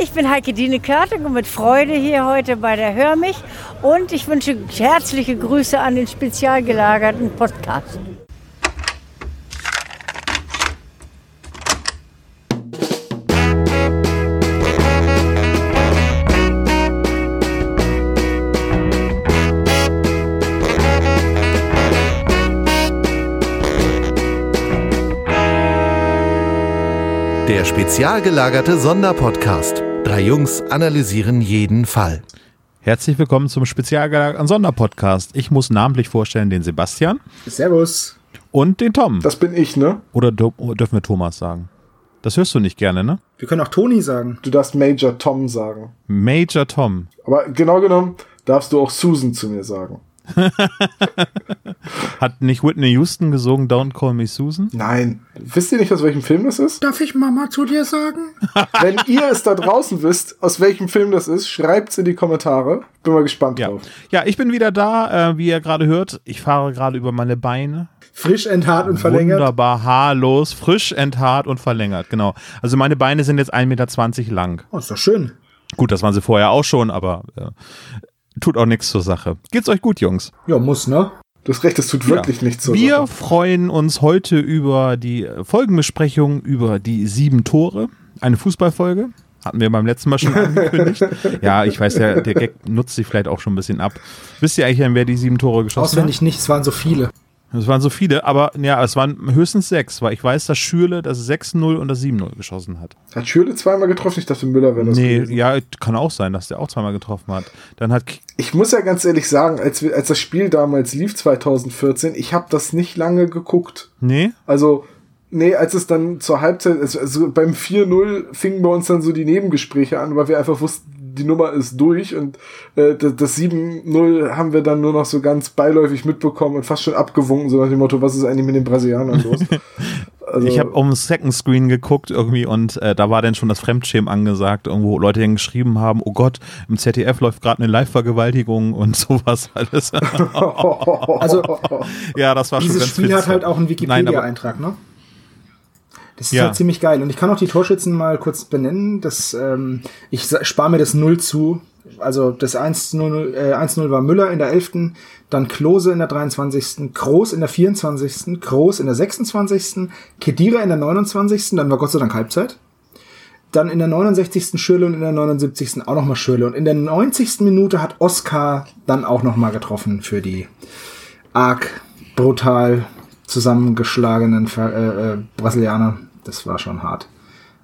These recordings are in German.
Ich bin Heike Dine Körting und mit Freude hier heute bei der Hör mich und ich wünsche herzliche Grüße an den spezial gelagerten Podcast. Der spezial gelagerte Sonderpodcast. Drei Jungs analysieren jeden Fall. Herzlich willkommen zum spezial gelagerten Sonderpodcast. Ich muss namentlich vorstellen den Sebastian Servus. und den Tom. Das bin ich, ne? Oder do- dürfen wir Thomas sagen? Das hörst du nicht gerne, ne? Wir können auch Toni sagen. Du darfst Major Tom sagen. Major Tom. Aber genau genommen darfst du auch Susan zu mir sagen. Hat nicht Whitney Houston gesungen Don't Call Me Susan? Nein. Wisst ihr nicht, aus welchem Film das ist? Darf ich Mama zu dir sagen? Wenn ihr es da draußen wisst, aus welchem Film das ist, schreibt's in die Kommentare. Bin mal gespannt Ja. drauf. Ja, ich bin wieder da, äh, wie ihr gerade hört. Ich fahre gerade über meine Beine. Frisch enthaart und verlängert. Wunderbar haarlos, frisch enthaart und verlängert, genau. Also meine Beine sind jetzt 1,20 Meter lang. Oh, ist doch schön. Gut, das waren sie vorher auch schon, aber äh, tut auch nichts zur Sache. Geht's euch gut, Jungs? Ja, muss, ne? Du hast recht, es tut wirklich nichts zur Wir Sache. freuen uns heute über die äh, Folgenbesprechung über die sieben Tore. Eine Fußballfolge. Hatten wir beim letzten Mal schon angekündigt. ja, ich weiß, der, der Gag nutzt sich vielleicht auch schon ein bisschen ab. Wisst ihr eigentlich, wer die sieben Tore geschossen Auswendig nicht, es waren so viele. Es waren so viele, aber ja, es waren höchstens sechs, weil ich weiß, dass Schürle das 6-0 und das 7-0 geschossen hat. Hat Schürle zweimal getroffen? Ich dachte, Müller wäre das nee, gewesen. ja, kann auch sein, dass der auch zweimal getroffen hat. Dann hat Ich muss ja ganz ehrlich sagen, als, als das Spiel damals lief, 2014, ich habe das nicht lange geguckt. Nee? Also, nee, als es dann zur Halbzeit, also, also beim 4-0 fingen bei uns dann so die Nebengespräche an, weil wir einfach wussten, die Nummer ist durch und äh, das, das 7-0 haben wir dann nur noch so ganz beiläufig mitbekommen und fast schon abgewunken, so nach dem Motto, was ist eigentlich mit den Brasilianern los? Also, Ich habe um Second Screen geguckt irgendwie und äh, da war dann schon das Fremdschämen angesagt, irgendwo Leute dann geschrieben haben, oh Gott, im ZDF läuft gerade eine Live-Vergewaltigung und sowas alles. Also, ja, das war schon dieses ganz Spiel witzig. hat halt auch einen Wikipedia-Eintrag, ne? Das ist Ja. halt ziemlich geil. Und ich kann auch die Torschützen mal kurz benennen. Das, ähm, ich spare mir das 0 zu. Also das 1-0 äh, 1-0 war Müller in der 11., dann Klose in der 23., Groß in der 24., Groß in der 26., Kedira in der 29., dann war Gott sei Dank Halbzeit. Dann in der 69. Schürle und in der 79. auch nochmal Schürle. Und in der 90. Minute hat Oscar dann auch nochmal getroffen für die arg brutal zusammengeschlagenen äh, äh, Brasilianer. Das war schon hart.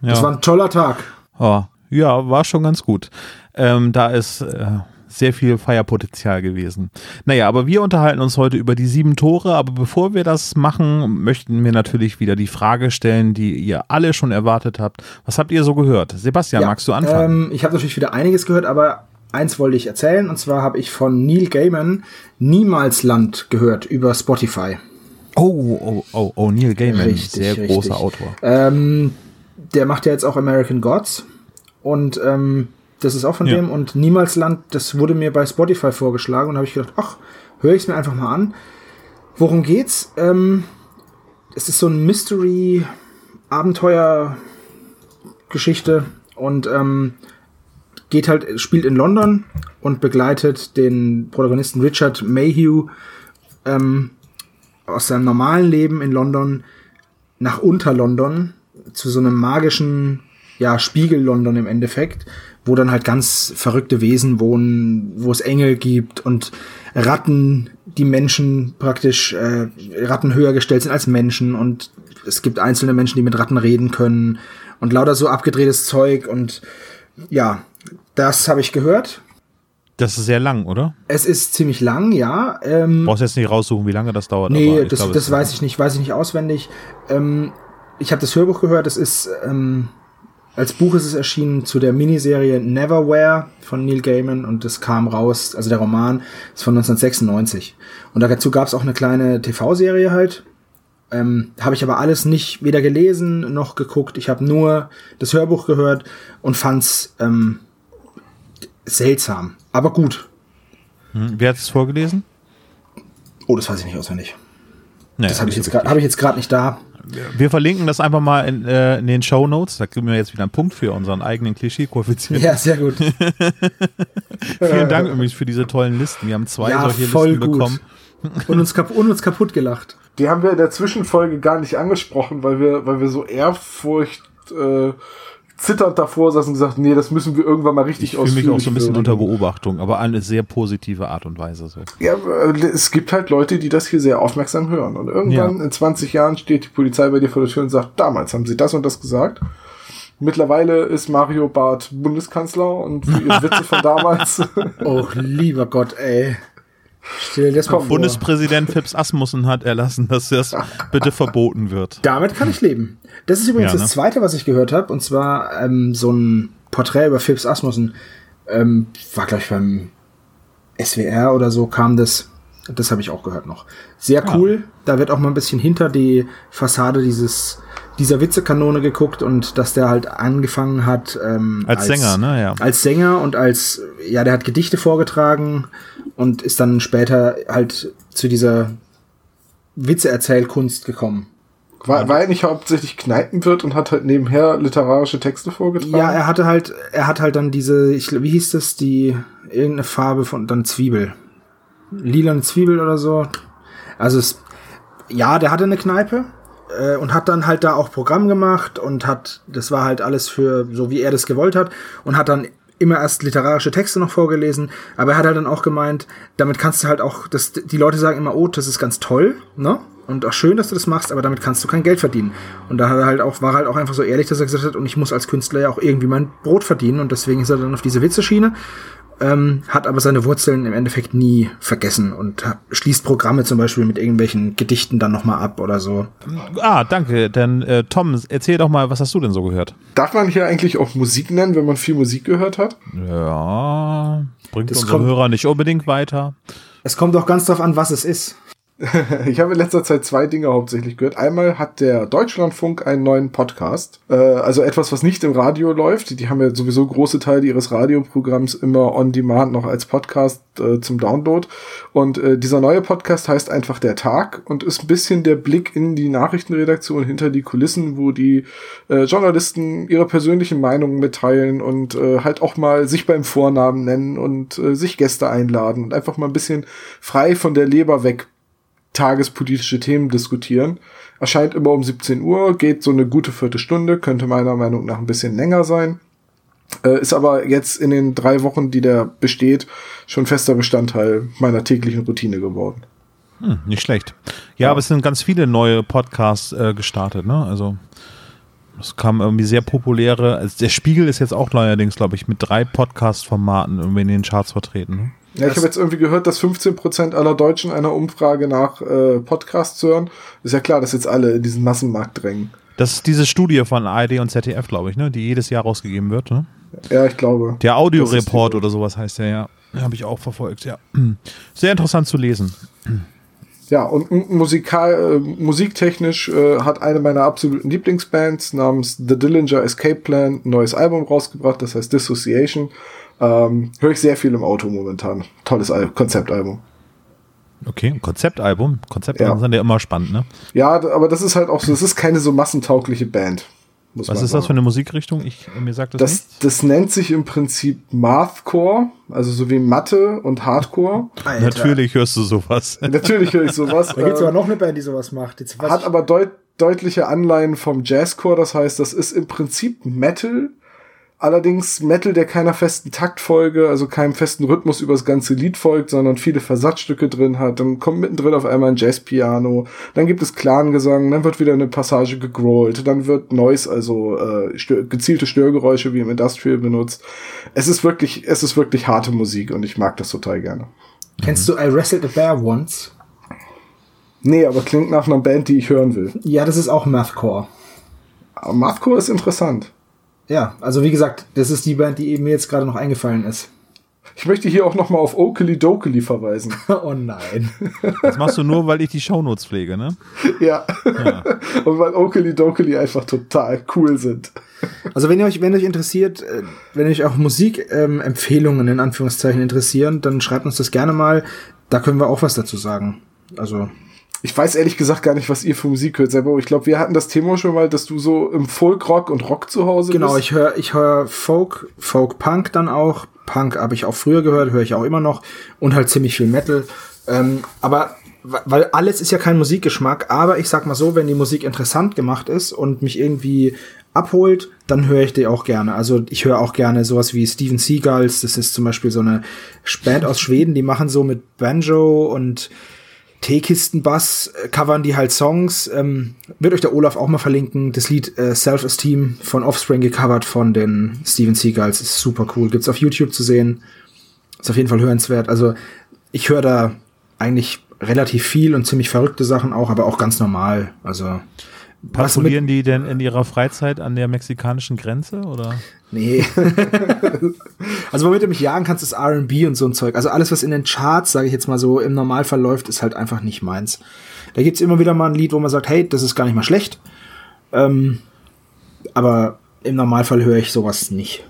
Das war ein toller Tag. Oh, ja, war schon ganz gut. Ähm, da ist äh, sehr viel Feierpotenzial gewesen. Naja, aber wir unterhalten uns heute über die sieben Tore. Aber bevor wir das machen, möchten wir natürlich wieder die Frage stellen, die ihr alle schon erwartet habt. Was habt ihr so gehört? Sebastian, Ja, magst du anfangen? Ähm, ich habe natürlich wieder einiges gehört, aber eins wollte ich erzählen. Und zwar habe ich von Neil Gaiman Niemalsland gehört über Spotify. Oh, oh, oh, oh, Neil Gaiman, Richtig, sehr richtig. großer Autor. Ähm, der macht ja jetzt auch American Gods. Und ähm, das ist auch von Ja. dem. Und Niemalsland, das wurde mir bei Spotify vorgeschlagen. Und habe ich gedacht, ach, höre ich es mir einfach mal an. Worum geht's? Ähm, es ist so ein Mystery-Abenteuer-Geschichte. Und ähm, geht halt, spielt in London und begleitet den Protagonisten Richard Mayhew ähm, aus seinem normalen Leben in London nach Unter-London zu so einem magischen, ja, Spiegel-London im Endeffekt, wo dann halt ganz verrückte Wesen wohnen, wo es Engel gibt und Ratten, die Menschen praktisch, äh, Ratten höher gestellt sind als Menschen und es gibt einzelne Menschen, die mit Ratten reden können und lauter so abgedrehtes Zeug und ja, das habe ich gehört. Das ist sehr lang, oder? Es ist ziemlich lang, ja. Ähm, Brauchst jetzt nicht raussuchen, wie lange das dauert. Nee, das, glaube, das es- weiß ich nicht, weiß ich nicht auswendig. Ähm, ich habe das Hörbuch gehört, es ist ähm, als Buch ist es erschienen zu der Miniserie Neverwhere von Neil Gaiman und das kam raus, also der Roman ist von 1996. Und dazu gab es auch eine kleine TV-Serie halt. Ähm, habe ich aber alles nicht weder gelesen noch geguckt. Ich habe nur das Hörbuch gehört und fand's ähm, seltsam, aber gut. Hm, Wer hat es vorgelesen? Oh, das weiß ich nicht auswendig. Nee, Das habe ich hab ich jetzt gerade nicht da. Wir verlinken das einfach mal in, äh, in den Show Notes. Da kriegen wir jetzt wieder einen Punkt für unseren eigenen Klischee-Koeffizienten. Ja, sehr gut. Vielen Dank übrigens für diese tollen Listen. Wir haben zwei Ja, solche voll Listen gut. bekommen. Und uns, kap und uns kaputt gelacht. Die haben wir in der Zwischenfolge gar nicht angesprochen, weil wir, weil wir so Ehrfurcht äh, zitternd davor saßen und gesagt, nee, das müssen wir irgendwann mal richtig Ich fühle mich auch so ein bisschen unter Beobachtung, aber eine sehr positive Art und Weise. So. Ja, äh, es gibt halt Leute, die das hier sehr aufmerksam hören. Und irgendwann Ja. in 20 Jahren steht die Polizei bei dir vor der Tür und sagt, damals haben sie das und das gesagt. Mittlerweile ist Mario Barth Bundeskanzler und für ihre Witze von damals. Oh, lieber Gott, ey. Stell dir das mal vor. Bundespräsident Phipps Asmussen hat erlassen, dass das bitte verboten wird. Damit kann ich leben. Das ist übrigens Ja, ne? das zweite, was ich gehört habe, und zwar ähm, so ein Porträt über Phipps Asmussen. Ähm, war, glaube ich, beim SWR oder so kam das. Das habe ich auch gehört noch. Sehr cool. Da wird auch mal ein bisschen hinter die Fassade dieses dieser Witzekanone geguckt und dass der halt angefangen hat ähm, Als Sänger, ne? Ja. als Sänger und als ja, der hat Gedichte vorgetragen und ist dann später halt zu dieser Witzeerzählkunst gekommen. War, war er nicht hauptsächlich Kneipenwirt und hat halt nebenher literarische Texte vorgetragen? Ja, er hatte halt, er hat halt dann diese, ich, wie hieß das, die irgendeine Farbe von dann Zwiebel, lilane Zwiebel oder so. Also es, ja, der hatte eine Kneipe äh, und hat dann halt da auch Programm gemacht und hat, das war halt alles für so wie er das gewollt hat und hat dann immer erst literarische Texte noch vorgelesen, aber er hat halt dann auch gemeint, damit kannst du halt auch, das, die Leute sagen immer, oh, das ist ganz toll, ne? Und auch schön, dass du das machst, aber damit kannst du kein Geld verdienen. Und da hat er halt auch, war halt auch einfach so ehrlich, dass er gesagt hat, und ich muss als Künstler ja auch irgendwie mein Brot verdienen. Und deswegen ist er dann auf diese Witzeschiene, ähm, hat aber seine Wurzeln im Endeffekt nie vergessen und schließt Programme zum Beispiel mit irgendwelchen Gedichten dann nochmal ab oder so. Ah, danke. Dann äh, Tom, erzähl doch mal, was hast du denn so gehört? Darf man hier eigentlich auch Musik nennen, wenn man viel Musik gehört hat? Ja, bringt Das unsere kommt- Hörer nicht unbedingt weiter. Es kommt auch ganz drauf an, was es ist. Ich habe in letzter Zeit zwei Dinge hauptsächlich gehört. Einmal hat der Deutschlandfunk einen neuen Podcast, äh, also etwas, was nicht im Radio läuft. Die haben ja sowieso große Teile ihres Radioprogramms immer on demand noch als Podcast äh, zum Download. Und äh, dieser neue Podcast heißt einfach Der Tag und ist ein bisschen der Blick in die Nachrichtenredaktion hinter die Kulissen, wo die äh, Journalisten ihre persönlichen Meinungen mitteilen und äh, halt auch mal sich beim Vornamen nennen und äh, sich Gäste einladen und einfach mal ein bisschen frei von der Leber weg tagespolitische Themen diskutieren. Erscheint immer um 17 Uhr, geht so eine gute Viertelstunde, könnte meiner Meinung nach ein bisschen länger sein. Äh, ist aber jetzt in den drei Wochen, die der besteht, schon fester Bestandteil meiner täglichen Routine geworden. Hm, nicht schlecht. Ja, aber es sind ganz viele neue Podcasts äh, gestartet, ne? Also es kam irgendwie sehr populäre. Also der Spiegel ist jetzt auch neuerdings, glaube ich, mit drei Podcast-Formaten irgendwie in den Charts vertreten. Ne? Ja, ich habe jetzt irgendwie gehört, dass 15% aller Deutschen einer Umfrage nach äh, Podcasts hören. Ist ja klar, dass jetzt alle in diesen Massenmarkt drängen. Das ist diese Studie von ARD und ZDF, glaube ich, ne? Die jedes Jahr rausgegeben wird, ne? Ja, ich glaube. Der Audioreport oder sowas heißt der, ja. Habe ich auch verfolgt, ja. Sehr interessant zu lesen. Ja, und musikal, äh, musiktechnisch äh, hat eine meiner absoluten Lieblingsbands namens The Dillinger Escape Plan ein neues Album rausgebracht, das heißt Dissociation. Ähm, Höre ich sehr viel im Auto momentan. Tolles Al Konzeptalbum. Okay, ein Konzeptalbum. Konzeptalben Ja. sind ja immer spannend, ne? Ja, aber das ist halt auch so, es ist keine so massentaugliche Band. Muss Was man ist das für sagen. eine Musikrichtung? Ich, mir sagt das, Das, nichts. das nennt sich im Prinzip Mathcore, also so wie Mathe und Hardcore. Alter. Natürlich hörst du sowas. Natürlich höre ich sowas. Da gibt's ähm, aber noch eine Band, die sowas macht. Jetzt hat aber deut deutliche Anleihen vom Jazzcore. Das heißt, das ist im Prinzip Metal. Allerdings Metal, der keiner festen Taktfolge, also keinem festen Rhythmus übers ganze Lied folgt, sondern viele Versatzstücke drin hat. Dann kommt mittendrin auf einmal ein Jazzpiano. Dann gibt es Clangesang. Dann wird wieder eine Passage gegrollt. Dann wird Noise, also äh, gezielte Störgeräusche wie im Industrial benutzt. Es ist wirklich, es ist wirklich harte Musik und ich mag das total gerne. Kennst du I Wrestled a Bear Once? Nee, aber klingt nach einer Band, die ich hören will. Ja, das ist auch Mathcore. Mathcore ist interessant. Ja, also wie gesagt, das ist die Band, die eben mir jetzt gerade noch eingefallen ist. Ich möchte hier auch nochmal auf Oakley Dokley verweisen. oh nein. Das machst du nur, weil ich die Shownotes pflege, ne? ja. Und weil Oakley Dokley einfach total cool sind. Also wenn ihr euch, wenn euch interessiert, äh, wenn euch auch Musikempfehlungen ähm, in Anführungszeichen interessieren, dann schreibt uns das gerne mal. Da können wir auch was dazu sagen. Also Ich weiß ehrlich gesagt gar nicht, was ihr für Musik hört selber. Ich glaube, wir hatten das Thema schon mal, dass du so im Folk-Rock und Rock zu Hause Genau, bist. ich höre ich hör Folk, Folk-Punk dann auch. Punk habe ich auch früher gehört, höre ich auch immer noch. Und halt ziemlich viel Metal. Ähm, aber weil alles ist ja kein Musikgeschmack, aber ich sag mal so, wenn die Musik interessant gemacht ist und mich irgendwie abholt, dann höre ich die auch gerne. Also ich höre auch gerne sowas wie Steven Seagulls, das ist zum Beispiel so eine Band aus Schweden, die machen so mit Banjo und Teekistenbass, äh, covern die halt Songs. Ähm, wird euch der Olaf auch mal verlinken. Das Lied äh, Self-Esteem von Offspring gecovert von den Steven Seagulls. Ist super cool. Gibt's auf YouTube zu sehen. Ist auf jeden Fall hörenswert. Also ich höre da eigentlich relativ viel und ziemlich verrückte Sachen auch, aber auch ganz normal. Also Patrouillieren die denn in ihrer Freizeit an der mexikanischen Grenze oder? nee. also womit du mich jagen kannst, ist R&B und so ein Zeug. Also alles, was in den Charts, sage ich jetzt mal so, im Normalfall läuft, ist halt einfach nicht meins. Da gibt's immer wieder mal ein Lied, wo man sagt, hey, das ist gar nicht mal schlecht. Ähm, aber im Normalfall höre ich sowas nicht.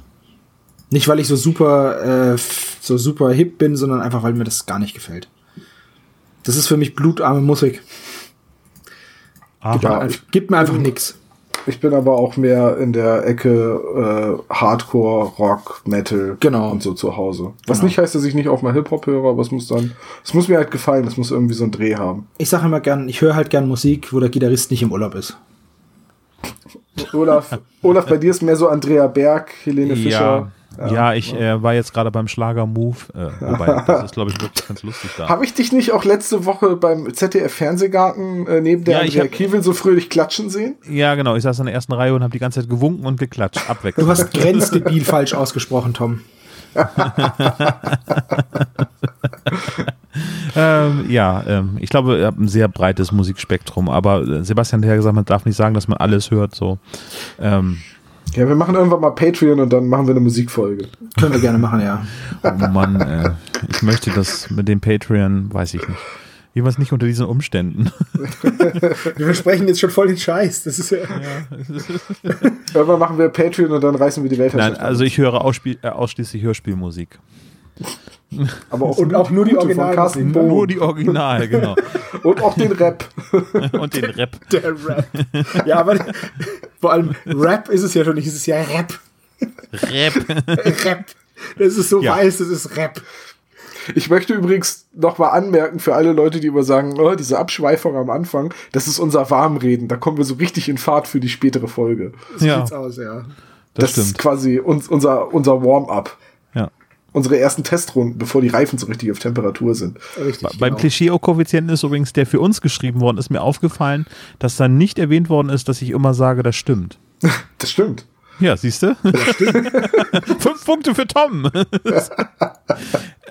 Nicht, weil ich so super, äh, so super hip bin, sondern einfach, weil mir das gar nicht gefällt. Das ist für mich blutarme Musik. Ja, ich Gibt mir einfach nix. Ich bin aber auch mehr in der Ecke äh, Hardcore, Rock, Metal Genau. und so zu Hause. Was Genau. nicht heißt, dass ich nicht auch mal Hip-Hop höre, aber es muss dann, es muss mir halt gefallen, es muss irgendwie so einen Dreh haben. Ich sage immer gern, ich höre halt gern Musik, wo der Gitarrist nicht im Urlaub ist. Olaf, Olaf, bei dir ist mehr so Andrea Berg, Helene Ja, Fischer. ja, ich äh, war jetzt gerade beim Schlager-Move, äh, wobei das ist, glaube ich, wirklich ganz lustig da. Habe ich dich nicht auch letzte Woche beim ZDF-Fernsehgarten äh, neben der Ja, ich Andrea hab- Kiewel so fröhlich klatschen sehen? Ja, genau, ich saß in der ersten Reihe und habe die ganze Zeit gewunken und geklatscht, abwechselnd. Du hast grenzdebil falsch ausgesprochen, Tom. Ähm, ja, ähm, ich glaube, ihr habt ein sehr breites Musikspektrum, aber äh, Sebastian hat ja gesagt, man darf nicht sagen, dass man alles hört, so. Ähm, Ja, wir machen irgendwann mal Patreon und dann machen wir eine Musikfolge. Können wir gerne machen, ja. oh Mann, äh, ich möchte das mit dem Patreon, weiß ich nicht. Jeweils nicht unter diesen Umständen. Wir versprechen jetzt schon voll den Scheiß. Das ist ja. Irgendwann machen wir Patreon und dann reißen wir die Welt Nein, also ich höre äh, ausschließlich Hörspielmusik. Aber auch und auch nur die Original- Carsten. Nur die Original, genau. Und auch den Rap. Und den Rap. Der Rap. Ja, aber vor allem Rap ist es ja schon nicht, es ist ja Rap. Rap. Rap. Das ist so Ja. weiß, das ist Rap. Ich möchte übrigens noch mal anmerken für alle Leute, die immer sagen, oh, diese Abschweifung am Anfang, das ist unser Warmreden. Da kommen wir so richtig in Fahrt für die spätere Folge. Ja, Sieht's aus, ja. das ist stimmt. quasi uns, unser, unser Warm-up. Unsere ersten Testrunden, bevor die Reifen so richtig auf Temperatur sind. Richtig. Beim genau. Klischee-Koeffizienten ist übrigens, der für uns geschrieben worden ist, mir aufgefallen, dass dann nicht erwähnt worden ist, dass ich immer sage, das stimmt. Das stimmt. Ja, siehst du? Fünf Punkte für Tom.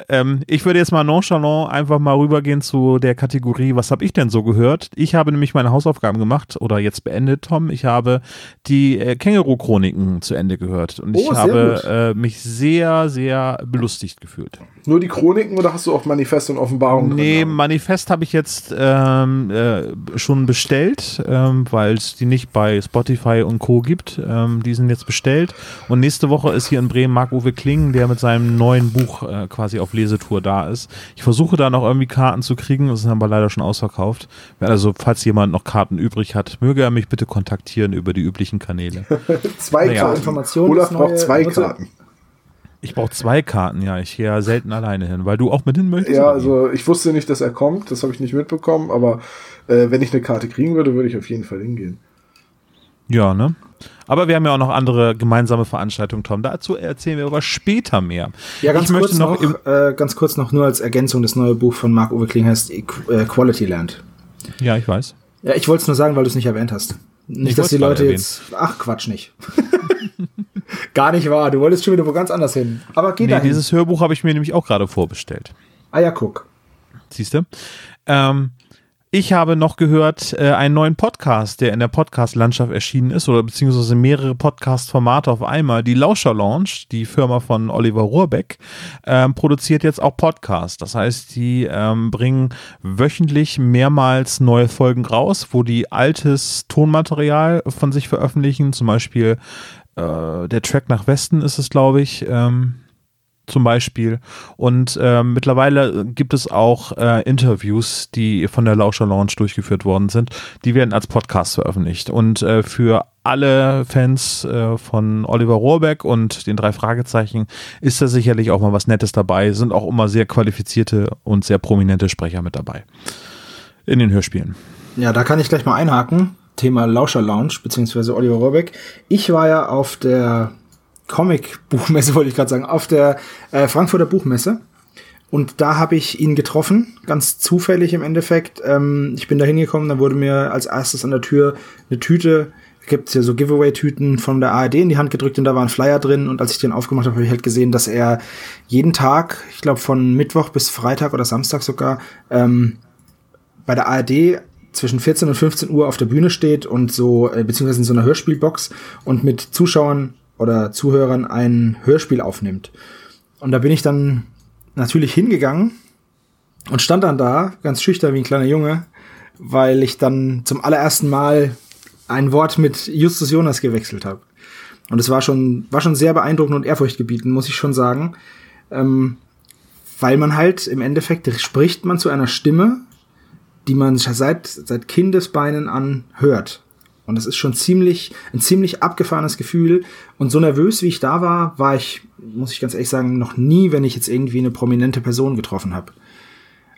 ähm, ich würde jetzt mal nonchalant einfach mal rübergehen zu der Kategorie, was habe ich denn so gehört? Ich habe nämlich meine Hausaufgaben gemacht oder jetzt beendet, Tom. Ich habe die äh, Känguru-Chroniken zu Ende gehört und ich Oh, sehr habe äh, mich sehr, sehr belustigt gefühlt. Nur die Chroniken oder hast du auch Manifest und Offenbarung drin? Nee, haben? Manifest habe ich jetzt ähm, äh, schon bestellt, ähm, weil es die nicht bei Spotify und Co. gibt. Ähm, die sind jetzt bestellt. Und nächste Woche ist hier in Bremen Marc-Uwe Kling, der mit seinem neuen Buch äh, quasi auf Lesetour da ist. Ich versuche da noch irgendwie Karten zu kriegen, das sind aber leider schon ausverkauft. Also, falls jemand noch Karten übrig hat, möge er mich bitte kontaktieren über die üblichen Kanäle. Zwei Naja. Karten. Informationen Olaf ist braucht zwei. Karten. Ich brauche zwei Karten, ja. Ich gehe ja selten alleine hin, weil du auch mit hin möchtest. Ja, also ich wusste nicht, dass er kommt, das habe ich nicht mitbekommen, aber äh, wenn ich eine Karte kriegen würde, würde ich auf jeden Fall hingehen. Ja, ne? Aber wir haben ja auch noch andere gemeinsame Veranstaltungen, Tom. Dazu erzählen wir aber später mehr. Ja, ganz ich kurz möchte noch, noch, im, äh, ganz kurz noch nur als Ergänzung, das neue Buch von Marc-Uwe Kling heißt äh, Quality Land. Ja, ich weiß. Ja, ich wollte es nur sagen, weil du es nicht erwähnt hast. Nicht, Ich dass die Leute jetzt. Ach, Quatsch nicht. Gar nicht wahr. Du wolltest schon wieder wo ganz anders hin. Aber geh Nee, dahin. dieses Hörbuch habe ich mir nämlich auch gerade vorbestellt. ah ja, guck. Siehst du? Ähm, ich habe noch gehört, äh, einen neuen Podcast, der in der Podcast-Landschaft erschienen ist, oder beziehungsweise mehrere Podcast-Formate auf einmal. Die Lauscher Lounge, die Firma von Oliver Rohrbeck, ähm, produziert jetzt auch Podcasts. Das heißt, die ähm, bringen wöchentlich mehrmals neue Folgen raus, wo die altes Tonmaterial von sich veröffentlichen. Zum Beispiel äh, der Track nach Westen ist es, glaube ich. Ähm, zum Beispiel. Und äh, mittlerweile gibt es auch äh, Interviews, die von der Lauscher Lounge durchgeführt worden sind. Die werden als Podcast veröffentlicht. Und äh, für alle Fans äh, von Oliver Rohrbeck und den drei Fragezeichen ist da sicherlich auch mal was Nettes dabei. Sind auch immer sehr qualifizierte und sehr prominente Sprecher mit dabei. In den Hörspielen. Ja, da kann ich gleich mal einhaken. Thema Lauscher Lounge, beziehungsweise Oliver Rohrbeck. Ich war ja auf der Comic-Buchmesse, wollte ich gerade sagen, auf der äh, Frankfurter Buchmesse. Und da habe ich ihn getroffen, ganz zufällig im Endeffekt. Ähm, ich bin da hingekommen, dann wurde mir als erstes an der Tür eine Tüte, gibt es ja so Giveaway-Tüten von der ARD in die Hand gedrückt und da war ein Flyer drin. Und als ich den aufgemacht habe, habe ich halt gesehen, dass er jeden Tag, ich glaube von Mittwoch bis Freitag oder Samstag sogar, ähm, bei der ARD zwischen 14 und 15 Uhr auf der Bühne steht und so, äh, beziehungsweise in so einer Hörspielbox und mit Zuschauern oder Zuhörern ein Hörspiel aufnimmt. Und da bin ich dann natürlich hingegangen und stand dann da, ganz schüchtern wie ein kleiner Junge, weil ich dann zum allerersten Mal ein Wort mit Justus Jonas gewechselt habe. Und es war schon, war schon sehr beeindruckend und ehrfurchtgebietend, muss ich schon sagen. Ähm, weil man halt im Endeffekt spricht man zu einer Stimme, die man seit, seit Kindesbeinen an hört. Und das ist schon ziemlich, ein ziemlich abgefahrenes Gefühl. Und so nervös wie ich da war, war ich, muss ich ganz ehrlich sagen, noch nie, wenn ich jetzt irgendwie eine prominente Person getroffen habe.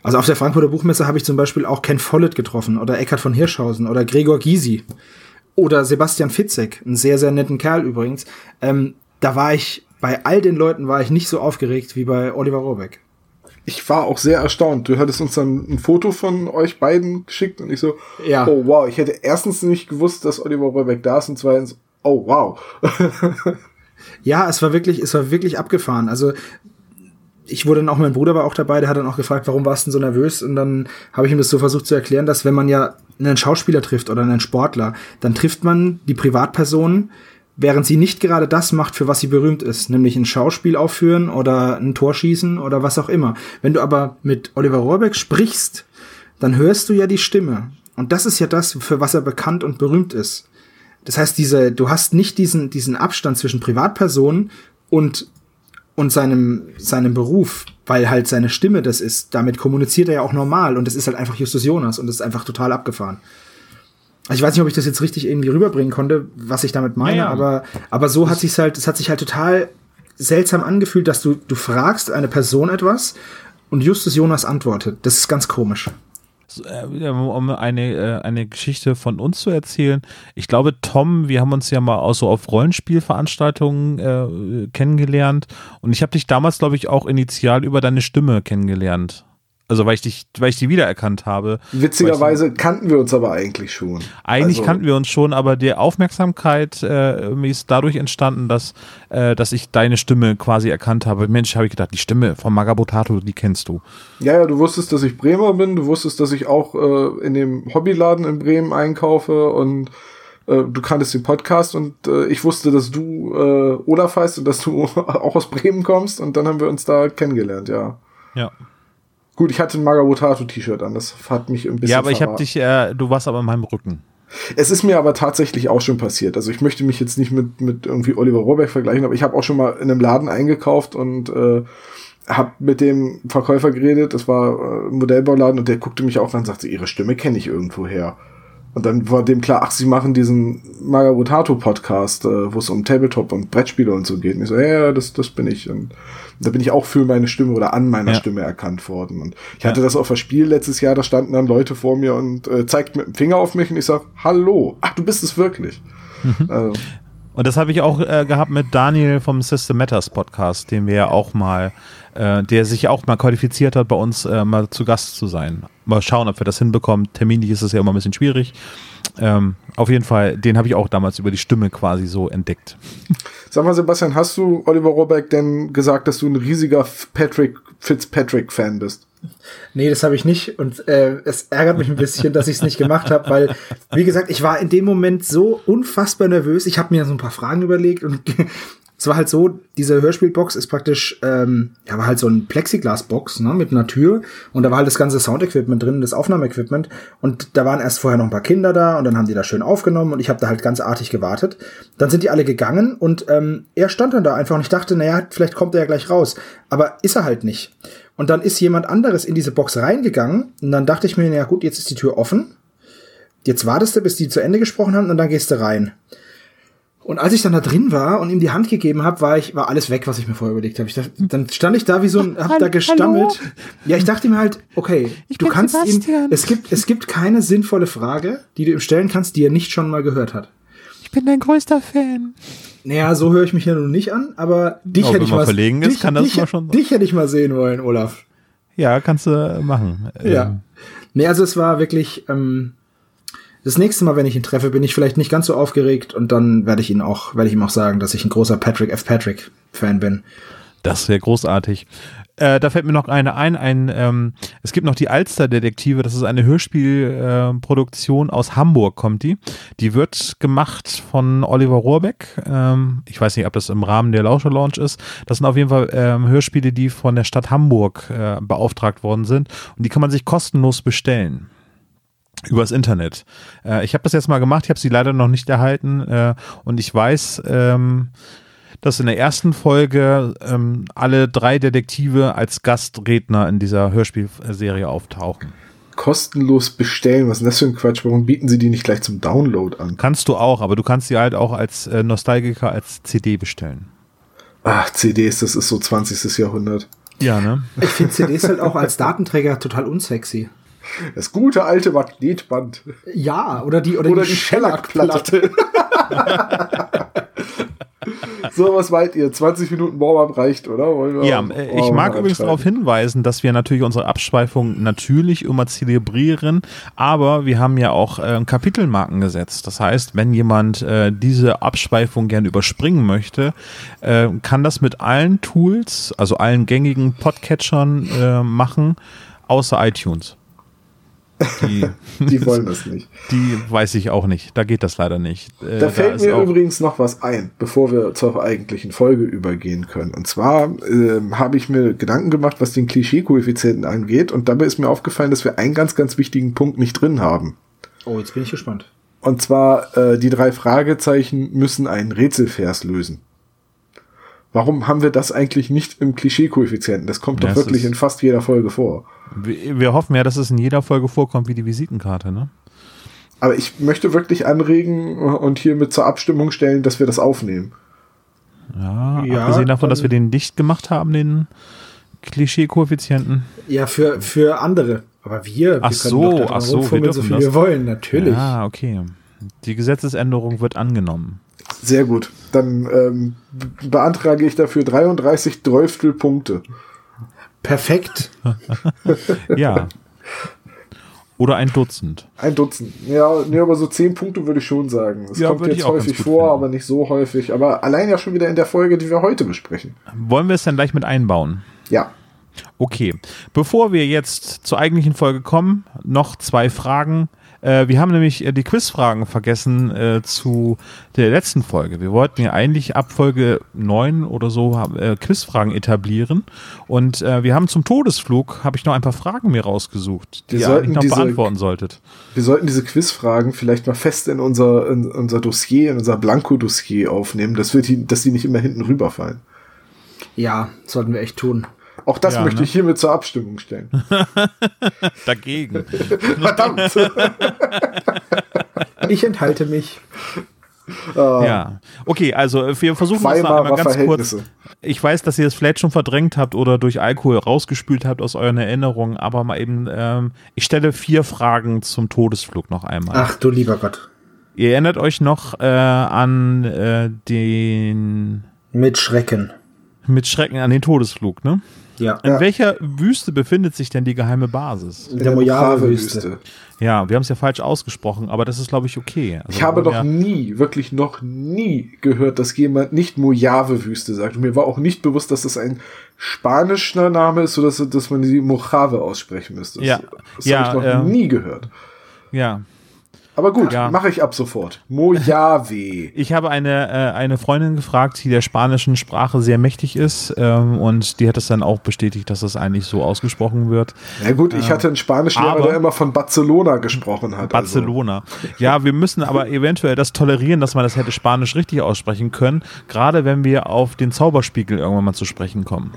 Also auf der Frankfurter Buchmesse habe ich zum Beispiel auch Ken Follett getroffen oder Eckhard von Hirschhausen oder Gregor Gysi oder Sebastian Fitzek, einen sehr, sehr netten Kerl übrigens. Ähm, da war ich, bei all den Leuten war ich nicht so aufgeregt wie bei Oliver Rohrbeck ich war auch sehr erstaunt. Du hattest uns dann ein Foto von euch beiden geschickt und ich so, ja. oh wow, ich hätte erstens nicht gewusst, dass Oliver Rohrbeck da ist und zweitens, oh wow. ja, es war wirklich, es war wirklich abgefahren. Also ich wurde dann auch, mein Bruder war auch dabei, der hat dann auch gefragt, warum warst du denn so nervös? Und dann habe ich ihm das so versucht zu erklären, dass wenn man ja einen Schauspieler trifft oder einen Sportler, dann trifft man die Privatperson, während sie nicht gerade das macht, für was sie berühmt ist, nämlich ein Schauspiel aufführen oder ein Tor schießen oder was auch immer. Wenn du aber mit Oliver Rohrbeck sprichst, dann hörst du ja die Stimme. Und das ist ja das, für was er bekannt und berühmt ist. Das heißt, diese, du hast nicht diesen, diesen Abstand zwischen Privatperson und, und seinem, seinem Beruf, weil halt seine Stimme das ist. Damit kommuniziert er ja auch normal und das ist halt einfach Justus Jonas und das ist einfach total abgefahren. Also ich weiß nicht, ob ich das jetzt richtig irgendwie rüberbringen konnte, was ich damit meine, ja, ja. aber, aber so hat sich's halt, es hat sich halt total seltsam angefühlt, dass du, du fragst eine Person etwas und Justus Jonas antwortet. Das ist ganz komisch. Äh, um eine, äh, eine Geschichte von uns zu erzählen. Ich glaube, Tom, wir haben uns ja mal auch so auf Rollenspielveranstaltungen äh, kennengelernt und ich habe dich damals, glaube ich, auch initial über deine Stimme kennengelernt. Also weil ich dich, weil ich die wiedererkannt habe. Witzigerweise kannten wir uns aber eigentlich schon. Eigentlich also, kannten wir uns schon, aber die Aufmerksamkeit äh, ist dadurch entstanden, dass, äh, dass ich deine Stimme quasi erkannt habe. Mensch, habe ich gedacht, die Stimme von Magabotato, die kennst du. Ja, ja, du wusstest, dass ich Bremer bin, du wusstest, dass ich auch äh, in dem Hobbyladen in Bremen einkaufe und äh, du kanntest den Podcast und äh, ich wusste, dass du äh, Olaf heißt und dass du auch aus Bremen kommst und dann haben wir uns da kennengelernt, ja. Ja. Gut, ich hatte ein Magabotato-T-Shirt an, das hat mich ein bisschen. Ja, aber ich habe dich, äh, du warst aber in meinem Rücken. Es ist mir aber tatsächlich auch schon passiert. Also ich möchte mich jetzt nicht mit, mit irgendwie Oliver Rohrbeck vergleichen, aber ich habe auch schon mal in einem Laden eingekauft und äh, habe mit dem Verkäufer geredet. Das war äh, ein Modellbauladen und der guckte mich auch an und sagte, ihre Stimme kenne ich irgendwo her. Und dann war dem klar, ach, sie machen diesen Magabotato-Podcast, äh, wo es um Tabletop und Brettspiele und so geht. Und ich so, ja, ja, das, das bin ich. Und da bin ich auch für meine Stimme oder an meiner ja. Stimme erkannt worden. Und ich hatte ja. das auf das Spiel letztes Jahr, da standen dann Leute vor mir und äh, zeigten mit dem Finger auf mich und ich sag, hallo, ach, du bist es wirklich. Mhm. Also, und das habe ich auch äh, gehabt mit Daniel vom System Matters Podcast, den wir ja auch mal, äh, der sich auch mal qualifiziert hat, bei uns äh, mal zu Gast zu sein. Mal schauen, ob wir das hinbekommen. Terminlich ist es ja immer ein bisschen schwierig. Ähm, auf jeden Fall, den habe ich auch damals über die Stimme quasi so entdeckt. Sag mal, Sebastian, hast du Oliver Rohrbeck denn gesagt, dass du ein riesiger Patrick Fitzpatrick-Fan bist? Nee, das habe ich nicht. Und äh, es ärgert mich ein bisschen, dass ich es nicht gemacht habe, weil, wie gesagt, ich war in dem Moment so unfassbar nervös. Ich habe mir so ein paar Fragen überlegt und war halt so, diese Hörspielbox ist praktisch, ähm, ja, war halt so ein Plexiglasbox, ne, mit einer Tür und da war halt das ganze Soundequipment drin, das Aufnahmeequipment und da waren erst vorher noch ein paar Kinder da und dann haben die da schön aufgenommen und ich habe da halt ganz artig gewartet. Dann sind die alle gegangen und ähm, er stand dann da einfach und ich dachte, naja, vielleicht kommt er ja gleich raus, aber ist er halt nicht. Und dann ist jemand anderes in diese Box reingegangen und dann dachte ich mir, naja gut, jetzt ist die Tür offen. Jetzt wartest du, bis die zu Ende gesprochen haben und dann gehst du rein. Und als ich dann da drin war und ihm die Hand gegeben habe, war ich war alles weg, was ich mir vorher überlegt habe. Ich dachte, dann stand ich da wie so ein, hab da gestammelt. Hallo? Ja, ich dachte mir halt, okay, Ich du kannst ihm, Sebastian. es gibt es gibt keine sinnvolle Frage, die du ihm stellen kannst, die er nicht schon mal gehört hat. Ich bin dein größter Fan. Naja, so höre ich mich ja nun nicht an, aber dich hätte ich mal verlegen ist, dich, kann das dich, mal schon- dich hätte ich mal sehen wollen, Olaf. Ja, kannst du machen. Ja. Ähm, Nee, also es war wirklich, ähm, das nächste Mal, wenn ich ihn treffe, bin ich vielleicht nicht ganz so aufgeregt und dann werde ich ihn auch, werde ich ihm auch sagen, dass ich ein großer Patrick F. Patrick Fan bin. Das wäre großartig. Äh, da fällt mir noch eine ein. ein ähm, es gibt noch die Alster-Detektive. Das ist eine Hörspielproduktion äh, aus Hamburg, kommt die. Die wird gemacht von Oliver Rohrbeck. Ähm, ich weiß nicht, ob das im Rahmen der Lauscher Lounge ist. Das sind auf jeden Fall ähm, Hörspiele, die von der Stadt Hamburg äh, beauftragt worden sind. Und die kann man sich kostenlos bestellen. Übers Internet. Äh, ich habe das jetzt mal gemacht, ich habe sie leider noch nicht erhalten. Äh, und ich weiß, ähm, dass in der ersten Folge ähm, alle drei Detektive als Gastredner in dieser Hörspielserie auftauchen. Kostenlos bestellen, was ist denn das für ein Quatsch? Warum bieten sie die nicht gleich zum Download an? Kannst du auch, aber du kannst sie halt auch als äh, Nostalgiker als CD bestellen. Ach, CDs, das ist so 20. Jahrhundert. Ja, ne? Ich finde CDs halt auch als Datenträger total unsexy. Das gute alte Magnetband. Ja, oder die, oder, Oder die, die. Shellac-Platte. so, was meint ihr? 20 Minuten Warm-up reicht, oder? Wollen wir- Ja, äh, ich mag übrigens darauf hinweisen, dass wir natürlich unsere Abschweifung natürlich immer zelebrieren, aber wir haben ja auch äh, Kapitelmarken gesetzt. Das heißt, wenn jemand äh, diese Abschweifung gern überspringen möchte, äh, kann das mit allen Tools, also allen gängigen Podcatchern äh, machen, außer iTunes. Die, Die wollen das nicht. die weiß ich auch nicht. Da geht das leider nicht. Äh, Da fällt ist mir übrigens noch was ein, bevor wir zur eigentlichen Folge übergehen können. Und zwar ähm, habe ich mir Gedanken gemacht, was den Klischee-Koeffizienten angeht. Und dabei ist mir aufgefallen, dass wir einen ganz, ganz wichtigen Punkt nicht drin haben. Oh, jetzt bin ich gespannt. Und zwar, äh, die drei Fragezeichen müssen einen Rätselvers lösen. Warum haben wir das eigentlich nicht im Klischee-Koeffizienten? Das kommt Ja, doch wirklich in fast jeder Folge vor. wir, wir hoffen ja, dass es in jeder Folge vorkommt wie die Visitenkarte, ne? Aber ich möchte wirklich anregen und hiermit zur Abstimmung stellen, dass wir das aufnehmen. Ja, Ja, abgesehen davon, dass wir den nicht gemacht haben, den Klischee-Koeffizienten. Ja, für, für andere. Aber wir, wir Ach so, dran ach so, wir rumfummeln, so viel das. wir wollen, natürlich. Ah, okay. Die Gesetzesänderung wird angenommen. Sehr gut. Dann ähm, be- beantrage ich dafür 33 Dreißtel Punkte. Perfekt. Ja. Oder ein Dutzend. Ein Dutzend. Ja, nee, aber so 10 Punkte würde ich schon sagen. Es Ja, kommt jetzt häufig vor, finden. aber nicht so häufig. Aber allein ja schon wieder in der Folge, die wir heute besprechen. Wollen wir es dann gleich mit einbauen? Ja. Okay. Bevor wir jetzt zur eigentlichen Folge kommen, noch zwei Fragen. Äh, wir haben nämlich äh, die Quizfragen vergessen äh, zu der letzten Folge. Wir wollten ja eigentlich ab Folge 9 oder so äh, Quizfragen etablieren. Und äh, wir haben zum Todesflug, habe ich noch ein paar Fragen mir rausgesucht, die Wir ihr eigentlich noch diese- beantworten solltet. Wir sollten diese Quizfragen vielleicht mal fest in unser, in unser Dossier, in unser Blanko-Dossier aufnehmen, dass, wir die, dass die nicht immer hinten rüberfallen. Ja, sollten wir echt tun. Auch das Ja, möchte ne? ich hiermit zur Abstimmung stellen. Dagegen. Verdammt! Ich enthalte mich. Ja. Okay, also äh, wir versuchen das noch einmal ganz kurz. Ich weiß, dass ihr es vielleicht schon verdrängt habt oder durch Alkohol rausgespült habt aus euren Erinnerungen, aber mal eben, ähm, ich stelle vier Fragen zum Todesflug noch einmal. Ach du lieber Gott. Ihr erinnert euch noch äh, an äh, den Mit Schrecken. mit Schrecken an den Todesflug, ne? Ja. In Ja. welcher Wüste befindet sich denn die geheime Basis? In der Mojave-Wüste. Ja, wir haben es ja falsch ausgesprochen, aber das ist, glaube ich, okay. Also Ich habe doch wollen nie, wirklich noch nie gehört, dass jemand nicht Mojave-Wüste sagt. Und mir war auch nicht bewusst, dass das ein spanischer Name ist, sodass dass man die Mojave aussprechen müsste. Ja. Das Ja, habe ich noch ähm, nie gehört. ja. Aber gut, Ja. mache ich ab sofort. Mojave. Ich habe eine, äh, eine Freundin gefragt, die der spanischen Sprache sehr mächtig ist ähm, und die hat es dann auch bestätigt, dass das eigentlich so ausgesprochen wird. Ja gut, ich hatte einen Spanischlehrer, aber- der immer von Barcelona gesprochen hat. also. Barcelona. Ja, wir müssen aber eventuell das tolerieren, dass man das hätte Spanisch richtig aussprechen können, gerade wenn wir auf den Zauberspiegel irgendwann mal zu sprechen kommen.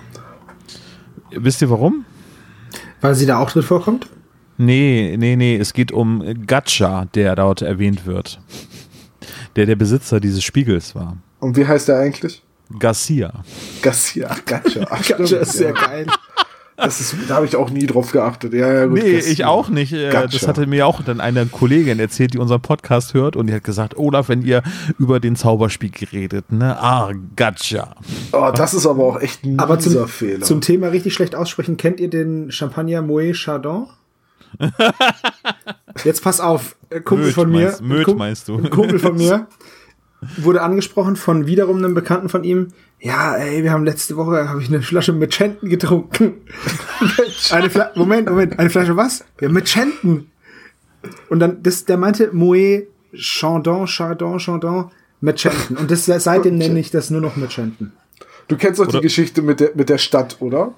Wisst ihr warum? Weil sie da auch drin vorkommt? Nee, nee, nee, es geht um Gacha, der dort erwähnt wird. Der der Besitzer dieses Spiegels war. Und wie heißt der eigentlich? Garcia. Garcia. Stimmt, Das ist sehr geil. Das ist, da habe ich auch nie drauf geachtet. Ja, ja, gut, Nee, Garcia. ich auch nicht. Äh, Das hatte mir auch dann eine Kollegin erzählt, die unseren Podcast hört und die hat gesagt, Olaf, wenn ihr über den Zauberspiegel redet, ne? Ah, Gacha. Oh, das ist aber auch echt ein Aber zum, Fehler. zum Thema richtig schlecht aussprechen, kennt ihr den Champagner Moët Chardon? Jetzt pass auf, ein Kumpel Möd von mir, meinst- Möd ein Kum- meinst du? Kumpel von mir wurde angesprochen von wiederum einem Bekannten von ihm. Ja, ey, wir haben letzte Woche habe ich eine Flasche mit Chenten getrunken. eine Fla Moment, Moment, eine Flasche was? Ja, mit Chenten. Und dann das der meinte Moët Chandon, Chardon, Chandon mit Chenten und das seitdem nenne ich das nur noch mit Chenten. du kennst doch die Geschichte mit der, mit der Stadt, oder?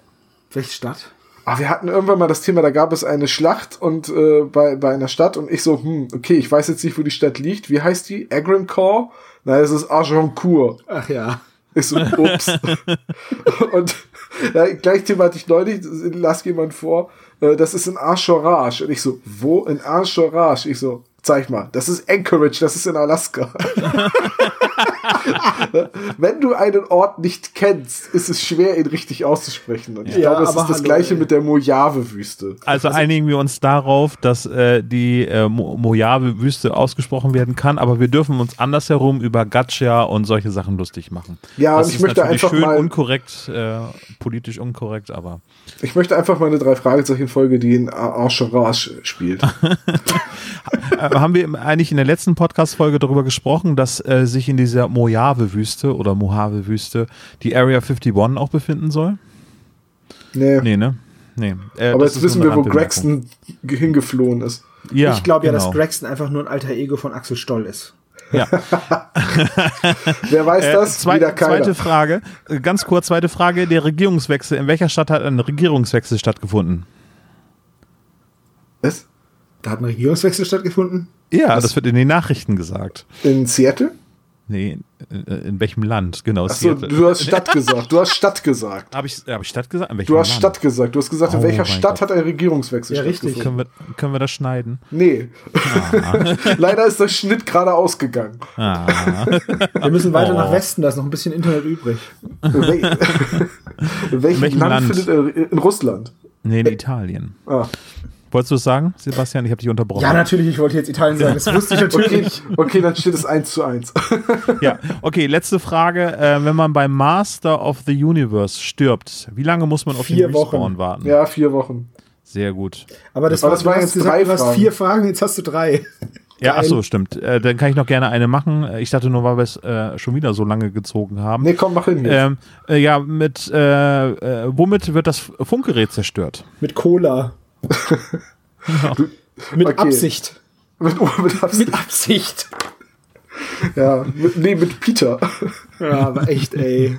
Welche Stadt? Ah, wir hatten irgendwann mal das Thema, da gab es eine Schlacht und äh, bei, bei einer Stadt und ich so, hm, okay, ich weiß jetzt nicht, wo die Stadt liegt. Wie heißt die? Agrancourt? Nein, es ist Agincourt. Ach ja. Ich so, ups. und ja, gleich Thema hatte ich neulich, las jemand vor, äh, das ist in Anchorage. Und ich so, wo in Anchorage? Ich so, zeig mal, das ist Anchorage, das ist in Alaska. Wenn du einen Ort nicht kennst, ist es schwer, ihn richtig auszusprechen. Und ich Ja, glaube, es ist das hallo, gleiche ey. mit der Mojave-Wüste. Also einigen wir uns darauf, dass äh, die äh, Mo- Mojave-Wüste ausgesprochen werden kann, aber wir dürfen uns andersherum über Gacha und solche Sachen lustig machen. Ja, das und ich ist möchte natürlich einfach schön mal- unkorrekt, äh, politisch unkorrekt, aber Ich möchte einfach mal eine drei Fragezeichen Folge, die in Anchorage spielt. Äh, haben wir eigentlich in der letzten Podcast-Folge darüber gesprochen, dass äh, sich in dieser Mojave-Wüste oder Mojave-Wüste die Area 51 auch befinden soll? Nee. Nee, ne? Nee. Äh, Aber jetzt wissen wir, wo. Gregson hingeflohen ist. Ja, ich glaube ja, genau. dass Braxton einfach nur ein alter Ego von Axel Stoll ist. Ja. Wer weiß Äh, das? zwei, Wieder keiner. zweite Frage, äh, ganz kurz, zweite Frage, der Regierungswechsel. In welcher Stadt hat ein Regierungswechsel stattgefunden? Was? Da hat ein Regierungswechsel stattgefunden. Ja, das wird in den Nachrichten gesagt. In Seattle? Nee, in, in welchem Land? Genau, Achso, du hast Stadt gesagt. Du hast Stadt gesagt. Habe ich, hab ich Stadt gesagt? In welchem Du hast Land? Stadt gesagt. Du hast gesagt, in Oh welcher Stadt Gott. hat ein Regierungswechsel Ja, richtig. stattgefunden? Können wir, können wir das schneiden? Nee. Ah. Leider ist der Schnitt gerade ausgegangen. Ah. Wir müssen weiter Oh. nach Westen, da ist noch ein bisschen Internet übrig. In, wel in welchem welchem Land, Land? findet er? In Russland. Nee, in Italien. Ah. Wolltest du es sagen, Sebastian? Ich habe dich unterbrochen. Ja, natürlich, ich wollte jetzt Italien sagen, das wusste ich Okay, natürlich. okay, dann steht es 1 zu 1. Ja, okay, letzte Frage. Äh, wenn man beim Master of the Universe stirbt, wie lange muss man auf Vier den Respawn Wochen. warten? Ja, vier Wochen. Sehr gut. Aber das, Aber war, das waren du jetzt hast gesagt, drei du hast vier Fragen, jetzt hast du drei. Ja, ach so, stimmt. Äh, dann kann ich noch gerne eine machen. Ich dachte nur, weil wir es äh, schon wieder so lange gezogen haben. Nee, komm, mach hin. Ähm, äh, ja, mit äh, äh, womit wird das Funkgerät zerstört? Mit Cola. Mit Okay. Absicht. Mit, oh, mit Absicht. Mit Absicht. Ja, mit, nee, mit Peter, Ja, aber echt, ey.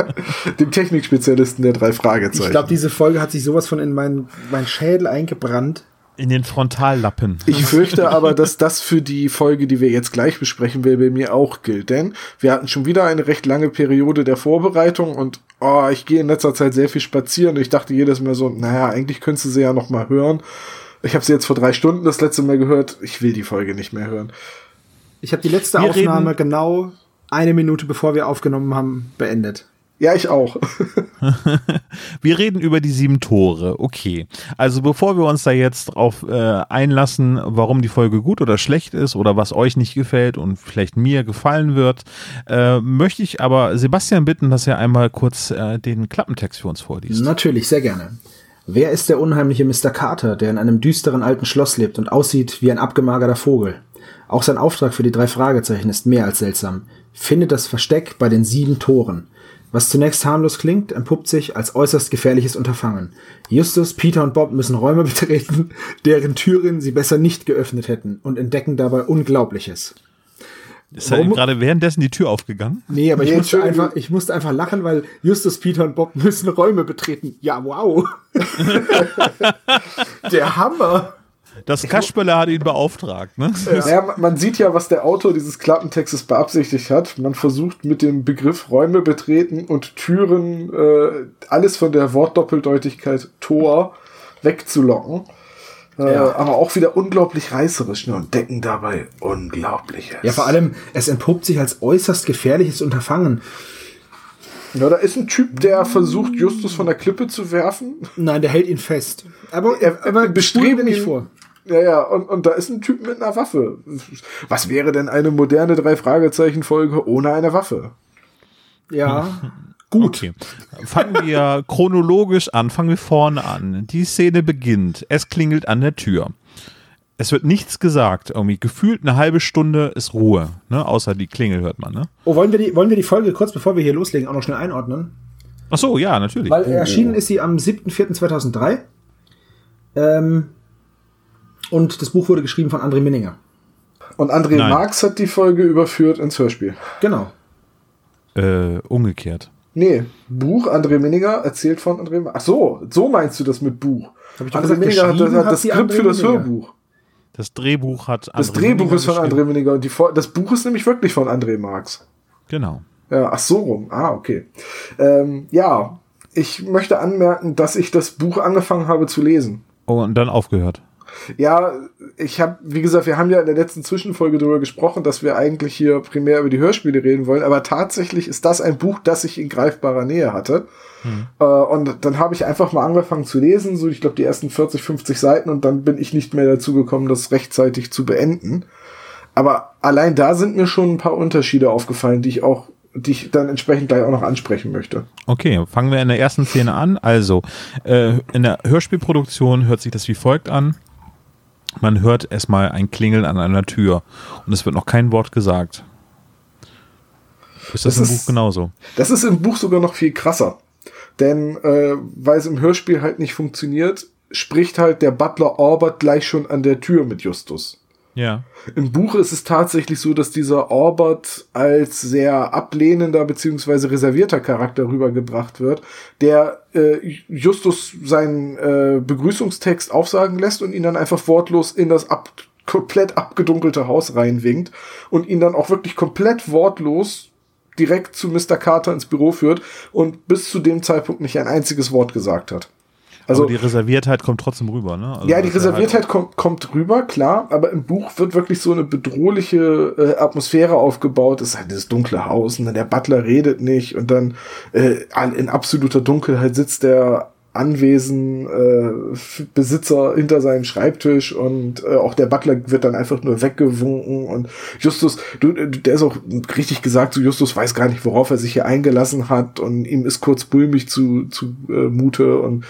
dem Technikspezialisten der drei Fragezeichen. Ich glaube, diese Folge hat sich sowas von in meinen mein Schädel eingebrannt. In den Frontallappen. Ich fürchte aber, dass das für die Folge, die wir jetzt gleich besprechen will, bei mir auch gilt. Denn wir hatten schon wieder eine recht lange Periode der Vorbereitung und oh, ich gehe in letzter Zeit sehr viel spazieren und ich dachte jedes Mal so, naja, eigentlich könntest du sie ja noch mal hören. Ich habe sie jetzt vor drei Stunden das letzte Mal gehört. Ich will die Folge nicht mehr hören. Ich habe die letzte Wir Aufnahme genau eine Minute bevor wir aufgenommen haben, beendet. Ja, ich auch. Wir reden über die sieben Tore. Okay. Also bevor wir uns da jetzt drauf äh, einlassen, warum die Folge gut oder schlecht ist oder was euch nicht gefällt und vielleicht mir gefallen wird, äh, möchte ich aber Sebastian bitten, dass er einmal kurz äh, den Klappentext für uns vorliest. Natürlich, sehr gerne. Wer ist der unheimliche Mr. Carter, der in einem düsteren alten Schloss lebt und aussieht wie ein abgemagerter Vogel? Auch sein Auftrag für die drei Fragezeichen ist mehr als seltsam. Findet das Versteck bei den sieben Toren. Was zunächst harmlos klingt, entpuppt sich als äußerst gefährliches Unterfangen. Justus, Peter und Bob müssen Räume betreten, deren Türen sie besser nicht geöffnet hätten und entdecken dabei Unglaubliches. Ist ja gerade währenddessen die Tür aufgegangen? Nee, aber ich, Nee, musste einfach, ich musste einfach lachen, weil Justus, Peter und Bob müssen Räume betreten. Ja, wow. Der Hammer. Das Kasperle hat ihn beauftragt, ne? Naja, man- man sieht ja, was der Autor dieses Klappentextes beabsichtigt hat. Man versucht mit dem Begriff Räume betreten und Türen äh, alles von der Wortdoppeldeutigkeit Tor wegzulocken. Äh, Ja. Aber auch wieder unglaublich reißerisch ne, und decken dabei Unglaubliches. Ja, vor allem, es entpuppt sich als äußerst gefährliches Unterfangen. Ja, da ist ein Typ, der versucht, Justus von der Klippe zu werfen. Nein, der hält ihn fest. Aber, Er- er wir nicht ihn- vor. Ja, ja, und, und da ist ein Typ mit einer Waffe. Was wäre denn eine moderne Drei-Fragezeichen-Folge ohne eine Waffe? Ja, gut. Okay. Fangen wir chronologisch an, fangen wir vorne an. Die Szene beginnt. Es klingelt an der Tür. Es wird nichts gesagt. Irgendwie gefühlt eine halbe Stunde ist Ruhe. Ne? Außer die Klingel hört man. Ne? Oh, wollen wir, die, wollen wir die Folge kurz bevor wir hier loslegen auch noch schnell einordnen? Ach so, ja, natürlich. Weil erschienen ist sie am 7.4.2003. Ähm, und das Buch wurde geschrieben von André Minninger. Und André Nein. Marx hat die Folge überführt ins Hörspiel. Genau. Äh, umgekehrt. Nee, Buch, André Minninger erzählt von André Marx. Ach so, so meinst du das mit Buch. Ich doch André gesagt, Minninger hat, hat das Skript für das Minninger. Hörbuch. Das Drehbuch hat Das André Drehbuch Minninger ist von. André Minninger und die, Fol- das Buch ist nämlich wirklich von André Marx. Genau. Ja, ach so rum. Ah, okay. Ähm, ja, ich möchte anmerken, dass ich das Buch angefangen habe zu lesen. Oh, und dann aufgehört. Ja, ich habe, wie gesagt, wir haben ja in der letzten Zwischenfolge darüber gesprochen, dass wir eigentlich hier primär über die Hörspiele reden wollen, aber tatsächlich ist das ein Buch, das ich in greifbarer Nähe hatte. Äh, und dann habe ich einfach mal angefangen zu lesen, so ich glaube die ersten 40, 50 Seiten und dann bin ich nicht mehr dazu gekommen, das rechtzeitig zu beenden. Aber allein da sind mir schon ein paar Unterschiede aufgefallen, die ich auch, die ich dann entsprechend gleich auch noch ansprechen möchte. Okay, fangen wir in der ersten Szene an. Also, äh, in der Hörspielproduktion hört sich das wie folgt an. Man hört erstmal ein Klingeln an einer Tür und es wird noch kein Wort gesagt. Ist das, Das im ist- Buch genauso? Das ist im Buch sogar noch viel krasser. Denn äh, weil es im Hörspiel halt nicht funktioniert, spricht halt der Butler Orbert gleich schon an der Tür mit Justus. Ja. Im Buch ist es tatsächlich so, dass dieser Orbert als sehr ablehnender beziehungsweise reservierter Charakter rübergebracht wird, der äh, Justus seinen äh, Begrüßungstext aufsagen lässt und ihn dann einfach wortlos in das ab komplett abgedunkelte Haus reinwinkt und ihn dann auch wirklich komplett wortlos direkt zu Mr. Carter ins Büro führt und bis zu dem Zeitpunkt nicht ein einziges Wort gesagt hat. Also Aber die Reserviertheit kommt trotzdem rüber, ne? Also ja, die Reserviertheit kommt, kommt rüber, klar, aber im Buch wird wirklich so eine bedrohliche äh, Atmosphäre aufgebaut. Es ist halt dieses dunkle Haus und dann der Butler redet nicht und dann äh, in absoluter Dunkelheit sitzt der Anwesen äh, Besitzer hinter seinem Schreibtisch und äh, auch der Butler wird dann einfach nur weggewunken und Justus, du, äh, der ist auch richtig gesagt, so Justus weiß gar nicht, worauf er sich hier eingelassen hat und ihm ist kurz bulmig zu, zu äh, Mute und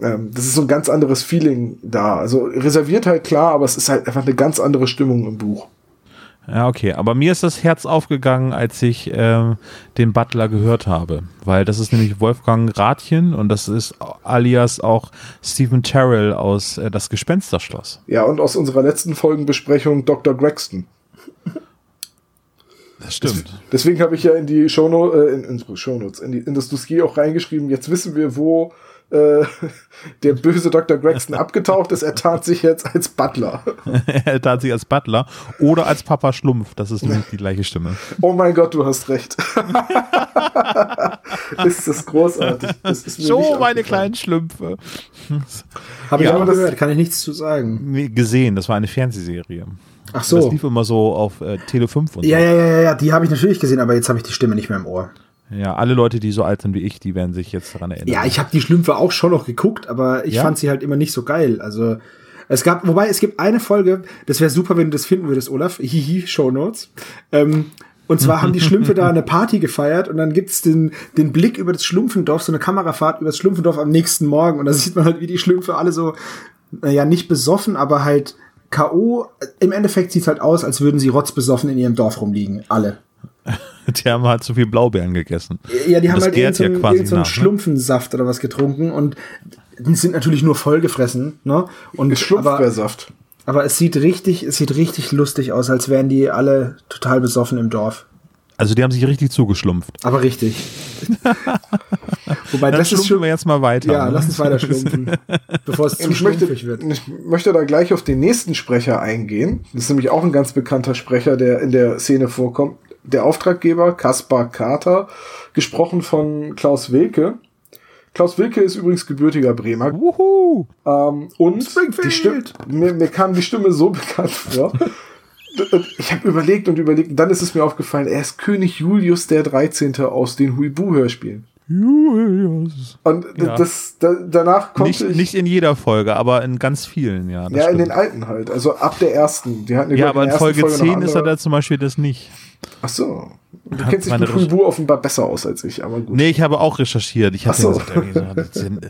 ähm, das ist so ein ganz anderes Feeling da. Also Reserviertheit klar, aber es ist halt einfach eine ganz andere Stimmung im Buch. Ja, okay. Aber mir ist das Herz aufgegangen, als ich ähm, den Butler gehört habe. Weil das ist nämlich Wolfgang Rathjen und das ist alias auch Stephen Terrell aus äh, Das Gespensterschloss. Ja, und aus unserer letzten Folgenbesprechung Dr. Gregston. Das stimmt. Deswegen habe ich ja in die Shownotes, äh, in, in Shownotes, in, die, in das Dossier auch reingeschrieben, jetzt wissen wir, wo äh, der böse Dr. Gregston abgetaucht ist. Er tat sich jetzt als Butler. er tat sich als Butler oder als Papa Schlumpf. Das ist nämlich die gleiche Stimme. Oh mein Gott, du hast recht. ist das großartig. Das ist So, meine kleinen Schlümpfe. Habe ich Ja, auch aber das- gehört, kann ich nichts zu sagen. Nee, gesehen, das war eine Fernsehserie. Ach Das so. lief immer so auf äh, Tele 5 und Ja, so. ja, ja, ja, ja, die habe ich natürlich gesehen, aber jetzt habe ich die Stimme nicht mehr im Ohr. Ja, alle Leute, die so alt sind wie ich, die werden sich jetzt daran erinnern. Ja, ich habe die Schlümpfe auch schon noch geguckt, aber ich Ja? fand sie halt immer nicht so geil. Also es gab, wobei es gibt eine Folge, das wäre super, wenn du das finden würdest, Olaf. Hihi, Show Notes. Ähm, und zwar haben die Schlümpfe da eine Party gefeiert und dann gibt's den, den Blick über das Schlumpfendorf, so eine Kamerafahrt über das Schlumpfendorf am nächsten Morgen und da sieht man halt, wie die Schlümpfe alle so, naja, nicht besoffen, aber halt K.O. Im Endeffekt sieht's halt aus, als würden sie rotzbesoffen in ihrem Dorf rumliegen. Alle. Die haben halt zu viel Blaubeeren gegessen. Ja, die Und haben halt irgendeinen ja so, quasi irgend so ne? Schlumpfensaft oder was getrunken und die sind natürlich nur vollgefressen, ne? Und aber, Schlumpfbärsaft. aber es sieht richtig, es sieht richtig lustig aus, als wären die alle total besoffen im Dorf. Also die haben sich richtig zugeschlumpft. Aber richtig. Wobei Dann das ist schon. wir jetzt mal weiter. Ja, ne? lass uns weiter schlumpfen, bevor es zu Ich möchte, schlumpfig wird. ich möchte da gleich auf den nächsten Sprecher eingehen. Das ist nämlich auch ein ganz bekannter Sprecher, der in der Szene vorkommt. Der Auftraggeber, Kaspar Carter, gesprochen von Klaus Wilke. Klaus Wilke ist übrigens gebürtiger Bremer. Wuhu! Ähm, und Springfield. die Stimme, mir, mir kam die Stimme so bekannt vor. Ich habe überlegt und überlegt, und dann ist es mir aufgefallen, er ist König Julius der 13. aus den Huibu-Hörspielen. Julius. Und Ja. das, da, danach konnte Nicht, ich. nicht in jeder Folge, aber in ganz vielen, ja. ja, in stimmt. den alten halt. Also ab der ersten. Die hatten ja, aber in Folge noch 10 ist er da zum Beispiel das nicht. Ach so. Du kennst dich mit Huibu offenbar besser aus als ich, aber gut. Nee, ich habe auch recherchiert. Ich habe Ach so. gesagt, so, sind-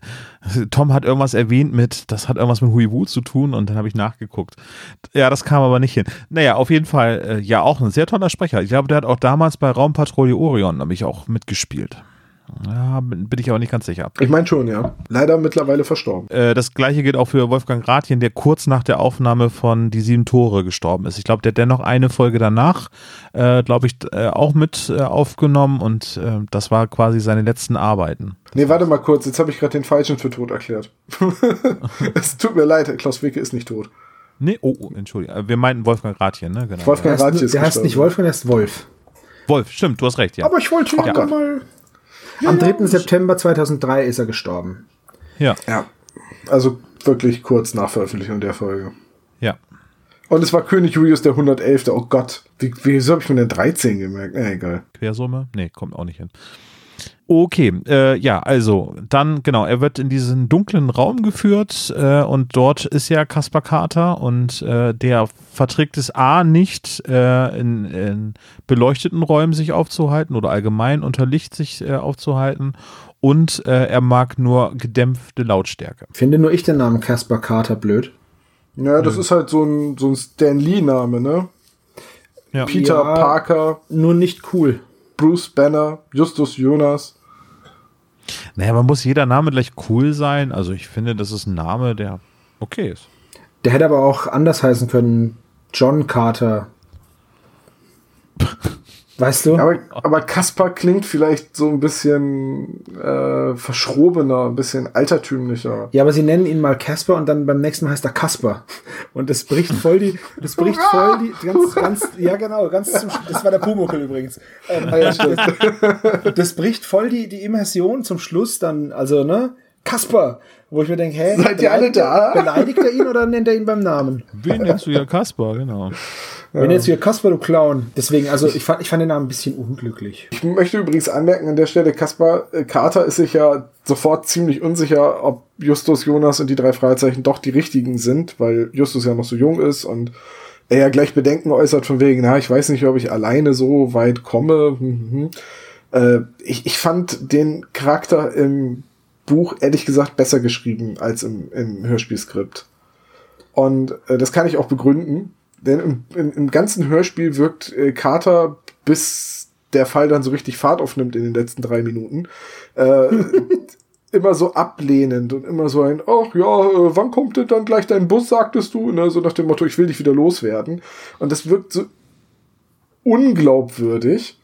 Tom hat irgendwas erwähnt mit, das hat irgendwas mit Huibu zu tun und dann habe ich nachgeguckt. Ja, das kam aber nicht hin. Naja, auf jeden Fall, äh, ja, auch ein sehr toller Sprecher. Ich glaube, der hat auch damals bei Raumpatrouille Orion, habe ich auch mitgespielt. Ja, bin, ich aber nicht ganz sicher. Ich meine schon, ja. Leider mittlerweile verstorben. Äh, das gleiche gilt auch für Wolfgang Rathjen, der kurz nach der Aufnahme von Die Sieben Tore gestorben ist. Ich glaube, der hat dennoch eine Folge danach, äh, glaube ich, äh, auch mit äh, aufgenommen und äh, das war quasi seine letzten Arbeiten. Nee, warte mal kurz, jetzt habe ich gerade den Falschen für tot erklärt. es tut mir leid, Klaus Wicke ist nicht tot. Nee, oh, oh Entschuldigung. Äh, Wir meinten Wolfgang Rathjen, ne? Genau. Wolfgang Der, Rathje heißt, ist der heißt nicht Wolfgang, der heißt Wolf. Wolf, stimmt, du hast recht, ja. Aber ich wollte ihn Ja. ja. mal. Am 3. September 2003 ist er gestorben. Ja, Ja. Also wirklich kurz nach Veröffentlichung der Folge. ja. Und es war König Julius der 111. Oh Gott, wie, wieso habe ich mir denn 13 gemerkt? Na, egal. Quersumme? Nee, kommt auch nicht hin. Okay, äh, ja, also dann, genau, er wird in diesen dunklen Raum geführt äh, und dort ist ja Kaspar Carter und äh, der verträgt es A nicht, äh, in, in beleuchteten Räumen sich aufzuhalten oder allgemein unter Licht sich äh, aufzuhalten und äh, er mag nur gedämpfte Lautstärke. Finde nur ich den Namen Caspar Carter blöd. Ja, das ist halt so ein, so ein Stan Lee-Name, ne? Ja. Peter Ja. Parker, Nur nicht cool. Bruce Banner, Justus Jonas. Naja, man muss jeder Name gleich cool sein. Also ich finde, das ist ein Name, der okay ist. Der hätte aber auch anders heißen können. John Carter. Weißt du? Aber, aber Kaspar klingt vielleicht so ein bisschen äh, verschrobener, ein bisschen altertümlicher. Ja, aber sie nennen ihn mal Casper und dann beim nächsten Mal heißt er Kasper. Und das bricht voll die, das bricht voll die, ganz, ganz, ja genau, ganz zum, Sch- das war der Pumuckel übrigens. Ähm, das, das bricht voll die, die Immersion zum Schluss dann, also, ne, Kasper, wo ich mir denke, hä, Seid ihr alle beleidigt er- da? Beleidigt er ihn oder nennt er ihn beim Namen? Wen nennst du ja Kaspar, genau. Wenn jetzt hier Kasper, du Clown. Deswegen, also ich fand, ich fand den Namen ein bisschen unglücklich. Ich möchte übrigens anmerken an der Stelle, Kaspar äh, Carter ist sich ja sofort ziemlich unsicher, ob Justus Jonas und die drei Fragezeichen doch die richtigen sind, weil Justus ja noch so jung ist und er ja gleich Bedenken äußert von wegen, na, ich weiß nicht, ob ich alleine so weit komme. Mhm. Äh, ich, ich fand den Charakter im Buch ehrlich gesagt besser geschrieben als im, im Hörspielskript. Und äh, das kann ich auch begründen, denn im, im, im ganzen Hörspiel wirkt äh, Carter, bis der Fall dann so richtig Fahrt aufnimmt in den letzten drei Minuten, äh, immer so ablehnend und immer so ein, ach ja, äh, wann kommt denn dann gleich dein Bus, sagtest du? Ne? So nach dem Motto, ich will dich wieder loswerden. Und das wirkt so unglaubwürdig.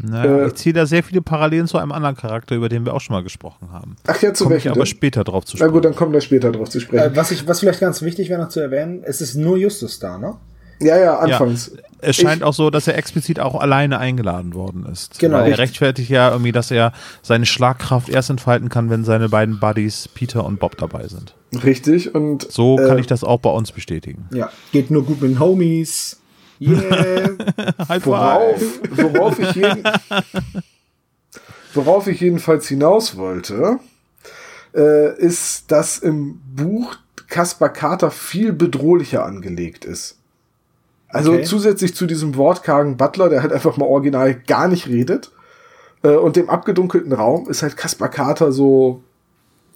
Naja, Äh, ich ziehe da sehr viele Parallelen zu einem anderen Charakter, über den wir auch schon mal gesprochen haben. Ach ja, zu Komme ich welchem aber denn? später drauf zu Na sprechen. gut, dann kommen wir später drauf zu sprechen. Äh, was, ich, was vielleicht ganz wichtig wäre noch zu erwähnen, es ist nur Justus da, ne? Ja, ja, anfangs. Es scheint Ich- auch so, dass er explizit auch alleine eingeladen worden ist. Genau. Weil er rechtfertigt ja irgendwie, dass er seine Schlagkraft erst entfalten kann, wenn seine beiden Buddies Peter und Bob dabei sind. Richtig. Und So kann äh, ich das auch bei uns bestätigen. Ja. Geht nur gut mit den Homies. Yeah. Worauf, worauf, ich jeden, worauf ich jedenfalls hinaus wollte, äh, ist, dass im Buch Kaspar Carter viel bedrohlicher angelegt ist. Also Okay. zusätzlich zu diesem wortkargen Butler, der halt einfach mal original gar nicht redet, äh, und dem abgedunkelten Raum ist halt Kaspar Carter so,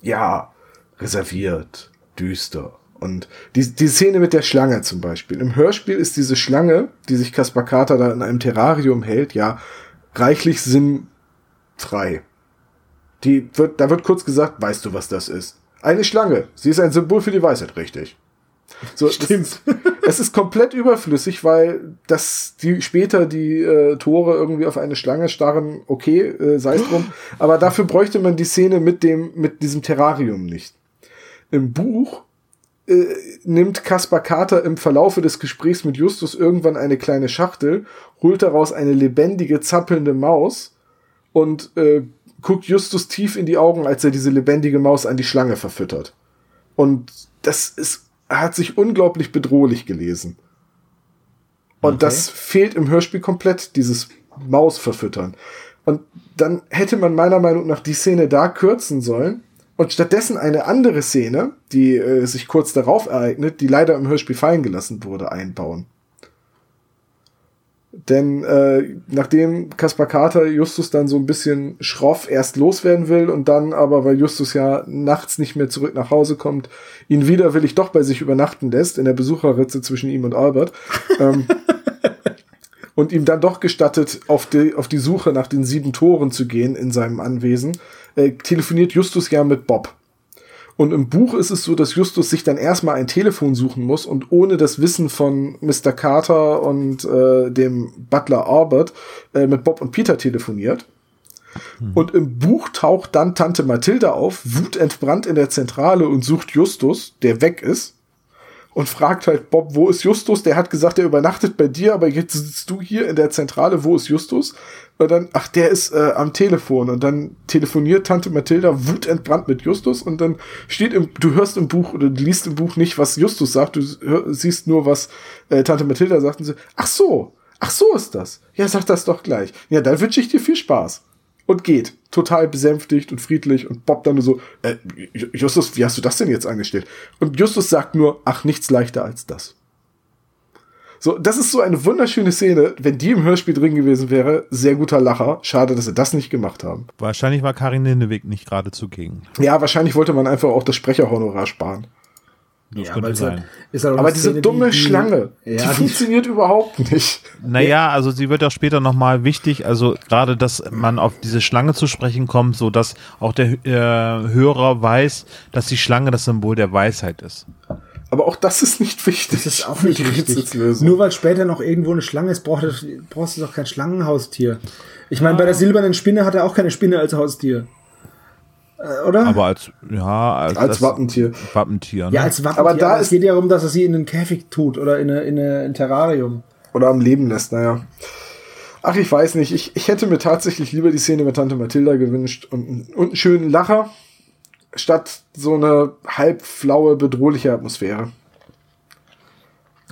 ja, reserviert, düster. Und die, die Szene mit der Schlange zum Beispiel. Im Hörspiel ist diese Schlange, die sich Kaspar Carter da in einem Terrarium hält, ja reichlich sinnfrei. Die wird, da wird kurz gesagt, weißt du, was das ist? Eine Schlange. Sie ist ein Symbol für die Weisheit, richtig. So, Stimmt. Es ist komplett überflüssig, weil das die später die äh, Tore irgendwie auf eine Schlange starren, okay, äh, sei es drum. Aber dafür bräuchte man die Szene mit dem mit diesem Terrarium nicht. Im Buch äh, nimmt Kaspar Kater im Verlaufe des Gesprächs mit Justus irgendwann eine kleine Schachtel, holt daraus eine lebendige zappelnde Maus und äh, guckt Justus tief in die Augen, als er diese lebendige Maus an die Schlange verfüttert. Und das ist hat sich unglaublich bedrohlich gelesen. Und okay. das fehlt im Hörspiel komplett, dieses Maus verfüttern. Und dann hätte man meiner Meinung nach die Szene da kürzen sollen und stattdessen eine andere Szene, die äh, sich kurz darauf ereignet, die leider im Hörspiel fallen gelassen wurde, einbauen. Denn äh, nachdem Kaspar Kater Justus dann so ein bisschen schroff erst loswerden will und dann aber, weil Justus ja nachts nicht mehr zurück nach Hause kommt, ihn widerwillig doch bei sich übernachten lässt, in der Besucherritze zwischen ihm und Albert, ähm, und ihm dann doch gestattet, auf die, auf die Suche nach den sieben Toren zu gehen in seinem Anwesen, äh, telefoniert Justus ja mit Bob. Und im Buch ist es so, dass Justus sich dann erstmal ein Telefon suchen muss und ohne das Wissen von Mr. Carter und äh, dem Butler Albert äh, mit Bob und Peter telefoniert. Hm. Und im Buch taucht dann Tante Mathilda auf, wutentbrannt in der Zentrale und sucht Justus, der weg ist und fragt halt Bob, wo ist Justus? Der hat gesagt, er übernachtet bei dir, aber jetzt sitzt du hier in der Zentrale, wo ist Justus? Und dann, ach, der ist äh, am Telefon. Und dann telefoniert Tante Mathilda wutentbrannt mit Justus und dann steht im, du hörst im Buch oder du liest im Buch nicht, was Justus sagt, du hör, siehst nur, was äh, Tante Mathilda sagt und sie, ach so, ach so ist das. Ja, sag das doch gleich. Ja, dann wünsche ich dir viel Spaß und geht. Total besänftigt und friedlich und Bob dann nur so, äh, Justus, wie hast du das denn jetzt angestellt? Und Justus sagt nur, ach, nichts leichter als das. So, das ist so eine wunderschöne Szene. Wenn die im Hörspiel drin gewesen wäre, sehr guter Lacher. Schade, dass sie das nicht gemacht haben. Wahrscheinlich war Karin Lindewig nicht gerade zugegen. Ja, wahrscheinlich wollte man einfach auch das Sprecherhonorar sparen. Das ja, könnte sein. Halt, halt aber diese Szene, dumme die, Schlange, ja, die, die funktioniert überhaupt nicht. Naja, also sie wird auch später nochmal wichtig, also gerade, dass man auf diese Schlange zu sprechen kommt, so dass auch der äh, Hörer weiß, dass die Schlange das Symbol der Weisheit ist. Aber auch das ist nicht wichtig. Das ist auch nicht richtig. Nur weil später noch irgendwo eine Schlange ist, brauchst du, brauchst du doch kein Schlangenhaustier. Ich meine, ah. bei der silbernen Spinne hat er auch keine Spinne als Haustier. Äh, oder? Aber als, ja, als, als Wappentier. Wappentier ne? Ja, als Wappentier. Aber da es geht ja darum, dass er sie in einen Käfig tut oder in, eine, in, eine, ein Terrarium. Oder am Leben lässt, naja. Ach, ich weiß nicht. Ich, ich hätte mir tatsächlich lieber die Szene mit Tante Mathilda gewünscht und, und einen schönen Lacher, statt so eine halbflaue, bedrohliche Atmosphäre.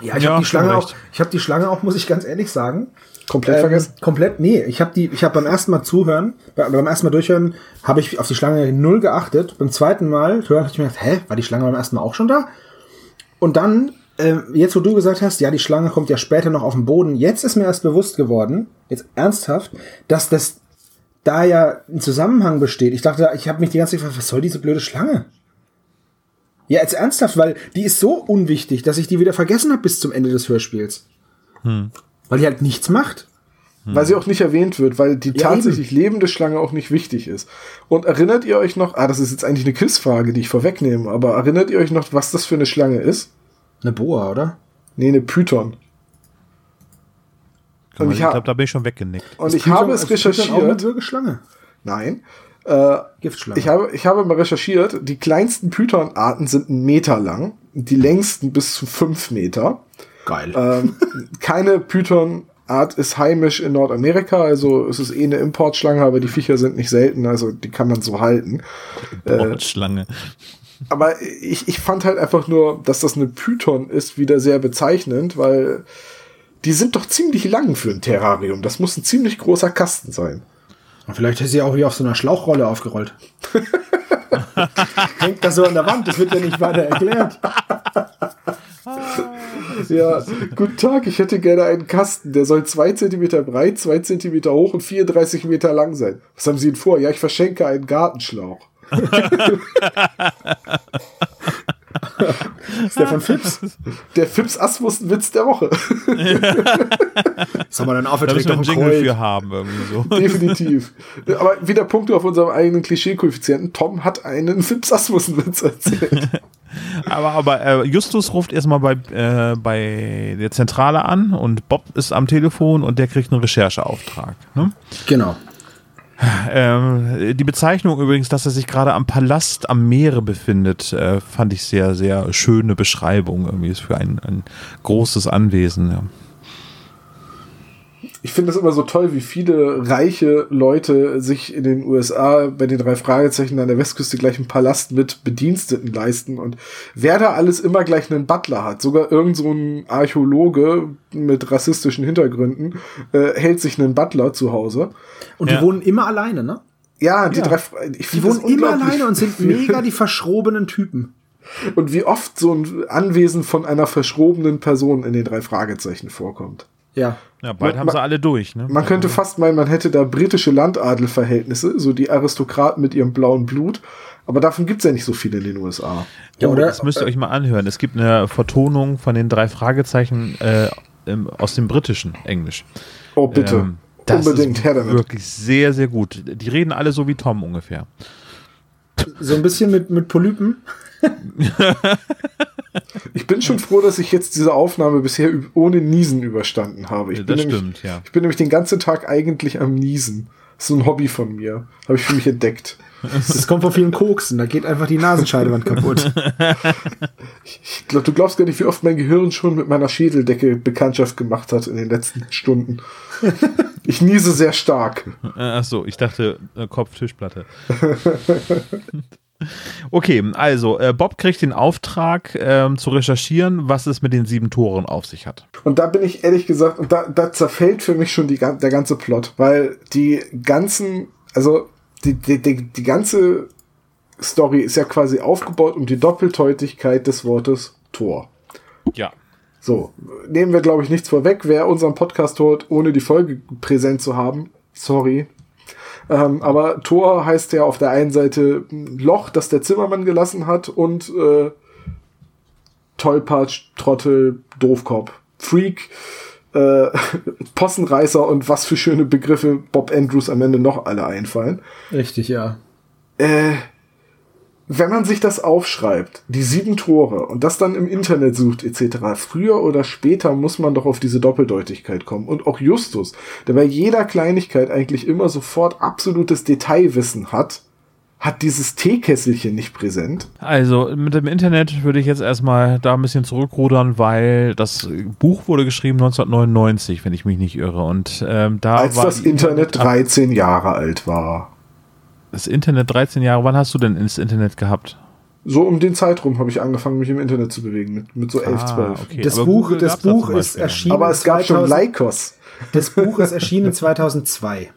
Ja, ich ja, habe die Schlange auch, ich habe die Schlange auch, muss ich ganz ehrlich sagen, Komplett ähm, vergessen? Komplett, nee. Ich habe die, ich habe beim ersten Mal zuhören, beim ersten Mal durchhören, habe ich auf die Schlange null geachtet. Beim zweiten Mal hören habe ich mir gedacht, hä, war die Schlange beim ersten Mal auch schon da? Und dann, äh, jetzt wo du gesagt hast, ja, die Schlange kommt ja später noch auf den Boden, jetzt ist mir erst bewusst geworden, jetzt ernsthaft, dass das da ja ein Zusammenhang besteht. Ich dachte, ich habe mich die ganze Zeit gefragt, was soll diese blöde Schlange? Ja, jetzt ernsthaft, weil die ist so unwichtig, dass ich die wieder vergessen habe bis zum Ende des Hörspiels. Hm. Weil die halt nichts macht. Hm. Weil sie auch nicht erwähnt wird, weil die ja, tatsächlich eben. lebende Schlange auch nicht wichtig ist. Und erinnert ihr euch noch, ah, das ist jetzt eigentlich eine Quizfrage, die ich vorwegnehme, aber erinnert ihr euch noch, was das für eine Schlange ist? Eine Boa, oder? Nee, eine Python. Und ich, ich glaube, da bin ich schon weggenickt. Und ist ich Python, habe es recherchiert. Auch eine Würgeschlange? Nein. Äh, Giftschlange. Ich habe, ich habe mal recherchiert, die kleinsten Python-Arten sind einen Meter lang, die längsten bis zu fünf Meter. Geil. Ähm, keine Python-Art ist heimisch in Nordamerika, also es ist eh eine Importschlange, aber die Viecher sind nicht selten, also die kann man so halten. Importschlange. Äh, aber ich, ich fand halt einfach nur, dass das eine Python ist, wieder sehr bezeichnend, weil die sind doch ziemlich lang für ein Terrarium. Das muss ein ziemlich großer Kasten sein. Und vielleicht ist sie auch wie auf so einer Schlauchrolle aufgerollt. Hängt das so an der Wand, das wird ja nicht weiter erklärt. Ja, guten Tag, ich hätte gerne einen Kasten, der soll zwei Zentimeter breit, zwei Zentimeter hoch und 34 Meter lang sein. Was haben Sie denn vor? Ja, ich verschenke einen Gartenschlauch. Ist der von Fips? Der Fips Asmussen-Witz der Woche. Sag mal, dann Da auferträgt müssen wir einen ein Jingle Kreuz. für haben, irgendwie so. Definitiv. Aber wieder Punkte auf unserem eigenen Klischee-Koeffizienten. Tom hat einen Fips Asmussen-Witz erzählt. Aber, aber äh, Justus ruft erstmal bei, äh, bei der Zentrale an und Bob ist am Telefon und der kriegt einen Rechercheauftrag. Ne? Genau. Ähm, die Bezeichnung übrigens, dass er sich gerade am Palast am Meere befindet, äh, fand ich sehr, sehr schöne Beschreibung. Irgendwie ist für ein, ein großes Anwesen. Ja. Ich finde es immer so toll, wie viele reiche Leute sich in den USA bei den drei Fragezeichen an der Westküste gleich einen Palast mit Bediensteten leisten und wer da alles immer gleich einen Butler hat. Sogar irgend so ein Archäologe mit rassistischen Hintergründen äh, hält sich einen Butler zu Hause. Und Ja. die wohnen immer alleine, ne? Ja, die Ja. drei ich Die das wohnen immer alleine und sind mega die verschrobenen Typen. Und wie oft so ein Anwesen von einer verschrobenen Person in den drei Fragezeichen vorkommt. Ja. Ja, bald Man- haben sie alle durch. Ne? Man könnte fast meinen, man hätte da britische Landadelverhältnisse, so die Aristokraten mit ihrem blauen Blut. Aber davon gibt's ja nicht so viele in den USA. Ja, oder? das müsst ihr euch mal anhören. Es gibt eine Vertonung von den drei Fragezeichen äh, im, aus dem britischen Englisch. Oh, bitte. Ähm, das Unbedingt, ist her damit. wirklich sehr, sehr gut. Die reden alle so wie Tom ungefähr. So ein bisschen mit, mit Polypen. Ich bin schon froh, dass ich jetzt diese Aufnahme bisher ohne Niesen überstanden habe. Ich bin, das nämlich, stimmt, ja. ich bin nämlich den ganzen Tag eigentlich am Niesen. Das ist so ein Hobby von mir. Habe ich für mich entdeckt. Das kommt von vielen Koksen. Da geht einfach die Nasenscheidewand kaputt. Ich glaube, du glaubst gar nicht, wie oft mein Gehirn schon mit meiner Schädeldecke Bekanntschaft gemacht hat in den letzten Stunden. Ich niese sehr stark. Ach so, ich dachte äh, Kopf-Tischplatte. okay, also äh, Bob kriegt den Auftrag ähm, zu recherchieren, was es mit den sieben Toren auf sich hat. Und da bin ich ehrlich gesagt, und da, da zerfällt für mich schon die, der ganze Plot, weil die ganzen, also die, die, die, die ganze Story ist ja quasi aufgebaut um die Doppeldeutigkeit des Wortes Tor. Ja. So, nehmen wir, glaube ich, nichts vorweg. Wer unseren Podcast hört, ohne die Folge präsent zu haben, sorry. Ähm, aber Tor heißt ja auf der einen Seite Loch, das der Zimmermann gelassen hat und äh, Tollpatsch, Trottel, Doofkopf, Freak, äh, Possenreißer und was für schöne Begriffe Bob Andrews am Ende noch alle einfallen. Richtig, ja. Äh, wenn man sich das aufschreibt, die sieben Tore und das dann im Internet sucht etc., früher oder später muss man doch auf diese Doppeldeutigkeit kommen. Und auch Justus, der bei jeder Kleinigkeit eigentlich immer sofort absolutes Detailwissen hat, hat dieses Teekesselchen nicht präsent. Also mit dem Internet würde ich jetzt erstmal da ein bisschen zurückrudern, weil das Buch wurde geschrieben 1999, wenn ich mich nicht irre. Und ähm, da Als das Internet 13 Jahre alt war. Das Internet 13 Jahre. Wann hast du denn ins Internet gehabt? So um den Zeitraum habe ich angefangen, mich im Internet zu bewegen, mit, mit so 11, 12. Ah, okay. Das Aber Buch, Google das Buch zum ist erschienen. Aber es gab schon 2000 Lycos. Das Buch ist erschienen 2002.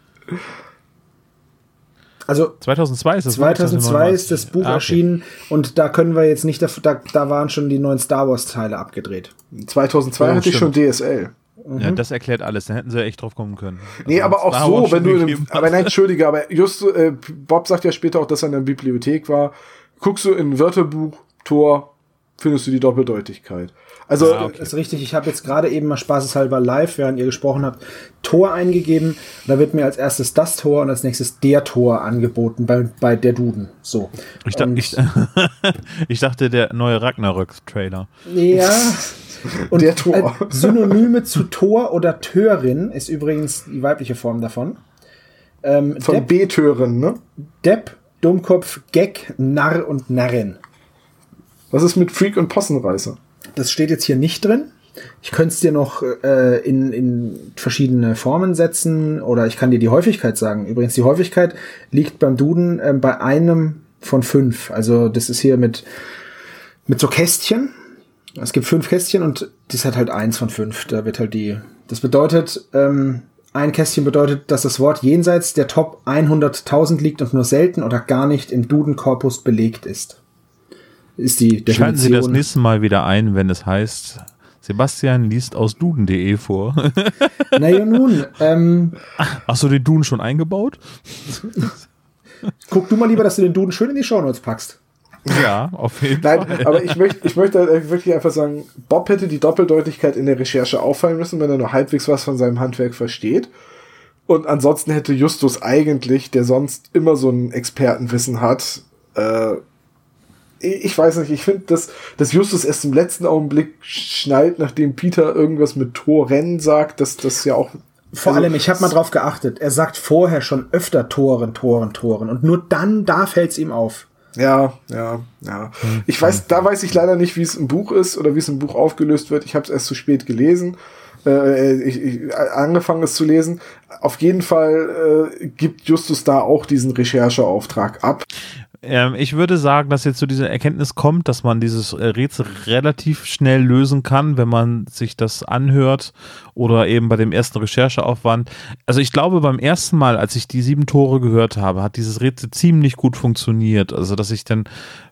Also 2002 ist das Buch, 2002 ist das Buch Ah, okay. erschienen und da können wir jetzt nicht, da, da waren schon die neuen Star Wars Teile abgedreht. 2002 Oh, hatte ich schon DSL. Ja, das erklärt alles. Da hätten sie echt drauf kommen können. Nee, Also, aber auch so, wenn du, einem, aber nein, entschuldige, aber just, äh, Bob sagt ja später auch, dass er in der Bibliothek war. Guckst du in ein Wörterbuch, Tor, findest du die Doppeldeutigkeit. Also, Ah, okay. Das ist richtig. Ich habe jetzt gerade eben mal spaßeshalber live, während ihr gesprochen habt, Tor eingegeben. Da wird mir als erstes das Tor und als nächstes der Tor angeboten bei, bei der Duden. So. Ich, da, ich, ich dachte, der neue Ragnarök-Trailer. Ja. Und Der Tor. Synonyme zu Tor oder Törin ist übrigens die weibliche Form davon. Ähm, von Beethoven, ne? Depp, Dummkopf, Gag, Narr und Narrin. Was ist mit Freak und Possenreißer? Das steht jetzt hier nicht drin. Ich könnte es dir noch äh, in, in verschiedene Formen setzen oder ich kann dir die Häufigkeit sagen. Übrigens, die Häufigkeit liegt beim Duden ähm, bei einem von fünf. Also das ist hier mit, mit so Kästchen. Es gibt fünf Kästchen und das hat halt eins von fünf. Da wird halt die. Das bedeutet, ähm, ein Kästchen bedeutet, dass das Wort jenseits der Top 100.000 liegt und nur selten oder gar nicht im Duden-Korpus belegt ist. Ist die Definition. Schalten Sie das nächste Mal wieder ein, wenn es heißt, Sebastian liest aus duden.de vor. Naja, nun, ähm, Hast du den Duden schon eingebaut? guck du mal lieber, dass du den Duden schön in die Shownotes packst. Ja, auf jeden Nein, Fall. aber ich möchte, ich möchte halt wirklich einfach sagen, Bob hätte die Doppeldeutigkeit in der Recherche auffallen müssen, wenn er nur halbwegs was von seinem Handwerk versteht. Und ansonsten hätte Justus eigentlich, der sonst immer so ein Expertenwissen hat, äh, ich weiß nicht, ich finde, dass, dass Justus erst im letzten Augenblick schnallt, nachdem Peter irgendwas mit Toren sagt, dass das ja auch. Vor also, allem, ich habe mal drauf geachtet, er sagt vorher schon öfter Toren, Toren, Toren. Und nur dann, da fällt's ihm auf. Ja, ja, ja. Ich weiß, da weiß ich leider nicht, wie es im Buch ist oder wie es im Buch aufgelöst wird. Ich habe es erst zu spät gelesen. Äh, ich, ich, angefangen es zu lesen. Auf jeden Fall äh, gibt Justus da auch diesen Rechercheauftrag ab. Ähm, ich würde sagen, dass jetzt zu dieser Erkenntnis kommt, dass man dieses äh, Rätsel relativ schnell lösen kann, wenn man sich das anhört oder eben bei dem ersten Rechercheaufwand. Also ich glaube, beim ersten Mal, als ich die sieben Tore gehört habe, hat dieses Rätsel ziemlich gut funktioniert. Also dass ich dann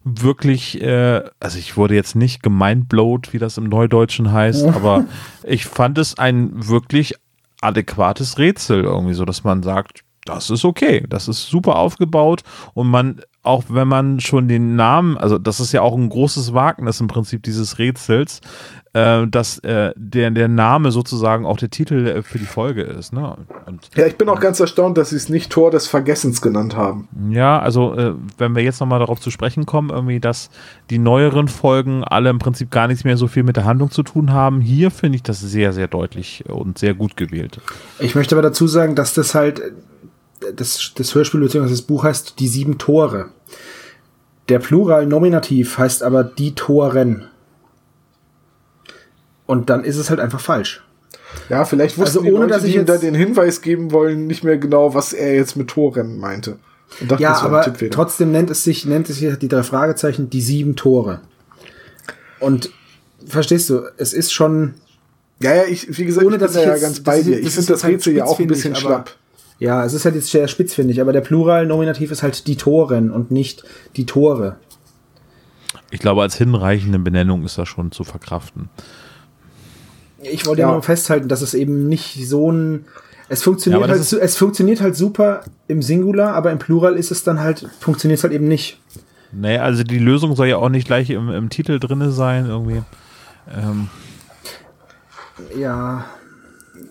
wirklich, äh, also ich wurde jetzt nicht gemindblowt, wie das im Neudeutschen heißt, aber ich fand es ein wirklich adäquates Rätsel irgendwie so, dass man sagt, das ist okay, das ist super aufgebaut und man auch wenn man schon den Namen, also das ist ja auch ein großes Wagnis im Prinzip dieses Rätsels, äh, dass äh, der, der Name sozusagen auch der Titel äh, für die Folge ist. Ne? Und, ja, ich bin auch ganz erstaunt, dass sie es nicht Tor des Vergessens genannt haben. Ja, also äh, wenn wir jetzt nochmal darauf zu sprechen kommen, irgendwie, dass die neueren Folgen alle im Prinzip gar nichts mehr so viel mit der Handlung zu tun haben, hier finde ich das sehr, sehr deutlich und sehr gut gewählt. Ich möchte aber dazu sagen, dass das halt das, das Hörspiel bzw. das Buch heißt Die sieben Tore. Der Plural Nominativ heißt aber die Toren. Und dann ist es halt einfach falsch. Ja, vielleicht wussten Also die ohne, Leute, dass ich die ihm da den Hinweis geben wollen, nicht mehr genau, was er jetzt mit Toren meinte. Und dachten, Ja, aber trotzdem nennt es sich, nennt es sich die drei Fragezeichen die sieben Tore. Und verstehst du, es ist schon, Ja, ja, ich, wie gesagt, Ohne, ich dass bin ich da ja ganz bei dir. Ich finde das halt Rätsel ja auch ein bisschen schlapp. Ja, es ist halt jetzt sehr spitzfindig, aber der Plural Nominativ ist halt die Toren und nicht die Tore. Ich glaube, als hinreichende Benennung ist das schon zu verkraften. Ich wollte ja. Ja. nur festhalten, dass es eben nicht so ein. Es funktioniert Ja, halt, es funktioniert halt super im Singular, aber im Plural ist es dann halt, funktioniert es halt eben nicht. Nee, also die Lösung soll ja auch nicht gleich im, im Titel drinne sein, irgendwie. Ähm, Ja.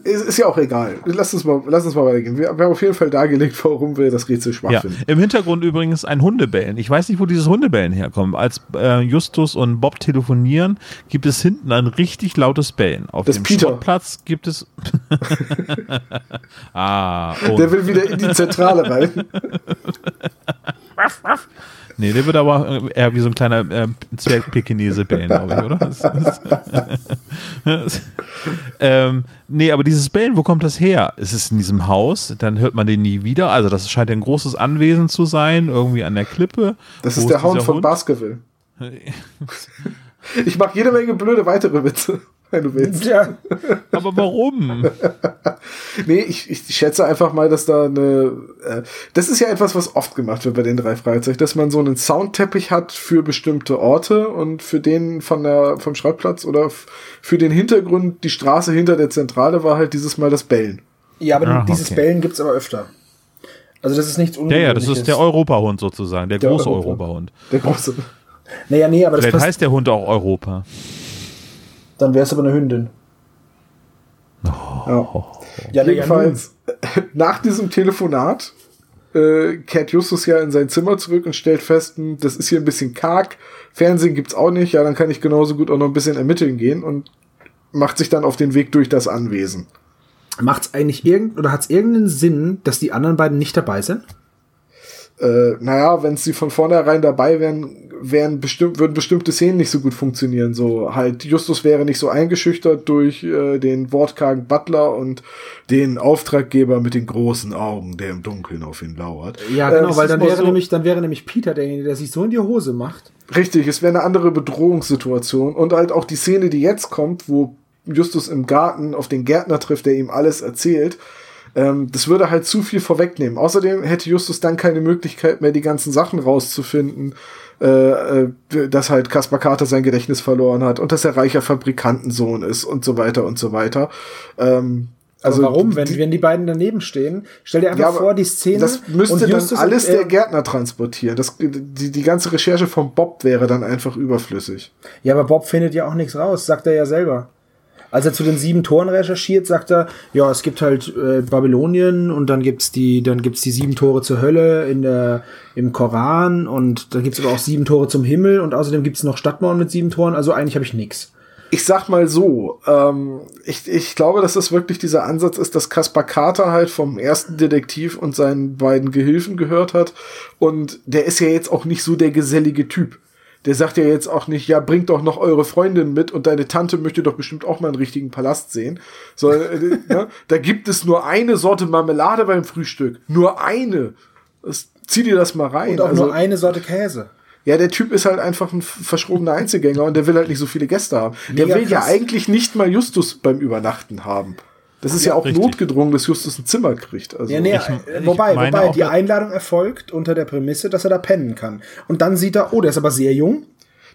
Ist, ist ja auch egal. Lass uns mal, lass uns mal weitergehen. Wir, wir haben auf jeden Fall dargelegt, warum wir das Rätsel schwach ja. finden. Im Hintergrund übrigens ein Hundebellen. Ich weiß nicht, wo dieses Hundebellen herkommt. Als äh, Justus und Bob telefonieren, gibt es hinten ein richtig lautes Bellen. Auf Das dem. Schrottplatz gibt es. ah. Der will wieder in die Zentrale rein. Nee, der wird aber eher wie so ein kleiner äh, Zwergpekinese bellen, glaube ich, oder? Das, das, ähm, nee, aber dieses Bellen, wo kommt das her? Ist es in diesem Haus? Dann hört man den nie wieder. Also das scheint ein großes Anwesen zu sein, irgendwie an der Klippe. Das Wo ist der Hound von Hund? Baskerville. Ich mache jede Menge blöde weitere Witze, wenn du willst. Ja. Aber warum? Nee, ich, ich schätze einfach mal, dass da eine. Äh, das ist ja etwas, was oft gemacht wird bei den drei Fragezeichen, dass man so einen Soundteppich hat für bestimmte Orte und für den von der, vom Schrottplatz oder für den Hintergrund, die Straße hinter der Zentrale war halt dieses Mal das Bellen. Ja, aber Ah, dieses okay. Bellen gibt's aber öfter. Also das ist nichts Ja, Ungewöhnliches. ja, das ist der Europahund sozusagen, der, Der große Europa. Europahund. Der große. Naja, nee, aber das Vielleicht passt, heißt der Hund auch Europa. Dann wäre es aber eine Hündin. Ja. Ja, ja, Jedenfalls, nach diesem Telefonat äh, kehrt Justus ja in sein Zimmer zurück und stellt fest, hm, das ist hier ein bisschen karg, Fernsehen gibt's auch nicht, ja, dann kann ich genauso gut auch noch ein bisschen ermitteln gehen und macht sich dann auf den Weg durch das Anwesen. Macht's eigentlich irgend oder hat's irgendeinen Sinn, dass die anderen beiden nicht dabei sind? Äh, naja, wenn sie von vornherein dabei wären, wären bestimmt, würden bestimmte Szenen nicht so gut funktionieren. So halt, Justus wäre nicht so eingeschüchtert durch äh, den wortkargen Butler und den Auftraggeber mit den großen Augen, der im Dunkeln auf ihn lauert. Ja, Äh, genau, es weil dann wäre so- nämlich, dann wäre nämlich Peter derjenige, der sich so in die Hose macht. Richtig, es wäre eine andere Bedrohungssituation und halt auch die Szene, die jetzt kommt, wo Justus im Garten auf den Gärtner trifft, der ihm alles erzählt. Ähm, das würde halt zu viel vorwegnehmen. Außerdem hätte Justus dann keine Möglichkeit mehr, die ganzen Sachen rauszufinden, äh, äh, dass halt Kaspar Carter sein Gedächtnis verloren hat und dass er reicher Fabrikantensohn ist und so weiter und so weiter. Ähm, Also Aber warum? die- Wenn, wenn die beiden daneben stehen, stell dir einfach Ja, vor, die Szene. Das müsste dann Justus und alles er- der Gärtner transportieren. Das, die, die ganze Recherche von Bob wäre dann einfach überflüssig. Ja, aber Bob findet ja auch nichts raus, sagt er ja selber. Als er zu den sieben Toren recherchiert, sagt er, ja, es gibt halt äh, Babylonien und dann gibt's die, dann gibt's die sieben Tore zur Hölle in der, im Koran und dann gibt's aber auch sieben Tore zum Himmel und außerdem gibt's noch Stadtmauern mit sieben Toren, also eigentlich habe ich nix. Ich sag mal so, ähm, ich, ich glaube, dass das wirklich dieser Ansatz ist, dass Kaspar Carter halt vom ersten Detektiv und seinen beiden Gehilfen gehört hat. Und der ist ja jetzt auch nicht so der gesellige Typ. Der sagt ja jetzt auch nicht, ja, bringt doch noch eure Freundin mit und deine Tante möchte doch bestimmt auch mal einen richtigen Palast sehen. Sondern, äh, ne, da gibt es nur eine Sorte Marmelade beim Frühstück. Nur eine. Das, zieh dir das mal rein. Und auch Also- nur eine Sorte Käse. ja, der Typ ist halt einfach ein verschrobener Einzelgänger und der will halt nicht so viele Gäste haben. Der Mega will ja krass. eigentlich nicht mal Justus beim Übernachten haben. Das ist ja, auch richtig. notgedrungen, dass Justus ein Zimmer kriegt. Also, Ja, nee, Ich- äh, ich wobei, wobei die Einladung erfolgt unter der Prämisse, dass er da pennen kann. Und dann sieht er, oh, der ist aber sehr jung.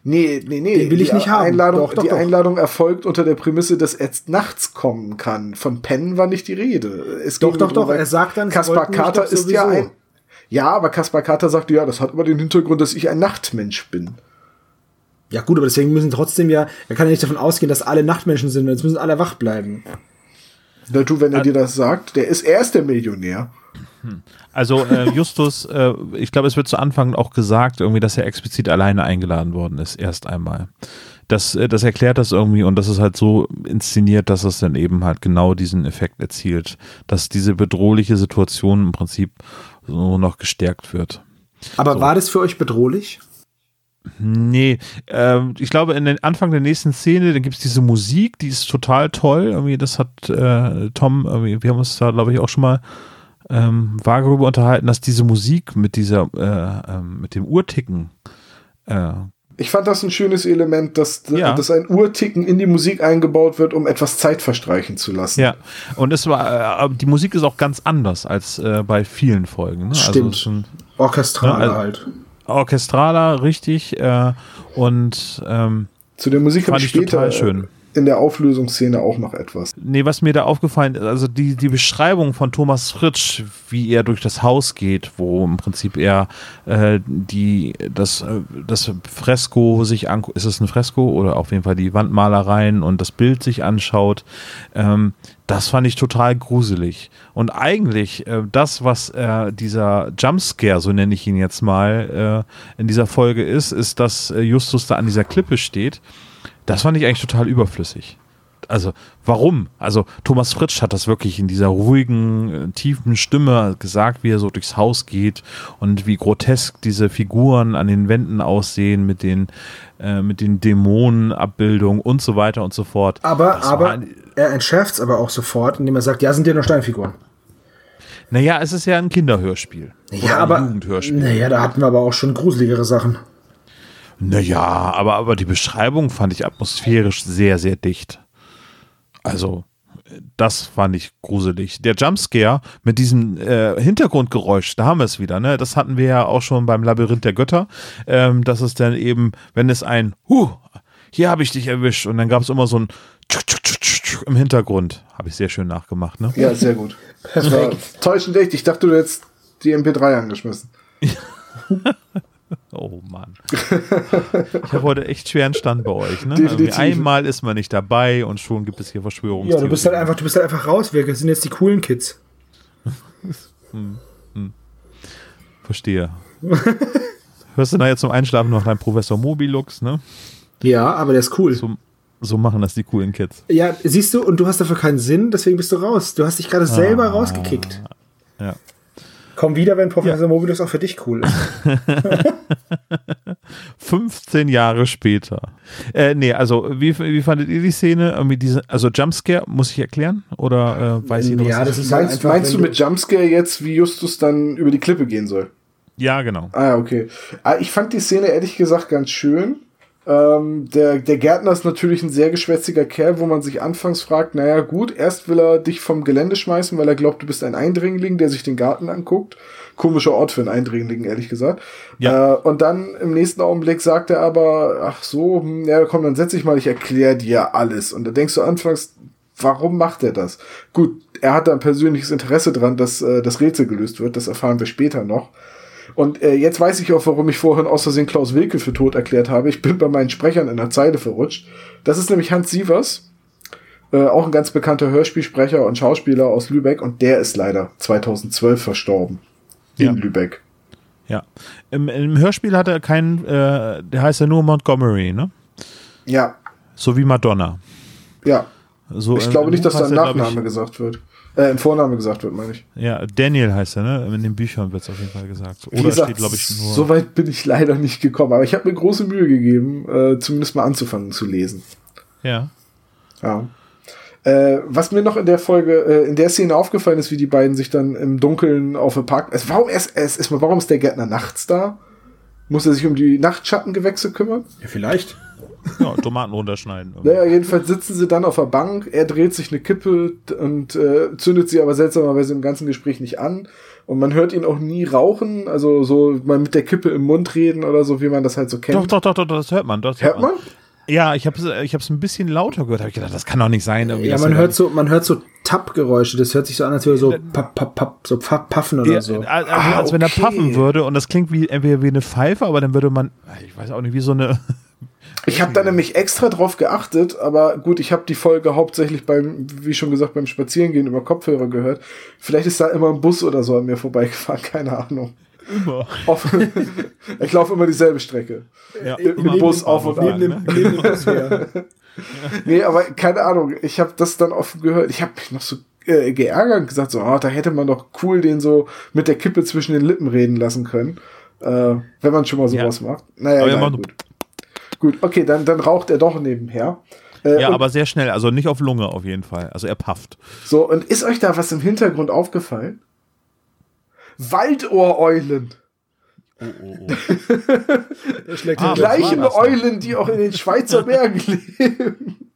nee, nee, nee. Den will ich nicht haben. Einladung, Doch, doch, die doch. Einladung erfolgt unter der Prämisse, dass er jetzt nachts kommen kann. Von Pennen war nicht die Rede. Es Doch, doch, doch. Er sagt dann, Kaspar Carter doch ist ja ein. Ja, aber Kaspar Carter sagte, ja, das hat aber den Hintergrund, dass ich ein Nachtmensch bin. Ja gut, aber deswegen müssen trotzdem ja, er kann ja nicht davon ausgehen, dass alle Nachtmenschen sind, jetzt müssen alle wach bleiben. Na du, wenn er dir das sagt, der ist, er ist der Millionär. Also äh, Justus, äh, ich glaube, es wird zu Anfang auch gesagt, irgendwie, dass er explizit alleine eingeladen worden ist, erst einmal. Das, äh, das erklärt das irgendwie und das ist halt so inszeniert, dass es dann eben halt genau diesen Effekt erzielt, dass diese bedrohliche Situation im Prinzip so noch gestärkt wird. Aber war das für euch bedrohlich? Nee, ähm, ich glaube, in den Anfang der nächsten Szene, dann gibt es diese Musik, die ist total toll. Irgendwie, das hat äh, Tom, wir haben uns da, glaube ich, auch schon mal ähm, vage darüber unterhalten, dass diese Musik mit dieser, äh, ähm, mit dem Uhrticken, äh, Ich fand das ein schönes Element, dass, Ja. dass ein Uhrticken in die Musik eingebaut wird, um etwas Zeit verstreichen zu lassen. ja, und es war, äh, die Musik ist auch ganz anders als äh, bei vielen Folgen. Ne? Stimmt. Also ist ein Orchestral Ja, also- halt. Orchestraler, richtig, äh, und ähm, Zu der Musik habe ich später total schön. In der Auflösungsszene auch noch etwas. Nee, was mir da aufgefallen ist, also die, die Beschreibung von Thomas Fritsch, wie er durch das Haus geht, wo im Prinzip er äh, die, das, äh, das Fresko sich anguckt, ist es ein Fresko oder auf jeden Fall die Wandmalereien und das Bild sich anschaut, ähm, das fand ich total gruselig. Und eigentlich äh, das, was äh, dieser Jumpscare, so nenne ich ihn jetzt mal, äh, in dieser Folge ist, ist, dass äh, Justus da an dieser Klippe steht. Das fand ich eigentlich total überflüssig. Also, warum? Also, Thomas Fritsch hat das wirklich in dieser ruhigen, äh, tiefen Stimme gesagt, wie er so durchs Haus geht und wie grotesk diese Figuren an den Wänden aussehen mit den, äh, mit den Dämonenabbildungen und so weiter und so fort. Aber, Das aber er entschärft es aber auch sofort, indem er sagt, ja, sind ja nur Steinfiguren. Naja, es ist ja ein Kinderhörspiel. Ja, aber, Jugendhörspiel. naja, da hatten wir aber auch schon gruseligere Sachen. Naja, aber, aber die Beschreibung fand ich atmosphärisch sehr, sehr dicht. Also, das fand ich gruselig. Der Jumpscare mit diesem äh, Hintergrundgeräusch, da haben wir es wieder, ne? Das hatten wir ja auch schon beim Labyrinth der Götter. Ähm, das ist dann eben, wenn es ein Huh, hier habe ich dich erwischt und dann gab es immer so ein Tschuk, tschuk, tschuk, im Hintergrund. Habe ich sehr schön nachgemacht, ne? Ja, sehr gut. War täuschend echt. Ich dachte, du hättest die MP3 angeschmissen. Oh Mann. Ich habe heute echt schweren Stand bei euch. Ne? Definitiv. einmal ist man nicht dabei und schon gibt es hier Ja, Verschwörungstheorien. du bist halt einfach, du bist halt einfach raus. Wir sind jetzt die coolen Kids. Verstehe. Hörst du da jetzt zum Einschlafen noch deinen Professor Mobilux, ne? Ja, aber der ist cool. So, so machen das die coolen Kids. Ja, siehst du, und du hast dafür keinen Sinn, deswegen bist du raus. Du hast dich gerade selber rausgekickt. Ja. Komm wieder, wenn Professor Mobilus auch für dich cool ist. 15 Jahre später. Äh, nee, also wie, wie fandet ihr die Szene? Irgendwie diese, also Jumpscare, muss ich erklären? Oder äh, weiß ich noch? Ja, das ist halt Meinst, einfach, meinst du mit Jumpscare jetzt, wie Justus dann über die Klippe gehen soll? ja, genau. Ah, ja, okay. Ah, Ich fand die Szene ehrlich gesagt ganz schön. Ähm, der, der Gärtner ist natürlich ein sehr geschwätziger Kerl, wo man sich anfangs fragt, naja gut, erst will er dich vom Gelände schmeißen, weil er glaubt, du bist ein Eindringling, der sich den Garten anguckt. Komischer Ort für einen Eindringling, ehrlich gesagt. Ja. Äh, und dann im nächsten Augenblick sagt er aber, ach so, hm, ja komm, dann setz dich mal, ich erkläre dir alles. Und da denkst du anfangs, warum macht er das? Gut, er hat da ein persönliches Interesse dran, dass äh, das Rätsel gelöst wird. Das erfahren wir später noch. Und äh, jetzt weiß ich auch, warum ich vorhin aus Versehen Klaus Wilke für tot erklärt habe. Ich bin bei meinen Sprechern in der Zeile verrutscht. Das ist nämlich Hans Sievers, äh, auch ein ganz bekannter Hörspielsprecher und Schauspieler aus Lübeck. Und der ist leider 2012 verstorben. In Ja. Lübeck. Ja. Im, Im Hörspiel hat er keinen, äh, der heißt ja nur Montgomery, ne? Ja, So wie Madonna. ja. So, Ich im- glaube nicht, dass da ein Nachname gesagt wird. Äh, ein Vorname gesagt wird, meine ich. Ja, Daniel heißt er, ne? In den Büchern wird es auf jeden Fall gesagt. Wie Oder gesagt, steht, glaube ich, nur. so weit bin ich leider nicht gekommen. Aber ich habe mir große Mühe gegeben, äh, zumindest mal anzufangen zu lesen. ja. Ja. Äh, was mir noch in der Folge, äh, in der Szene aufgefallen ist, wie die beiden sich dann im Dunkeln auf dem Park. Also warum ist, ist, ist, warum ist der Gärtner nachts da? Muss er sich um die Nachtschattengewächse kümmern? Ja, vielleicht. Ja, Tomaten runterschneiden. Naja, jedenfalls sitzen sie dann auf der Bank, er dreht sich eine Kippe und äh, zündet sie aber seltsamerweise im ganzen Gespräch nicht an. Und man hört ihn auch nie rauchen, also so mal mit der Kippe im Mund reden oder so, wie man das halt so kennt. Doch, doch, doch, doch, das hört man. Das Hört man? Ja, ich habe es ich hab's ein bisschen lauter gehört. Habe ich gedacht, das kann doch nicht sein. irgendwie, Ja, man hört so, man hört so Tappgeräusche. Das hört sich so an, als würde so papp, papp, papp, so paffen oder Ja, so. als, Ah, als wenn er okay. paffen würde und das klingt wie entweder wie eine Pfeife, aber dann würde man, ich weiß auch nicht, wie so eine. Ich habe da nämlich extra drauf geachtet, aber gut, ich habe die Folge hauptsächlich beim, wie schon gesagt, beim Spazierengehen über Kopfhörer gehört. Vielleicht ist da immer ein Bus oder so an mir vorbeigefahren, keine Ahnung. Immer. Ich laufe immer dieselbe Strecke. Ja, Im immer Bus auf und an, neben, ne? neben dem Bus her. Nee, aber keine Ahnung. Ich habe das dann oft gehört. Ich habe mich noch so äh, geärgert und gesagt, so, oh, da hätte man doch cool den so mit der Kippe zwischen den Lippen reden lassen können. Äh, wenn man schon mal sowas macht. Naja, Aber er macht- gut. Okay, dann, dann raucht er doch nebenher. Äh, Ja, aber sehr schnell, also nicht auf Lunge auf jeden Fall. Also er pafft. So, und ist euch da was im Hintergrund aufgefallen? Waldohreulen. Oh, oh, oh. Der schlägt Ah, Gleichen? Eulen, die auch in den Schweizer Bergen leben.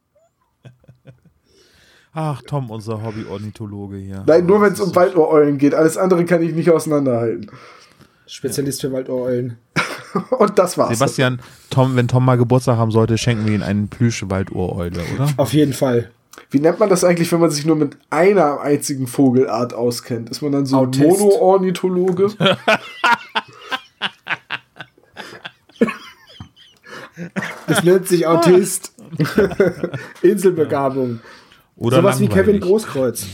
Ach, Tom, unser Hobby-Ornithologe hier. Nein, nur Oh, wenn es um Waldohreulen geht. Alles andere kann ich nicht auseinanderhalten. Spezialist für Waldohreulen. Und das war's. Sebastian, Tom, wenn Tom mal Geburtstag haben sollte, schenken wir ihm einen Plüsch-Waldohreule, oder? Auf jeden Fall. Wie nennt man das eigentlich, wenn man sich nur mit einer einzigen Vogelart auskennt? Ist man dann so ein Autist. Mono-Ornithologe? Das nennt sich Autist. Inselbegabung. Oder Sowas wie Kevin. Großkreuz.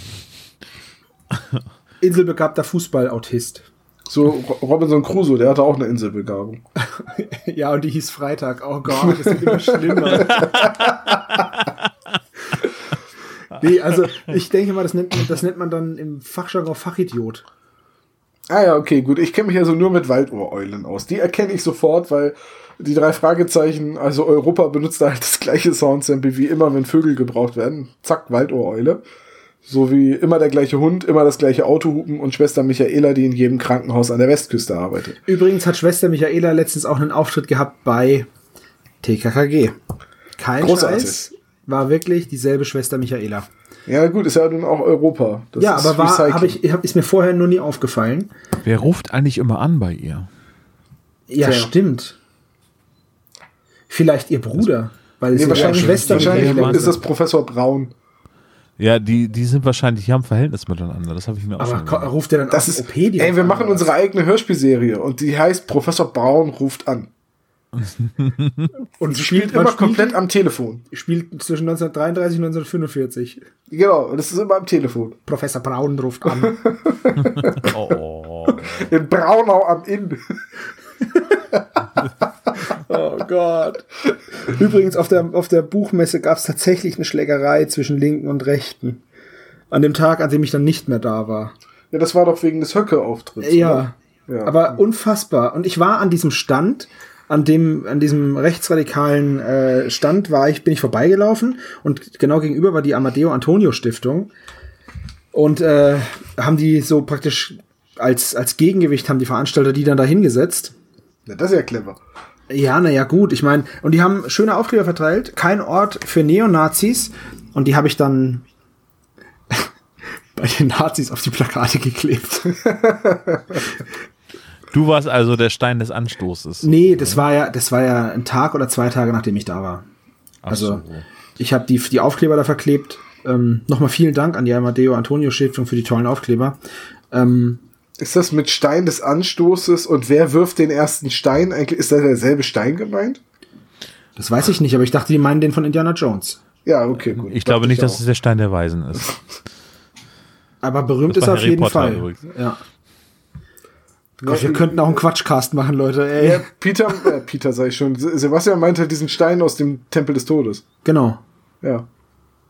Inselbegabter Fußballautist. So Ro- Robinson Crusoe, der hatte auch eine Inselbegabung. Ja, und die hieß Freitag. Oh Gott, das wird immer schlimmer. nee, also ich denke mal, das nennt man, das nennt man dann im Fachjargon Fachidiot. Ah ja, okay, gut. Ich kenne mich also nur mit Waldohreulen aus. Die erkenne ich sofort, weil die drei Fragezeichen, also Europa benutzt da halt das gleiche Soundsample wie immer, wenn Vögel gebraucht werden. Zack, Waldohreule. So wie immer der gleiche Hund, immer das gleiche Autohupen und Schwester Michaela, die in jedem Krankenhaus an der Westküste arbeitet. Übrigens hat Schwester Michaela letztens auch einen Auftritt gehabt bei TKKG. Kein Großartig. Scheiß, war wirklich dieselbe Schwester Michaela. Ja, gut, ist ja nun auch Europa. Das ja, ist aber war, hab ich, hab, ist mir vorher nur nie aufgefallen. Wer ruft eigentlich immer an bei ihr? Ja, Tja. stimmt. Vielleicht ihr Bruder. Weil es Nee, ja wahrscheinlich, Schwester wahrscheinlich Michaela ist das Professor Braun. Ja, die, die sind wahrscheinlich, die haben Verhältnis miteinander. Das habe ich mir auch Aber schon ruft er dann Das auf ist, OP ey, wir an, machen unsere eigene Hörspielserie und die heißt Professor Braun ruft an. und Sie spielt immer komplett am Telefon. spielt zwischen 1933 und 1945. Genau, und das ist immer am Telefon. Professor Braun ruft an. Oh, oh. In Braunau am Inn. Oh Gott. Übrigens, auf der, auf der Buchmesse gab es tatsächlich eine Schlägerei zwischen Linken und Rechten. An dem Tag, an dem ich dann nicht mehr da war. Ja, das war doch wegen des Höcke-Auftritts. Ja. oder? ja. Aber unfassbar. Und ich war an diesem Stand, an dem, an diesem rechtsradikalen äh, Stand war ich, bin ich vorbeigelaufen und genau gegenüber war die Amadeo Antonio Stiftung. Und äh, haben die so praktisch als, als Gegengewicht haben die Veranstalter die dann da hingesetzt. Ja, das ist ja clever. Ja, naja, gut. Ich meine, und die haben schöne Aufkleber verteilt. Kein Ort für Neonazis. Und die habe ich dann bei den Nazis auf die Plakate geklebt. Du warst also der Stein des Anstoßes. nee, das war ja, das war ja ein Tag oder zwei Tage, nachdem ich da war. Ach Also, so. ich habe die, die Aufkleber da verklebt Ähm, Nochmal vielen Dank an die Amadeo Antonio Stiftung für die tollen Aufkleber. Ähm, Ist das mit Stein des Anstoßes und wer wirft den ersten Stein? Eigentlich ist da derselbe Stein gemeint? das weiß ich nicht, aber ich dachte, die meinen den von Indiana Jones. Ja, okay, gut. Ich glaube nicht, dass auch. es der Stein der Weisen ist. Aber berühmt Das ist er auf Harry jeden Potter Fall. übrigens. Ja. Gott, wir könnten auch einen Quatschcast machen, Leute. Ey. Ja, Peter, äh, Peter sag ich schon. Se- Sebastian meinte diesen Stein aus dem Tempel des Todes. Genau. Ja.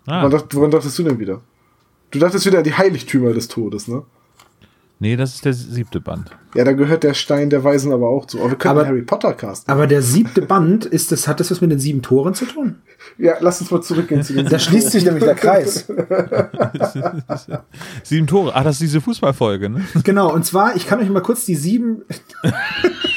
Ah, Woran, dacht, woran dachtest du denn wieder? Du dachtest wieder an die Heiligtümer des Todes, ne? Nee, das ist der siebte Band. Ja, da gehört der Stein der Weisen aber auch zu. Aber wir können Aber- Harry Potter casten. Aber der siebte Band, ist das, hat das was mit den sieben Toren zu tun? Ja, lass uns mal zurückgehen zu den Da schließt sich nämlich der Kreis. Sieben Tore. Ah, das ist diese Fußballfolge, ne? Genau, und zwar, ich kann euch mal kurz die sieben,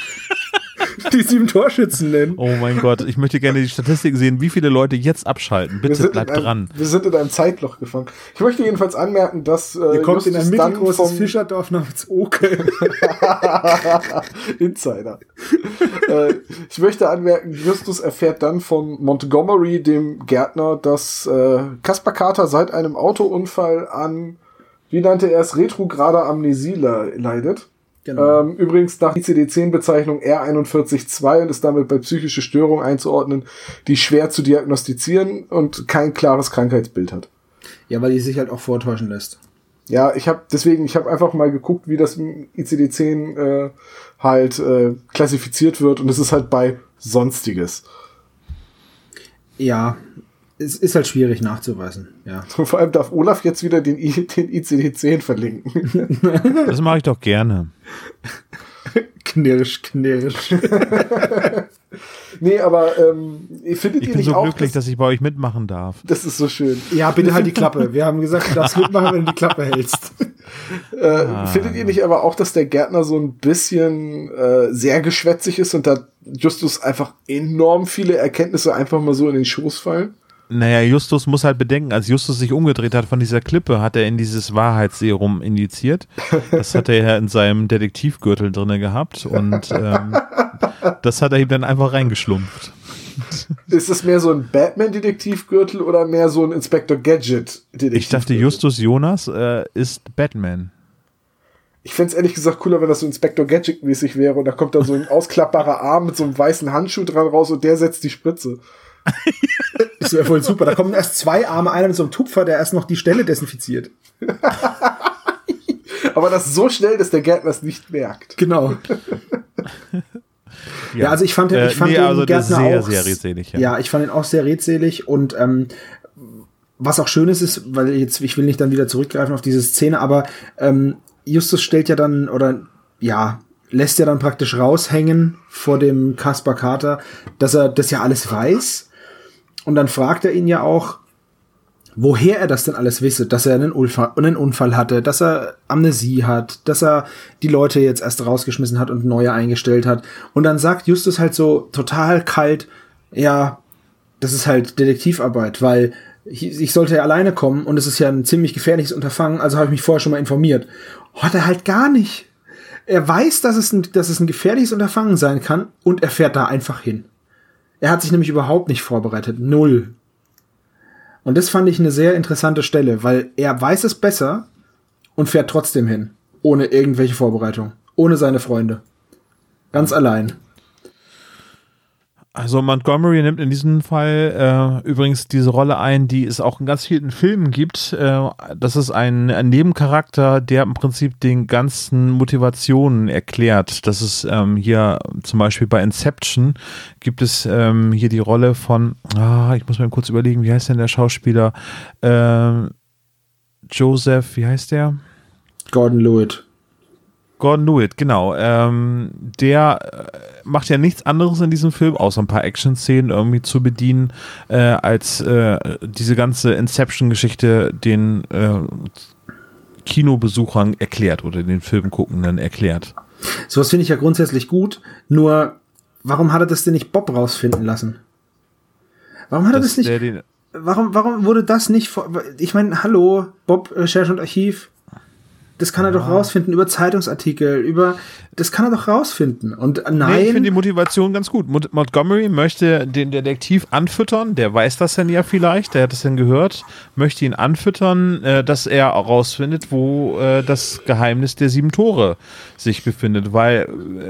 die sieben Torschützen nennen. Oh mein Gott, ich möchte gerne die Statistik sehen, wie viele Leute jetzt abschalten. Bitte bleibt einem, dran. wir sind in einem Zeitloch gefangen. Ich möchte jedenfalls anmerken, dass äh, Ihr kommt in ein Justus mittelgroßes vom Fischerdorf namens Okel. Insider. äh, ich möchte anmerken, Justus erfährt dann von Montgomery, dem Gärtner, dass äh, Kaspar Carter seit einem Autounfall an, wie nannte er es, retrograde Amnesie le- leidet. Genau. Ähm, übrigens nach ICD-10-Bezeichnung R412 und ist damit bei psychische Störungen einzuordnen, die schwer zu diagnostizieren und kein klares Krankheitsbild hat. Ja, weil die sich halt auch vortäuschen lässt. Ja, ich habe deswegen, ich habe einfach mal geguckt, wie das im ICD-10 äh, halt äh, klassifiziert wird und es ist halt bei Sonstiges. Ja, es ist halt schwierig nachzuweisen. Ja. Und vor allem darf Olaf jetzt wieder den, I den ICD-10 verlinken. Das mache ich doch gerne. Knirsch, knirsch. nee, aber ähm, findet Ich ihr bin nicht so auch, glücklich, dass, dass ich bei euch mitmachen darf. das ist so schön. Ja, bitte halt die Klappe. Wir haben gesagt, du darfst mitmachen, wenn du die Klappe hältst. Äh, Findet ihr nicht aber auch, dass der Gärtner so ein bisschen äh, sehr geschwätzig ist und da Justus einfach enorm viele Erkenntnisse einfach mal so in den Schoß fallen? Naja, Justus muss halt bedenken, als Justus sich umgedreht hat von dieser Klippe, hat er in dieses Wahrheitsserum injiziert. Das hat er ja in seinem Detektivgürtel drinne gehabt und ähm, das hat er ihm dann einfach reingeschlumpft. Ist es mehr so ein Batman-Detektivgürtel oder mehr so ein Inspector Gadget-Detektivgürtel? Ich dachte, Justus Jonas äh, ist Batman. Ich fänd's ehrlich gesagt cooler, wenn das so Inspector Gadget-mäßig wäre und da kommt da so ein ausklappbarer Arm mit so einem weißen Handschuh dran raus und der setzt die Spritze. Das wäre voll super. Da kommen erst zwei Arme, einer mit so einem Tupfer, der erst noch die Stelle desinfiziert. Aber das so schnell, dass der Gärtner es nicht merkt. Genau. Ja, also ich fand, Äh, ich fand nee, den also Gärtner sehr, auch sehr redselig, ja. Ja. ich fand ihn auch sehr redselig und ähm, was auch schön ist, ist, weil jetzt ich will nicht dann wieder zurückgreifen auf diese Szene, aber ähm, Justus stellt ja dann oder ja lässt ja dann praktisch raushängen vor dem Kaspar Carter, dass er das ja alles weiß und dann fragt er ihn ja auch, woher er das denn alles wisse, dass er einen Unfall, einen Unfall hatte, dass er Amnesie hat, dass er die Leute jetzt erst rausgeschmissen hat und neue eingestellt hat. Und dann sagt Justus halt so total kalt, ja, das ist halt Detektivarbeit, weil ich, sollte ja alleine kommen und es ist ja ein ziemlich gefährliches Unterfangen, also habe ich mich vorher schon mal informiert. Hat er halt gar nicht. Er weiß, dass es, ein, dass es ein gefährliches Unterfangen sein kann und er fährt da einfach hin. Er hat sich nämlich überhaupt nicht vorbereitet. Null. Und das fand ich eine sehr interessante Stelle, weil er weiß es besser und fährt trotzdem hin. Ohne irgendwelche Vorbereitung. Ohne seine Freunde. Ganz allein. Also Montgomery nimmt in diesem Fall äh, übrigens diese Rolle ein, die es auch in ganz vielen Filmen gibt. Äh, das ist ein, ein Nebencharakter, der im Prinzip den ganzen Motivationen erklärt. Das ist ähm, hier zum Beispiel bei Inception gibt es ähm, hier die Rolle von, ah, ich muss mal kurz überlegen, wie heißt denn der Schauspieler? Ähm, Joseph, wie heißt der? Gordon Lewitt. Gordon Lewitt, genau. Ähm, der äh, macht ja nichts anderes in diesem Film, außer ein paar Action-Szenen irgendwie zu bedienen, äh, als äh, diese ganze Inception-Geschichte den äh, Kinobesuchern erklärt oder den Filmguckenden erklärt. Sowas finde ich ja grundsätzlich gut, nur warum hat er das denn nicht Bob rausfinden lassen? Warum hat er das nicht. Warum, warum wurde das nicht. Ich meine, hallo, Bob, Recherche und Archiv. Das kann er doch rausfinden über Zeitungsartikel, über, das kann er doch rausfinden. Und nein. Nee, ich finde die Motivation ganz gut. Mont Montgomery möchte den Detektiv anfüttern, der weiß das denn ja vielleicht, der hat es denn gehört, möchte ihn anfüttern, äh, dass er rausfindet, wo äh, das Geheimnis der sieben Tore sich befindet, weil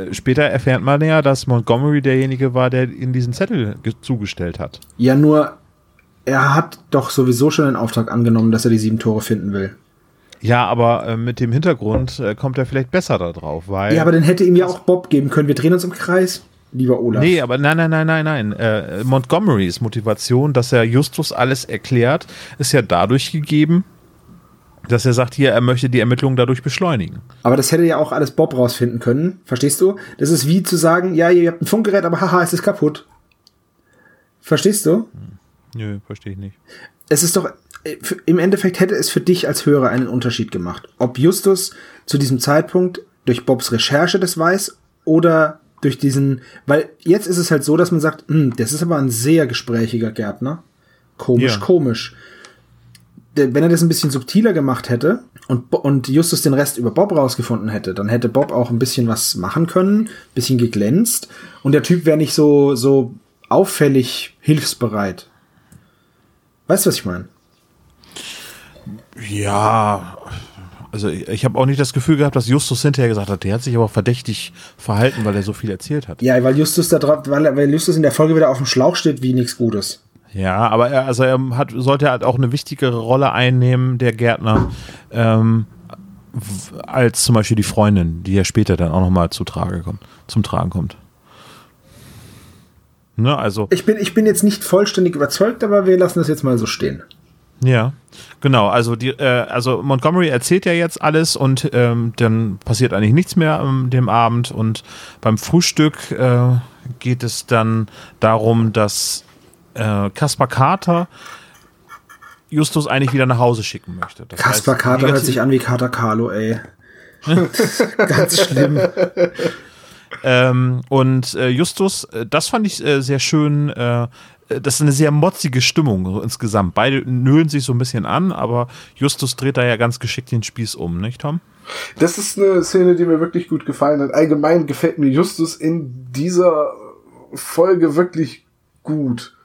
äh, später erfährt man ja, dass Montgomery derjenige war, der ihm diesen Zettel ge- zugestellt hat. Ja, nur, er hat doch sowieso schon den Auftrag angenommen, dass er die sieben Tore finden will. Ja, aber äh, mit dem Hintergrund äh, kommt er vielleicht besser da drauf, weil. Ja, aber dann hätte ihm ja auch Bob geben können. Wir drehen uns im Kreis, lieber Olaf. Nee, aber nein, nein, nein, nein, nein. Äh, Montgomerys Motivation, dass er Justus alles erklärt, ist ja dadurch gegeben, dass er sagt, hier, er möchte die Ermittlungen dadurch beschleunigen. Aber das hätte ja auch alles Bob rausfinden können. Verstehst du? Das ist wie zu sagen, ja, ihr habt ein Funkgerät, aber haha, es ist kaputt. Verstehst du? Nö, verstehe ich nicht. Es ist doch, im Endeffekt hätte es für dich als Hörer einen Unterschied gemacht. Ob Justus zu diesem Zeitpunkt durch Bobs Recherche das weiß oder durch diesen, weil jetzt ist es halt so, dass man sagt, hm, das ist aber ein sehr gesprächiger Gärtner. Komisch, Ja. komisch. Wenn er das ein bisschen subtiler gemacht hätte und, und Justus den Rest über Bob rausgefunden hätte, dann hätte Bob auch ein bisschen was machen können, bisschen geglänzt und der Typ wäre nicht so, so auffällig hilfsbereit. Weißt du, was ich meine? Ja, also ich, habe auch nicht das Gefühl gehabt, dass Justus hinterher gesagt hat, der hat sich aber verdächtig verhalten, weil er so viel erzählt hat. Ja, weil Justus da drauf, weil, weil Justus in der Folge wieder auf dem Schlauch steht wie nichts Gutes. Ja, aber er, also er hat, sollte halt auch eine wichtigere Rolle einnehmen, der Gärtner, ähm, als zum Beispiel die Freundin, die ja später dann auch nochmal zu Trage kommt, zum Tragen kommt. Ne, also, Ich bin, ich bin jetzt nicht vollständig überzeugt, aber wir lassen das jetzt mal so stehen. Ja, genau, also die, äh, also Montgomery erzählt ja jetzt alles und ähm, dann passiert eigentlich nichts mehr an dem Abend und beim Frühstück äh, geht es dann darum, dass äh, Kaspar Carter Justus eigentlich wieder nach Hause schicken möchte. Das Kaspar heißt, Carter hört sich an wie Carter Carlo, ey. Ganz schlimm. Ähm, und äh, Justus, äh, das fand ich äh, sehr schön. Äh, das ist eine sehr motzige Stimmung so insgesamt. Beide nölen sich so ein bisschen an, aber Justus dreht da ja ganz geschickt den Spieß um, nicht, Tom? Das ist eine Szene, die mir wirklich gut gefallen hat. Allgemein gefällt mir Justus in dieser Folge wirklich gut.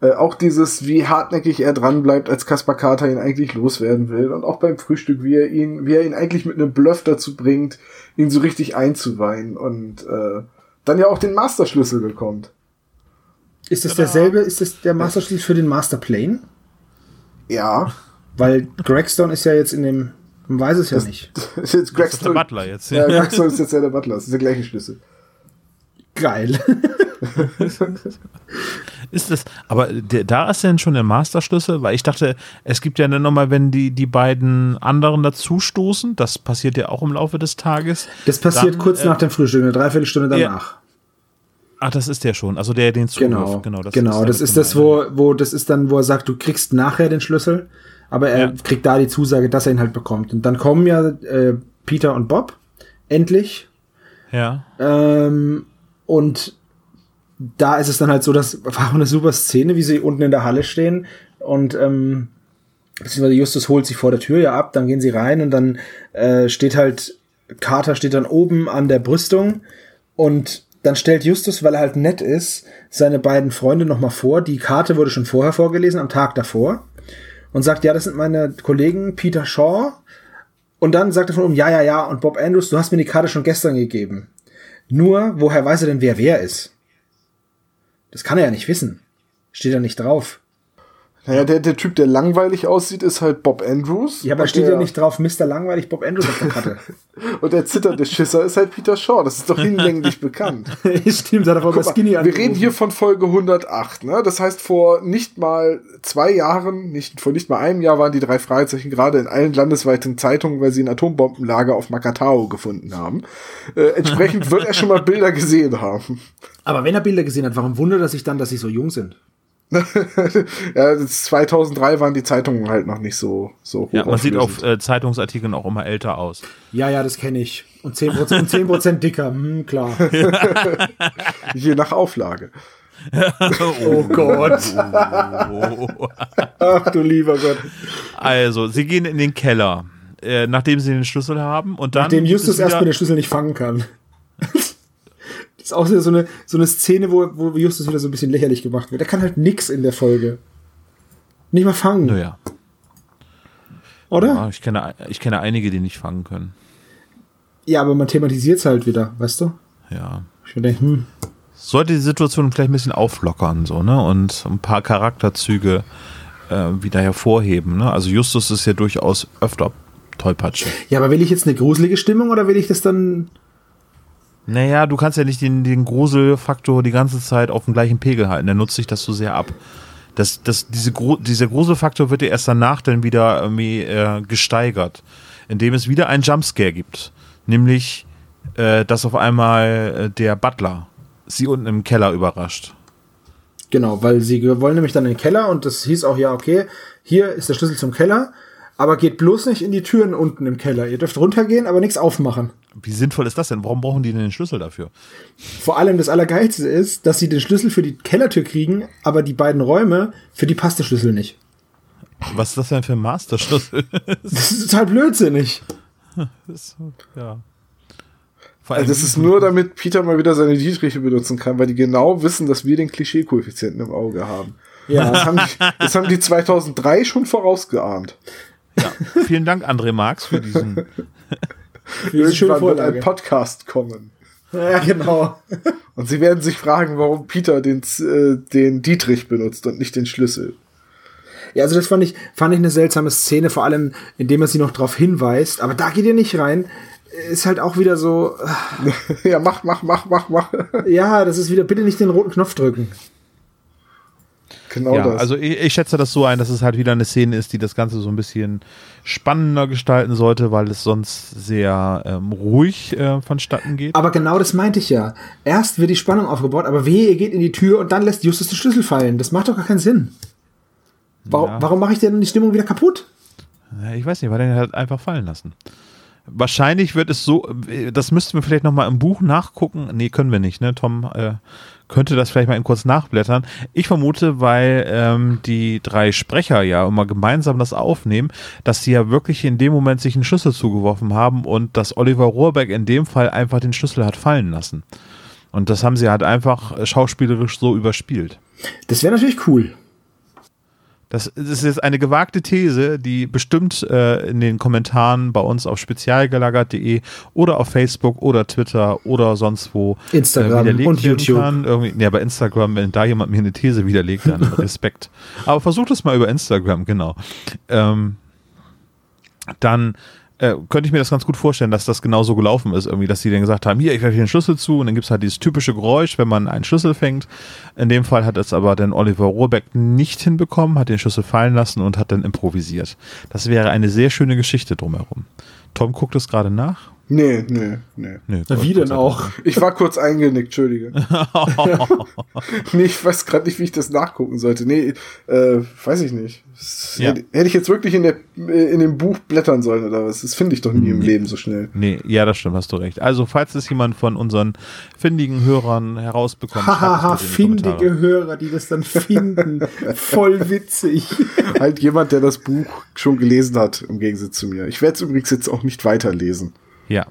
Äh, auch dieses, wie hartnäckig er dran bleibt, als Kaspar Carter ihn eigentlich loswerden will. Und auch beim Frühstück, wie er ihn, wie er ihn eigentlich mit einem Bluff dazu bringt, ihn so richtig einzuweihen und äh, dann ja auch den Masterschlüssel bekommt. Ist das derselbe, ist das der Masterschlüssel für den Masterplane? Ja. Weil Gregstone ist ja jetzt in dem, man weiß es ja nicht. Das ist jetzt Das ist der Butler jetzt. Ja, Gregson ist jetzt ja der Butler. Das ist der gleiche Schlüssel. Geil. Ist das, aber der, da ist denn schon der Masterschlüssel, weil ich dachte, es gibt ja dann nochmal, wenn die, die beiden anderen dazustoßen, das passiert ja auch im Laufe des Tages. Das passiert Dann, kurz äh, nach dem Frühstück, eine Dreiviertelstunde Ja. Ach, das ist der schon, also der den Genau, zuwirft. Genau, das genau. ist, das ist das, wo, wo, das ist dann, wo er sagt, du kriegst nachher den Schlüssel, aber er Ja. kriegt da die Zusage, dass er ihn halt bekommt. Und dann kommen ja äh, Peter und Bob endlich Ja. Ähm, und da ist es dann halt so, das war auch eine super Szene, wie sie unten in der Halle stehen und ähm, beziehungsweise Justus holt sie vor der Tür ja ab, dann gehen sie rein und dann äh, steht halt, Carter steht dann oben an der Brüstung und dann stellt Justus, weil er halt nett ist, seine beiden Freunde nochmal vor. Die Karte wurde schon vorher vorgelesen, am Tag davor. Und sagt, ja, das sind meine Kollegen Peter Shaw. Und dann sagt er von oben, ja, ja, ja, und Bob Andrews, du hast mir die Karte schon gestern gegeben. Nur, woher weiß er denn, wer wer ist? Das kann er ja nicht wissen. Steht da nicht drauf. Naja, der, der Typ, der langweilig aussieht, ist halt Bob Andrews. Ja, aber steht ja nicht drauf, Mr. Langweilig Bob Andrews auf der Karte. Und der zitternde Schisser ist halt Peter Shaw. Das ist doch hinlänglich bekannt. Stimmt, hat er vorher Guck mal, Skinny wir reden hier von Folge 108, ne? Das heißt, vor nicht mal zwei Jahren, nicht, vor nicht mal einem Jahr waren die drei Fragezeichen gerade in allen landesweiten Zeitungen, weil sie ein Atombombenlager auf Makatao gefunden haben. Äh, entsprechend wird er schon mal Bilder gesehen haben. Aber wenn er Bilder gesehen hat, warum wundert er sich dann, dass sie so jung sind? ja, das 2003 waren die Zeitungen halt noch nicht so, so hoch. Ja, man sieht auf äh, Zeitungsartikeln auch immer älter aus. Ja, ja, das kenne ich. Und 10%, und 10 dicker, hm, klar. Je nach Auflage. Oh Gott. Ach du lieber Gott. Also, sie gehen in den Keller. äh, nachdem sie den Schlüssel haben und dann. Nachdem Justus erstmal den Schlüssel nicht fangen kann. Ist auch so eine, so eine Szene, wo, wo Justus wieder so ein bisschen lächerlich gemacht wird. Er kann halt nix in der Folge. Nicht mal fangen, Naja, oder? ja, ich, kenne, ich kenne einige, die nicht fangen können. Ja, aber man thematisiert es halt wieder, weißt du? Ja. Ich mir denke, hm, Sollte die Situation vielleicht ein bisschen auflockern, so, ne? Und ein paar Charakterzüge äh, wieder hervorheben, ne? Also Justus ist ja durchaus öfter tollpatschig. ja, aber will ich jetzt eine gruselige Stimmung oder will ich das dann Naja, du kannst ja nicht den, den Gruselfaktor die ganze Zeit auf dem gleichen Pegel halten. Der nutzt sich das so sehr ab. Das, das, diese, Gru- dieser Gruselfaktor wird ja erst danach dann wieder irgendwie äh, gesteigert, indem es wieder einen Jumpscare gibt. Nämlich, äh, dass auf einmal äh, der Butler sie unten im Keller überrascht. Genau, weil sie wollen nämlich dann in den Keller und das hieß auch, ja, okay, hier ist der Schlüssel zum Keller, aber geht bloß nicht in die Türen unten im Keller. Ihr dürft runtergehen, aber nichts aufmachen. Wie sinnvoll ist das denn? Warum brauchen die denn den Schlüssel dafür? Vor allem das Allergeilste ist, dass sie den Schlüssel für die Kellertür kriegen, aber die beiden Räume, für die passt der Schlüssel nicht. Was ist das denn für ein Masterschlüssel? Das ist total blödsinnig. Das- ja. Vor Also das ist nur, damit Peter mal wieder seine Dietriche benutzen kann, weil die genau wissen, dass wir den Klischee-Koeffizienten im Auge haben. Ja. Das haben, die, das haben die 2003 schon vorausgeahnt. ja. Vielen Dank, André Marx, für diesen. Irgendwann wird ein. Podcast kommen. Ja, genau. Und sie werden sich fragen, warum Peter den, äh, den Dietrich benutzt und nicht den Schlüssel. Ja, also das fand ich, fand ich eine seltsame Szene, vor allem, indem er sie noch darauf hinweist, aber da geht ihr nicht rein. Ist halt auch wieder so, ja, mach, mach, mach, mach, mach. ja, das ist wieder, bitte nicht den roten Knopf drücken. genau ja, das. also ich, ich schätze das so ein, dass es halt wieder eine Szene ist, die das Ganze so ein bisschen spannender gestalten sollte, weil es sonst sehr ähm, ruhig äh, vonstatten geht. Aber genau das meinte ich ja. Erst wird die Spannung aufgebaut, aber wehe, ihr geht in die Tür und dann lässt Justus den Schlüssel fallen. Das macht doch gar keinen Sinn. Warum, Ja. warum mache ich denn die Stimmung wieder kaputt? Ich weiß nicht, weil er ihn halt einfach fallen lassen. Wahrscheinlich wird es so, äh, das müssten wir vielleicht nochmal im Buch nachgucken. Nee, können wir nicht, ne? Tom äh, könnte das vielleicht mal kurz nachblättern. Ich vermute, weil ähm, die drei Sprecher ja immer gemeinsam das aufnehmen, dass sie ja wirklich in dem Moment sich einen Schlüssel zugeworfen haben und dass Oliver Rohrbeck in dem Fall einfach den Schlüssel hat fallen lassen. Und das haben sie halt einfach schauspielerisch so überspielt. Das wäre natürlich cool. Das ist jetzt eine gewagte These, die bestimmt äh, in den Kommentaren bei uns auf spezialgelagert.de oder auf Facebook oder Twitter oder sonst wo Instagram widerlegt und YouTube. Kann. Irgendwie, ja, bei Instagram, wenn da jemand mir eine These widerlegt, dann Respekt. Aber versucht es mal über Instagram, genau. Ähm, dann äh, könnte ich mir das ganz gut vorstellen, dass das genau so gelaufen ist, irgendwie, dass die dann gesagt haben, hier, ich werfe hier den Schlüssel zu und dann gibt's halt dieses typische Geräusch, wenn man einen Schlüssel fängt. In dem Fall hat es aber dann Oliver Rohrbeck nicht hinbekommen, hat den Schlüssel fallen lassen und hat dann improvisiert. Das wäre eine sehr schöne Geschichte drumherum. Tom guckt es gerade nach. Nee, nee, nee. Nee, Na, wie denn auch? Ich war kurz eingenickt, Entschuldige. nee, ich weiß gerade nicht, wie ich das nachgucken sollte. Nee, äh, weiß ich nicht. Ja. Hätte, hätte ich jetzt wirklich in, der, äh, in dem Buch blättern sollen oder was? Das finde ich doch nie im Leben so schnell. Nee, ja, das stimmt, hast du recht. Also, falls es jemand von unseren findigen Hörern herausbekommt, Kommentare. findige Hörer, die das dann finden. Voll witzig. halt jemand, der das Buch schon gelesen hat, im Gegensatz zu mir. Ich werde es übrigens jetzt auch nicht weiterlesen. Ja,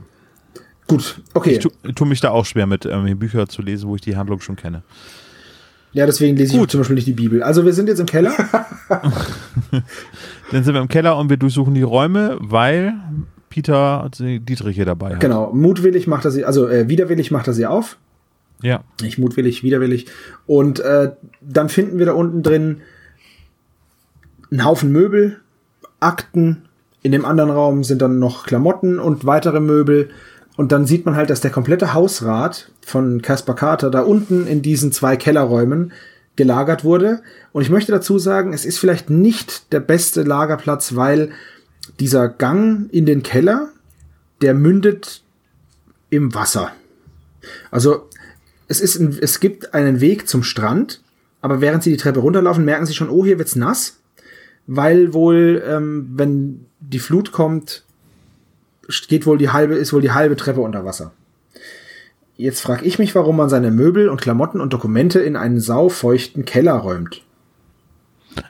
Gut, okay. ich tu, tu mich da auch schwer mit, ähm, Bücher zu lesen, wo ich die Handlung schon kenne. Ja, deswegen lese ich auch zum Beispiel nicht die Bibel. Also wir sind jetzt im Keller. Dann sind wir im Keller und wir durchsuchen die Räume, weil Peter die Dietrich hier dabei hat. genau, mutwillig macht er sie, also äh, widerwillig macht er sie auf. Ja. Nicht mutwillig, widerwillig. Und äh, dann finden wir da unten drin einen Haufen Möbel, Akten. In dem anderen Raum sind dann noch Klamotten und weitere Möbel. Und dann sieht man halt, dass der komplette Hausrat von Caspar Carter da unten in diesen zwei Kellerräumen gelagert wurde. Und ich möchte dazu sagen, es ist vielleicht nicht der beste Lagerplatz, weil dieser Gang in den Keller, der mündet im Wasser. Also es, ist ein, es gibt einen Weg zum Strand, aber während sie die Treppe runterlaufen, merken sie schon, oh, hier wird's nass, weil wohl, ähm, wenn die Flut kommt, geht wohl die halbe, ist wohl die halbe Treppe unter Wasser. Jetzt frage ich mich, warum man seine Möbel und Klamotten und Dokumente in einen saufeuchten Keller räumt.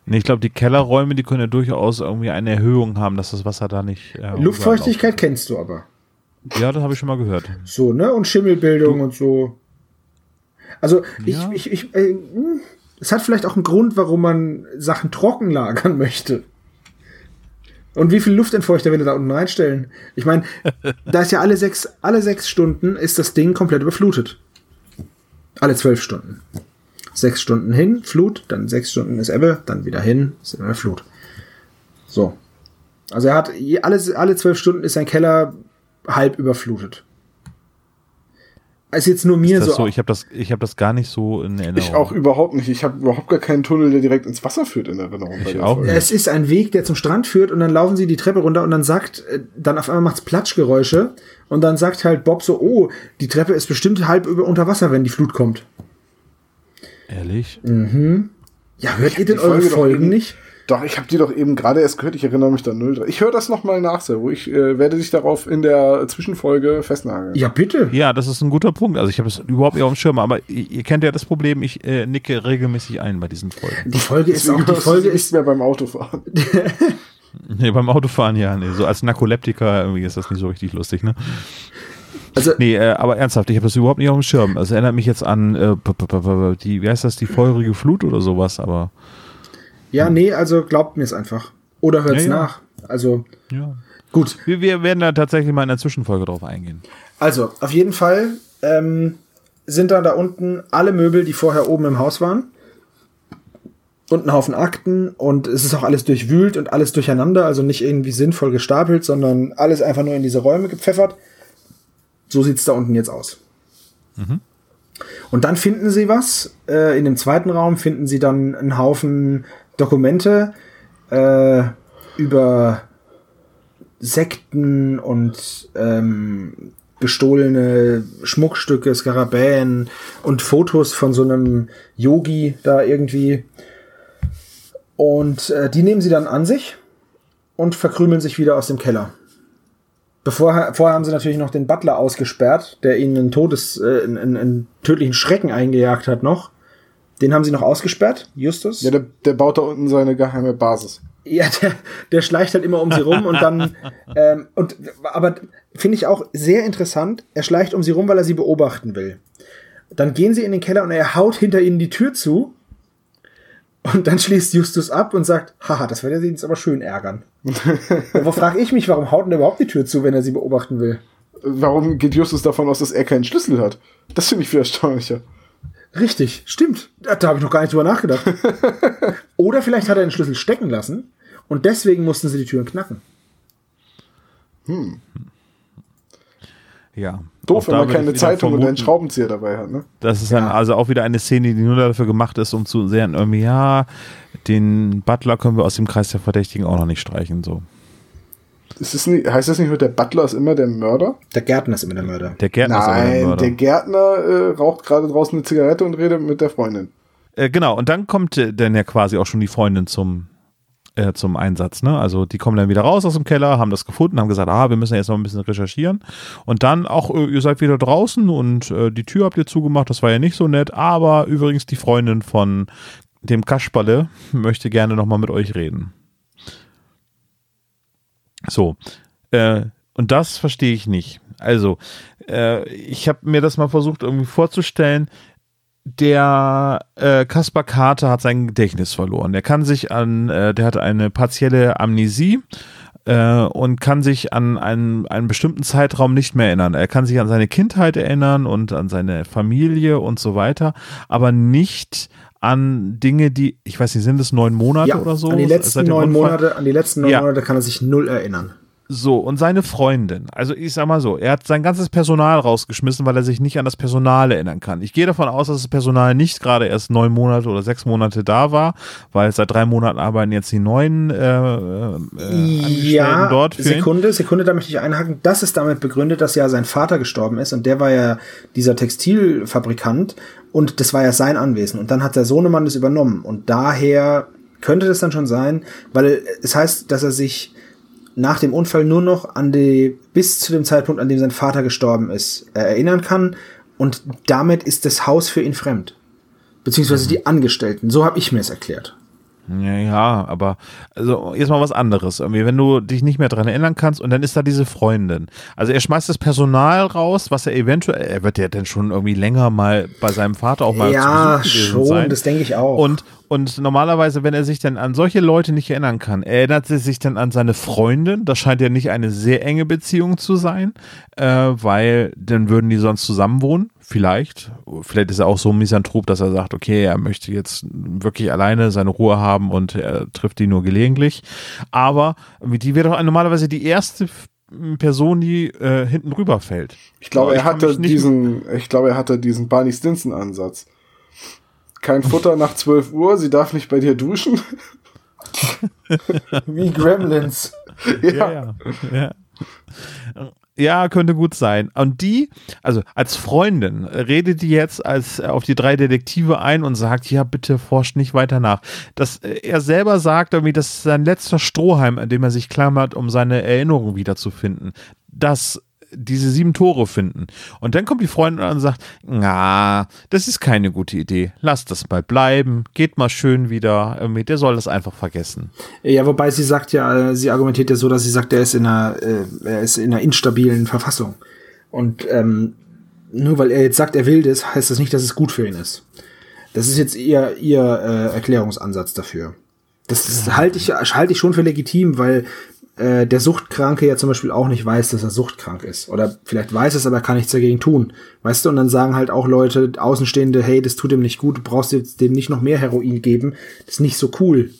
Nee, ich glaube, die Kellerräume, die können ja durchaus irgendwie eine Erhöhung haben, dass das Wasser da nicht. Äh, Luftfeuchtigkeit kennst du aber. Ja, das habe ich schon mal gehört. So, ne? Und Schimmelbildung und so. Also, Ja. ich, ich, ich, äh, hm, es hat vielleicht auch einen Grund, warum man Sachen trocken lagern möchte. Und wie viel Luftentfeuchter will er da unten reinstellen? Ich meine, da ist ja alle sechs, alle sechs Stunden ist das Ding komplett überflutet. Alle zwölf Stunden. Sechs Stunden hin, Flut, dann sechs Stunden ist Ebbe, dann wieder hin, ist immer Flut. So. Also er hat alle, alle zwölf Stunden ist sein Keller halb überflutet. Ist jetzt nur mir Ist so. das so? Ich habe das, ich habe das gar nicht so in Erinnerung. Ich auch überhaupt nicht. Ich habe überhaupt gar keinen Tunnel, der direkt ins Wasser führt in Erinnerung. Ich der auch Folge. nicht. Es ist ein Weg, der zum Strand führt und dann laufen sie die Treppe runter und dann sagt, äh, dann auf einmal macht's Platschgeräusche und dann sagt halt Bob so, oh, die Treppe ist bestimmt halb über unter Wasser, wenn die Flut kommt. Ehrlich? Ja, hört ihr denn eure Folgen nicht? Doch, ich habe die doch eben gerade erst gehört. Ich erinnere mich da null dran. Ich höre das nochmal nach, Servo. Ich äh, werde dich darauf in der Zwischenfolge festnageln. Ja, bitte. Ja, das ist ein guter Punkt. Also ich habe das überhaupt nicht auf dem Schirm, aber ihr, ihr kennt ja das Problem, ich äh, nicke regelmäßig ein bei diesen Folgen. Die Folge ist auch, die Folge ist, mehr beim Autofahren. Nee, beim Autofahren ja, nee. So als Narkoleptiker irgendwie ist das nicht so richtig lustig, ne? also, Nee, äh, aber ernsthaft, ich habe das überhaupt nicht auf dem Schirm. Es erinnert mich jetzt an äh, die, wie heißt das, die feurige Flut oder sowas, aber ja, nee, also glaubt mir es einfach. Oder hört's Ja, ja. nach. Also, ja. gut. Wir, wir werden da tatsächlich mal in der Zwischenfolge drauf eingehen. Also, auf jeden Fall ähm, sind da da unten alle Möbel, die vorher oben im Haus waren. Und ein Haufen Akten und es ist auch alles durchwühlt und alles durcheinander, also nicht irgendwie sinnvoll gestapelt, sondern alles einfach nur in diese Räume gepfeffert. So sieht's da unten jetzt aus. Und dann finden sie was. Äh, in dem zweiten Raum finden sie dann einen Haufen Dokumente äh, über Sekten und ähm, gestohlene Schmuckstücke, Skarabäen und Fotos von so einem Yogi da irgendwie. Und äh, die nehmen sie dann an sich und verkrümeln sich wieder aus dem Keller. Bevor, vorher haben sie natürlich noch den Butler ausgesperrt, der ihnen einen Todes, äh, einen, einen, einen tödlichen Schrecken eingejagt hat noch. Den haben sie noch ausgesperrt, Justus. Ja, der, der baut da unten seine geheime Basis. Ja, der, der schleicht halt immer um sie rum und dann, ähm, und, aber finde ich auch sehr interessant, er schleicht um sie rum, weil er sie beobachten will. Dann gehen sie in den Keller und er haut hinter ihnen die Tür zu und dann schließt Justus ab und sagt, haha, das wird er sie jetzt aber schön ärgern. wo frage ich mich, warum haut denn er überhaupt die Tür zu, wenn er sie beobachten will? Warum geht Justus davon aus, dass er keinen Schlüssel hat? Das finde ich viel erstaunlicher. Richtig, stimmt. Da, da habe ich noch gar nicht drüber nachgedacht. Oder vielleicht hat er den Schlüssel stecken lassen und deswegen mussten sie die Türen knacken. Ja. Doof, wenn man keine Zeitung und einen vermuten, Schraubenzieher dabei hat, ne? Das ist dann also auch wieder eine Szene, die nur dafür gemacht ist, um zu sehen, irgendwie, ja, den Butler können wir aus dem Kreis der Verdächtigen auch noch nicht streichen, so. Ist es nicht, heißt das nicht, nur, der Butler ist immer der Mörder? Der Gärtner ist immer der Mörder. Der Gärtner ist aber der Nein, Mörder. der Gärtner äh, raucht gerade draußen eine Zigarette und redet mit der Freundin. Äh, genau, und dann kommt äh, dann ja quasi auch schon die Freundin zum, äh, zum Einsatz. Ne? Also die kommen dann wieder raus aus dem Keller, haben das gefunden, haben gesagt, ah, wir müssen jetzt noch ein bisschen recherchieren. Und dann auch, äh, ihr seid wieder draußen und äh, die Tür habt ihr zugemacht, das war ja nicht so nett, aber übrigens die Freundin von dem Kasperle möchte gerne nochmal mit euch reden. So, äh, und das verstehe ich nicht. Also, äh, ich habe mir das mal versucht irgendwie vorzustellen, der äh, Kaspar Kater hat sein Gedächtnis verloren. Der kann sich an, äh, der hat eine partielle Amnesie äh, und kann sich an einen, einen bestimmten Zeitraum nicht mehr erinnern. Er kann sich an seine Kindheit erinnern und an seine Familie und so weiter, aber nicht an Dinge, die, ich weiß nicht, sind es neun Monate oder so? An die letzten neun? Monate, an die letzten neun Ja. Monate kann er sich null erinnern. So, und seine Freundin, also ich sag mal so, er hat sein ganzes Personal rausgeschmissen, weil er sich nicht an das Personal erinnern kann. Ich gehe davon aus, dass das Personal nicht gerade erst neun Monate oder sechs Monate da war, weil seit drei Monaten arbeiten jetzt die neuen äh, äh, Angestellten Ja, dort für ihn. Sekunde, Sekunde, da möchte ich einhaken. Das ist damit begründet, dass ja sein Vater gestorben ist und der war ja dieser Textilfabrikant und das war ja sein Anwesen und dann hat der Sohnemann das übernommen und daher könnte das dann schon sein, weil es heißt, dass er sich nach dem Unfall nur noch an die, bis zu dem Zeitpunkt, an dem sein Vater gestorben ist, äh, erinnern kann und damit ist das Haus für ihn fremd. Beziehungsweise die Angestellten. So habe ich mir es erklärt. Ja, ja, aber also jetzt mal was anderes. Irgendwie, wenn du dich nicht mehr dran erinnern kannst und dann ist da diese Freundin. Also er schmeißt das Personal raus, was er eventuell, er wird ja dann schon irgendwie länger mal bei seinem Vater auch mal ja, zu Besuch gewesen schon, sein. das denke ich auch. Und, und normalerweise, wenn er sich dann an solche Leute nicht erinnern kann, erinnert er sich dann an seine Freundin. Das scheint ja nicht eine sehr enge Beziehung zu sein, äh, weil dann würden die sonst zusammen wohnen. Vielleicht. Vielleicht ist er auch so misanthrop, dass er sagt, okay, er möchte jetzt wirklich alleine seine Ruhe haben und er trifft die nur gelegentlich. Aber die wäre doch normalerweise die erste Person, die äh, hinten rüber fällt. Ich glaube, er hatte diesen, ich glaube, er hatte diesen Barney Stinson Ansatz. Kein Futter nach 12 Uhr, sie darf nicht bei dir duschen. Wie Gremlins. Ja, ja. ja. Ja, könnte gut sein. Und die, also als Freundin, redet die jetzt als auf die drei Detektive ein und sagt, ja, bitte forscht nicht weiter nach. Dass äh, er selber sagt, irgendwie, das ist sein letzter Strohhalm, an dem er sich klammert, um seine Erinnerung wiederzufinden. Dass diese sieben Tore finden. Und dann kommt die Freundin und sagt, na, das ist keine gute Idee. Lasst das mal bleiben. Geht mal schön wieder. Irgendwie, der soll das einfach vergessen. Ja, wobei sie sagt ja, sie argumentiert ja so, dass sie sagt, er ist in einer, äh, er ist in einer instabilen Verfassung. Und ähm, nur weil er jetzt sagt, er will das, heißt das nicht, dass es gut für ihn ist. Das ist jetzt ihr, ihr äh, Erklärungsansatz dafür. Das, das halte ich, halte ich schon für legitim, weil äh, der Suchtkranke ja zum Beispiel auch nicht weiß, dass er suchtkrank ist. Oder vielleicht weiß es, aber er kann nichts dagegen tun. Weißt du, und dann sagen halt auch Leute, Außenstehende, hey, das tut ihm nicht gut, du brauchst jetzt dem nicht noch mehr Heroin geben. Das ist nicht so cool.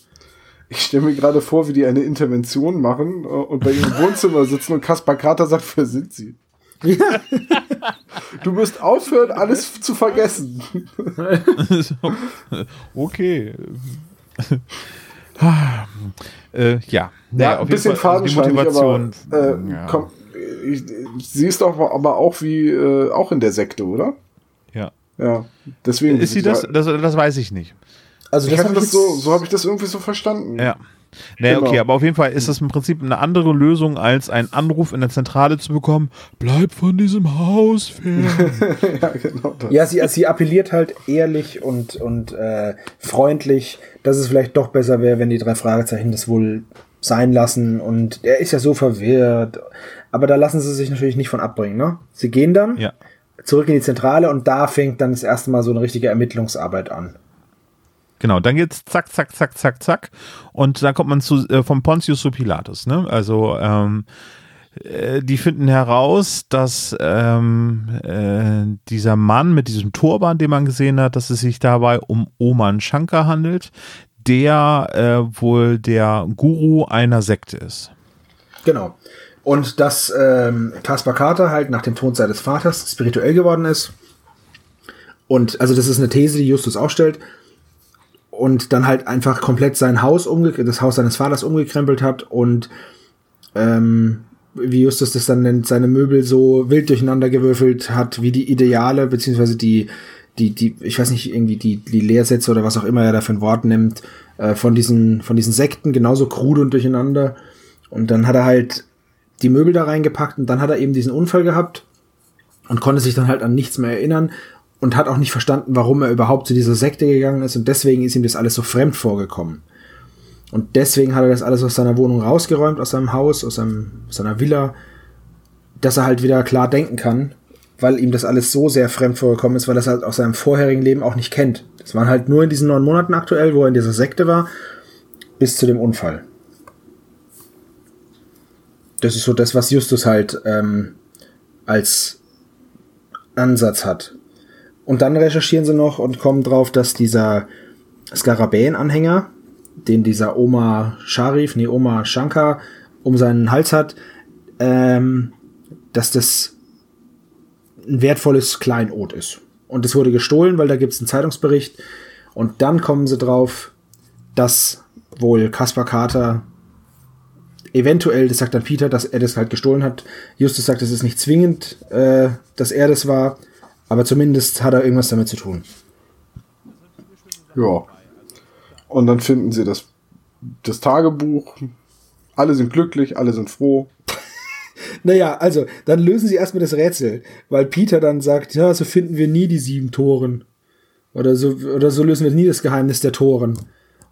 Ich stelle mir gerade vor, wie die eine Intervention machen äh, und bei ihrem Wohnzimmer sitzen und Kaspar Kater sagt, wer sind sie? Ja. Du musst aufhören, alles zu vergessen. okay. äh, ja. Naja, Ja, auf ein bisschen Fall, also die aber äh, ja, komm, ich, sie ist doch aber auch wie äh, auch in der Sekte, oder? ja. Ja, deswegen. Ist sie das? das? Das weiß ich nicht. Also Ich das hab das so, so habe ich das irgendwie so verstanden. Ja. Naja, Genau. okay, aber auf jeden Fall ist das im Prinzip eine andere Lösung, als einen Anruf in der Zentrale zu bekommen. Bleib von diesem Haus fern. ja genau. Das. Ja, sie, sie appelliert halt ehrlich und, und äh, freundlich, dass es vielleicht doch besser wäre, wenn die drei Fragezeichen das wohl sein lassen. Und er ist ja so verwirrt. Aber da lassen sie sich natürlich nicht von abbringen. Ne? Sie gehen dann ja. zurück in die Zentrale und da fängt dann das erste Mal so eine richtige Ermittlungsarbeit an. Genau, dann geht's zack, zack, zack, zack, zack. Und dann kommt man zu äh, vom Pontius zu Pilatus, ne? Also ähm, äh, die finden heraus, dass ähm, äh, dieser Mann mit diesem Turban, den man gesehen hat, dass es sich dabei um Oman Shankar handelt, der äh, wohl der Guru einer Sekte ist. Genau. Und dass ähm, Kaspar halt nach dem Tod seines Vaters spirituell geworden ist. Und also das ist eine These, die Justus aufstellt. Und dann halt einfach komplett sein Haus umge das Haus seines Vaters umgekrempelt hat und ähm, wie Justus das dann nennt, seine Möbel so wild durcheinander gewürfelt hat, wie die Ideale, beziehungsweise die, die, die, ich weiß nicht, irgendwie die, die Lehrsätze oder was auch immer er da für ein Wort nimmt, äh, von diesen, von diesen Sekten genauso krude und durcheinander. Und dann hat er halt die Möbel da reingepackt und dann hat er eben diesen Unfall gehabt und konnte sich dann halt an nichts mehr erinnern und hat auch nicht verstanden, warum er überhaupt zu dieser Sekte gegangen ist und deswegen ist ihm das alles so fremd vorgekommen. Und deswegen hat er das alles aus seiner Wohnung rausgeräumt, aus seinem Haus, aus seinem, seiner Villa, dass er halt wieder klar denken kann, weil ihm das alles so sehr fremd vorgekommen ist, weil er es halt aus seinem vorherigen Leben auch nicht kennt. Das waren halt nur in diesen neun Monaten aktuell, wo er in dieser Sekte war, bis zu dem Unfall. Das ist so das, was Justus halt ähm, als Ansatz hat. Und dann recherchieren sie noch und kommen drauf, dass dieser Skarabäen-Anhänger, den dieser Oma Sharif, nee, Oma Shankar um seinen Hals hat, ähm, dass das ein wertvolles Kleinod ist. Und es wurde gestohlen, weil da gibt es einen Zeitungsbericht. Und dann kommen sie drauf, dass wohl Kaspar Carter eventuell, das sagt dann Peter, dass er das halt gestohlen hat. Justus sagt, es ist nicht zwingend, äh, dass er das war, aber zumindest hat er irgendwas damit zu tun. Ja. Und dann finden sie das, das Tagebuch. Alle sind glücklich, alle sind froh. Naja, also, dann lösen sie erstmal das Rätsel, weil Peter dann sagt, ja, so finden wir nie die sieben Toren. Oder so, oder so lösen wir nie das Geheimnis der Toren.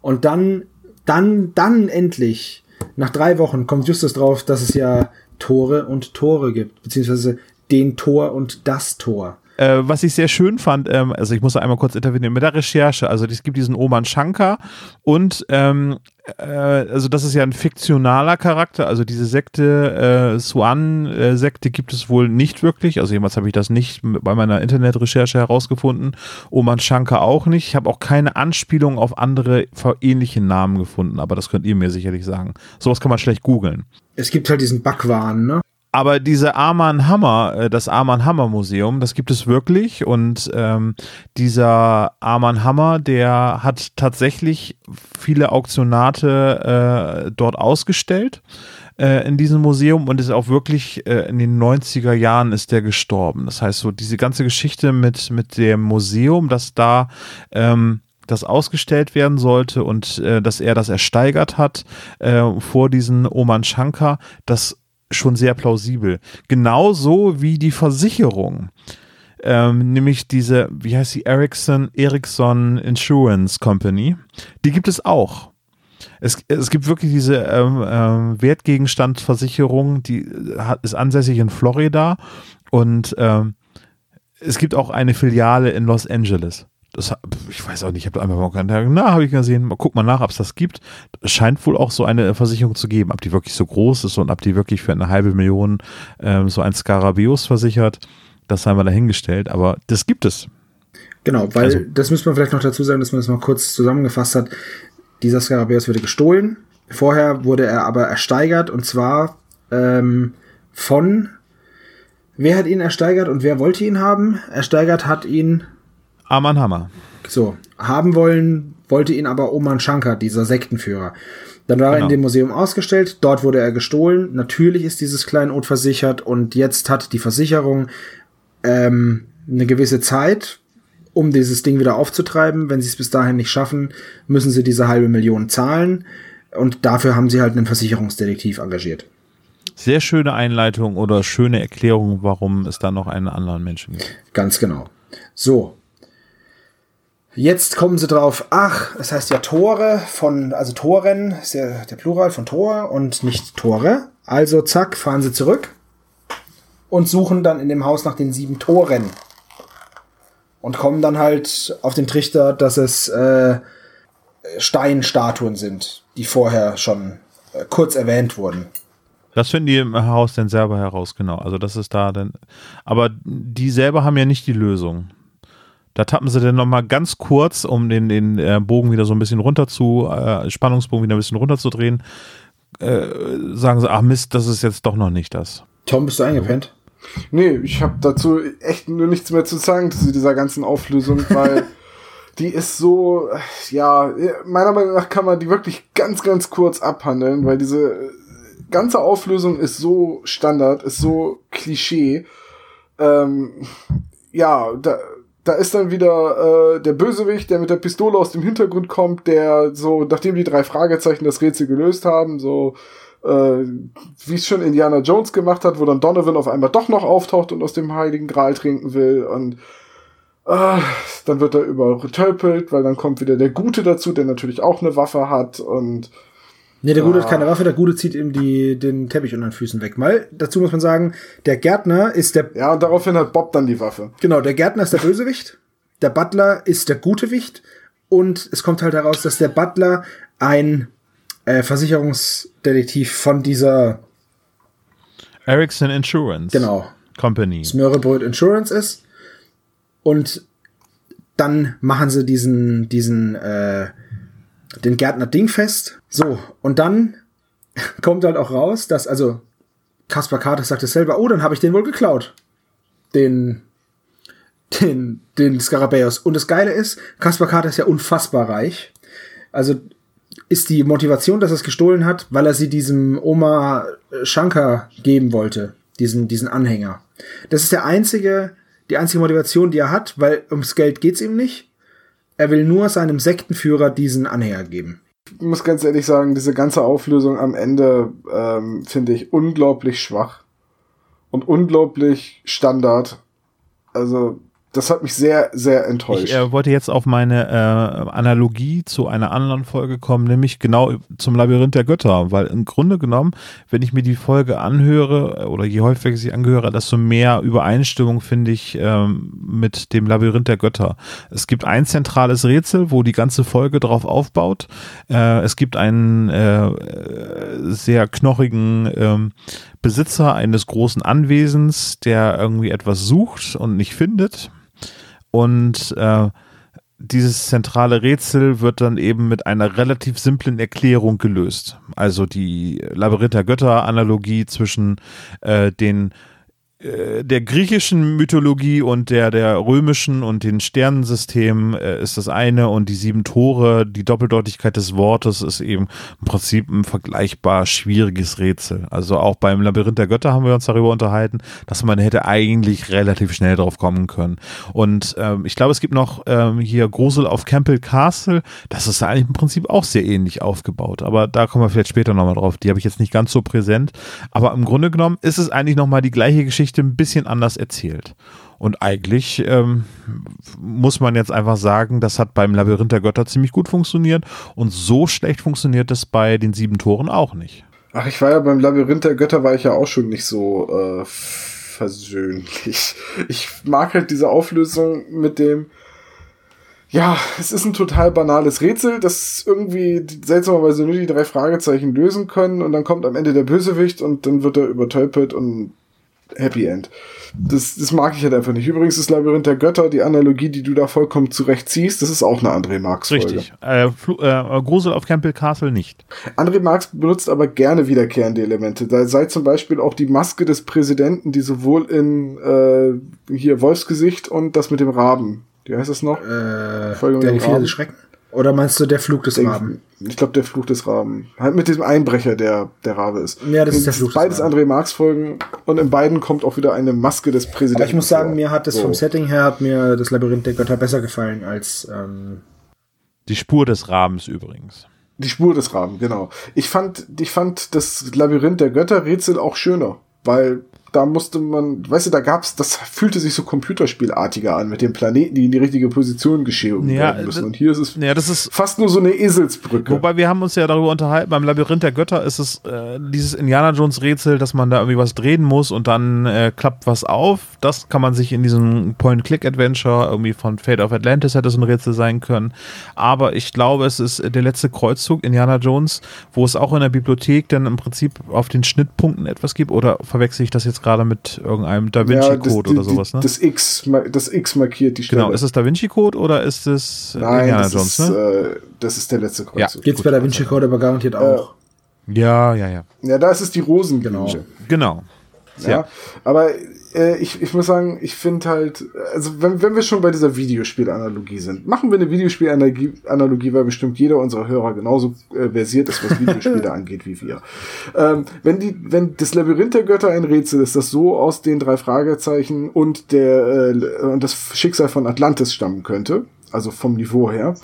Und dann, dann, dann endlich, nach drei Wochen, kommt Justus drauf, dass es ja Tore und Tore gibt, beziehungsweise den Tor und das Tor. Äh, was ich sehr schön fand, ähm, also ich muss da einmal kurz intervenieren, mit der Recherche, also es gibt diesen Oman Shankar und ähm, äh, also das ist ja ein fiktionaler Charakter, also diese Sekte, äh, Swan-Sekte gibt es wohl nicht wirklich, also jemals habe ich das nicht bei meiner Internetrecherche herausgefunden, Oman Shankar auch nicht, ich habe auch keine Anspielung auf andere ähnliche Namen gefunden, aber das könnt ihr mir sicherlich sagen. Sowas kann man schlecht googeln. Es gibt halt diesen Backwahn, ne? Aber diese Arman Hammer, äh, das Arman Hammer Museum, das gibt es wirklich und ähm, dieser Arman Hammer, der hat tatsächlich viele Auktionate äh, dort ausgestellt äh, in diesem Museum und ist auch wirklich äh, in den 90er Jahren ist der gestorben. Das heißt so diese ganze Geschichte mit mit dem Museum, dass da ähm, das ausgestellt werden sollte und äh, dass er das ersteigert hat äh, vor diesen Oman Shankar, das schon sehr plausibel. Genauso wie die Versicherung. Ähm, nämlich diese, wie heißt die, Ericsson, Ericsson Insurance Company. Die gibt es auch. Es, es gibt wirklich diese ähm, ähm, Wertgegenstandversicherung, die hat, ist ansässig in Florida und ähm, es gibt auch eine Filiale in Los Angeles das, ich weiß auch nicht, ich habe einfach mal gedacht, na, habe ich gesehen, mal guck mal nach, ob es das gibt. Es scheint wohl auch so eine Versicherung zu geben, ob die wirklich so groß ist und ob die wirklich für eine halbe Million ähm, so ein Scarabeus versichert. Das sei mal dahingestellt, aber das gibt es. Genau, weil also, das müsste man vielleicht noch dazu sagen, dass man das mal kurz zusammengefasst hat. Dieser Scarabeus wurde gestohlen. Vorher wurde er aber ersteigert und zwar ähm, von Wer hat ihn ersteigert und wer wollte ihn haben? Ersteigert hat ihn Arman Hammer. So, haben wollen, wollte ihn aber Oman Shankar, dieser Sektenführer. Dann war genau. er in genau. dem Museum ausgestellt, dort wurde er gestohlen. Natürlich ist dieses Kleinod versichert und jetzt hat die Versicherung ähm, eine gewisse Zeit, um dieses Ding wieder aufzutreiben. Wenn sie es bis dahin nicht schaffen, müssen sie diese halbe Million zahlen. Und dafür haben sie halt einen Versicherungsdetektiv engagiert. Sehr schöne Einleitung oder schöne Erklärung, warum es da noch einen anderen Menschen gibt. Ganz genau. So, Jetzt kommen sie drauf, ach, es heißt ja Tore von, also Toren, ist ja der Plural von Tor und nicht Tore. Also zack, fahren sie zurück und suchen dann in dem Haus nach den sieben Toren. Und kommen dann halt auf den Trichter, dass es äh, Steinstatuen sind, die vorher schon äh, kurz erwähnt wurden. Das finden die im Haus dann selber heraus, genau. Also das ist da dann. Aber die selber haben ja nicht die Lösung. Da tappen sie dann nochmal ganz kurz, um den, den äh, Bogen wieder so ein bisschen runter zu, äh, Spannungsbogen wieder ein bisschen runterzudrehen, äh, sagen sie, ach Mist, das ist jetzt doch noch nicht das. Tom, bist du eingepennt? Nee, ich habe dazu echt nur nichts mehr zu sagen zu dieser ganzen Auflösung, weil die ist so, ja, meiner Meinung nach kann man die wirklich ganz, ganz kurz abhandeln, weil diese ganze Auflösung ist so Standard, ist so Klischee. Ähm, ja, da, da ist dann wieder äh, der Bösewicht, der mit der Pistole aus dem Hintergrund kommt, der so, nachdem die drei Fragezeichen das Rätsel gelöst haben, so äh, wie es schon Indiana Jones gemacht hat, wo dann Donovan auf einmal doch noch auftaucht und aus dem Heiligen Gral trinken will und äh, dann wird er übertölpelt, weil dann kommt wieder der Gute dazu, der natürlich auch eine Waffe hat und Nee, der Gute ah. hat keine Waffe, der Gute zieht ihm die, den Teppich unter den Füßen weg. Mal, dazu muss man sagen, der Gärtner ist der. Ja, und daraufhin hat Bob dann die Waffe. Genau, der Gärtner ist der Bösewicht, der Butler ist der Gutewicht und es kommt halt heraus, dass der Butler ein äh, Versicherungsdetektiv von dieser Ericsson Insurance genau. Company. Smörrebröt Insurance ist. Und dann machen sie diesen, diesen, äh, den Gärtner dingfest. So, und dann kommt halt auch raus, dass, also, Kaspar Carter sagt es selber, oh, dann habe ich den wohl geklaut. Den, den, den Skarabäus. Und das Geile ist, Kaspar Carter ist ja unfassbar reich. Also ist die Motivation, dass er es gestohlen hat, weil er sie diesem Oma Shankar geben wollte. Diesen, diesen Anhänger. Das ist der einzige, die einzige Motivation, die er hat, weil ums Geld geht's ihm nicht. Er will nur seinem Sektenführer diesen Anhänger geben. Muss ganz ehrlich sagen, diese ganze Auflösung am Ende ähm, finde ich unglaublich schwach und unglaublich Standard. Also das hat mich sehr, sehr enttäuscht. Ich äh, wollte jetzt auf meine äh, Analogie zu einer anderen Folge kommen, nämlich genau zum Labyrinth der Götter, weil im Grunde genommen, wenn ich mir die Folge anhöre äh, oder je häufiger ich sie angehöre, desto mehr Übereinstimmung finde ich ähm, mit dem Labyrinth der Götter. Es gibt ein zentrales Rätsel, wo die ganze Folge drauf aufbaut. Äh, es gibt einen äh, sehr knochigen ähm, Besitzer eines großen Anwesens, der irgendwie etwas sucht und nicht findet und äh, dieses zentrale Rätsel wird dann eben mit einer relativ simplen Erklärung gelöst. Also die Labyrinth der Götter-Analogie zwischen äh, den der griechischen Mythologie und der, der römischen und den Sternensystemen äh, ist das eine und die sieben Tore, die Doppeldeutigkeit des Wortes ist eben im Prinzip ein vergleichbar schwieriges Rätsel. Also auch beim Labyrinth der Götter haben wir uns darüber unterhalten, dass man hätte eigentlich relativ schnell drauf kommen können. Und ähm, ich glaube, es gibt noch ähm, hier Grusel auf Campbell Castle, das ist eigentlich im Prinzip auch sehr ähnlich aufgebaut, aber da kommen wir vielleicht später nochmal drauf. Die habe ich jetzt nicht ganz so präsent, aber im Grunde genommen ist es eigentlich nochmal die gleiche Geschichte Geschichte ein bisschen anders erzählt. Und eigentlich ähm, muss man jetzt einfach sagen, das hat beim Labyrinth der Götter ziemlich gut funktioniert und so schlecht funktioniert es bei den sieben Toren auch nicht. Ach, ich war ja beim Labyrinth der Götter, war ich ja auch schon nicht so äh, versöhnlich. Ich mag halt diese Auflösung mit dem, ja, es ist ein total banales Rätsel, das irgendwie seltsamerweise nur die drei Fragezeichen lösen können und dann kommt am Ende der Bösewicht und dann wird er übertölpelt und Happy End. Das, das mag ich halt einfach nicht. Übrigens ist Labyrinth der Götter, die Analogie, die du da vollkommen zurecht ziehst, das ist auch eine André Marx Folge. Richtig. Äh, äh, Grusel auf Campbell Castle nicht. André Marx benutzt aber gerne wiederkehrende Elemente. Da sei zum Beispiel auch die Maske des Präsidenten, die sowohl in äh, hier Wolfsgesicht und das mit dem Raben. Wie heißt das noch? Äh, Folge mit der dem Raben. Schrecken? Oder meinst du der Flug des Raben? Ich glaube, der Flug des Raben. Halt mit diesem Einbrecher, der der Rabe ist. Ja, das ist der Flug des Beides André Marx Folgen und in beiden kommt auch wieder eine Maske des Präsidenten. Aber ich muss sagen, mir hat das so. vom Setting her hat mir das Labyrinth der Götter besser gefallen als ähm die Spur des Rabens übrigens. Die Spur des Raben, genau. Ich fand, ich fand das Labyrinth der Götter Rätsel auch schöner, weil da musste man, weißt du, da gab's, das fühlte sich so computerspielartiger an mit den Planeten, die in die richtige Position geschehen ja, werden müssen. Und hier ist es ja, das ist, fast nur so eine Eselsbrücke. Wobei wir haben uns ja darüber unterhalten, beim Labyrinth der Götter ist es äh, dieses Indiana Jones Rätsel, dass man da irgendwie was drehen muss und dann äh, klappt was auf. Das kann man sich in diesem Point-Click-Adventure irgendwie von Fate of Atlantis hätte so ein Rätsel sein können. Aber ich glaube, es ist der letzte Kreuzzug Indiana Jones, wo es auch in der Bibliothek dann im Prinzip auf den Schnittpunkten etwas gibt. Oder verwechsel ich das jetzt gerade mit irgendeinem Da Vinci Code ja, oder sowas, ne? Das X, das X markiert die Stelle. Genau, ist es Da Vinci Code oder ist es Nein, Indiana das Jones, ist, ne? Äh, das ist der letzte Kreuzzug. Ja, Geht's bei Da Vinci Code aber garantiert auch. Ja, ja, ja. Ja, da ist es die Rosen, genau. Genau. Ja, ja. aber äh, ich, ich muss sagen, ich finde halt, also wenn, wenn wir schon bei dieser Videospielanalogie sind, machen wir eine Videospielanalogie, weil bestimmt jeder unserer Hörer genauso äh, versiert ist, was Videospiele angeht wie wir. Ähm, wenn die, wenn das Labyrinth der Götter ein Rätsel ist, das so aus den drei Fragezeichen und der äh, und das Schicksal von Atlantis stammen könnte, also vom Niveau her,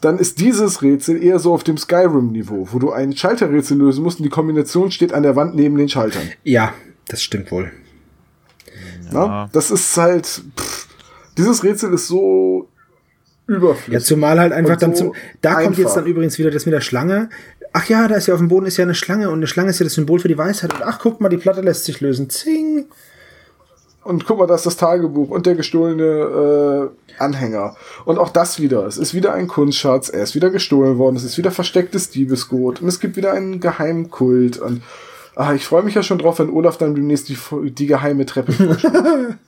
dann ist dieses Rätsel eher so auf dem Skyrim-Niveau, wo du ein Schalterrätsel lösen musst und die Kombination steht an der Wand neben den Schaltern. Ja, das stimmt wohl. Ja. Das ist halt, pff, dieses Rätsel ist so überflüssig. Ja, zumal halt einfach so dann zum, da einfach. kommt jetzt dann übrigens wieder das mit der Schlange. Ach ja, da ist ja auf dem Boden ist ja eine Schlange und eine Schlange ist ja das Symbol für die Weisheit. Und ach, guck mal, die Platte lässt sich lösen. Zing. Und guck mal, da ist das Tagebuch und der gestohlene äh, Anhänger. Und auch das wieder. Es ist wieder ein Kunstschatz. Er ist wieder gestohlen worden. Es ist wieder verstecktes Diebesgut. Und es gibt wieder einen Geheimkult. Und Ah, ich freue mich ja schon drauf, wenn Olaf dann demnächst die, die geheime Treppe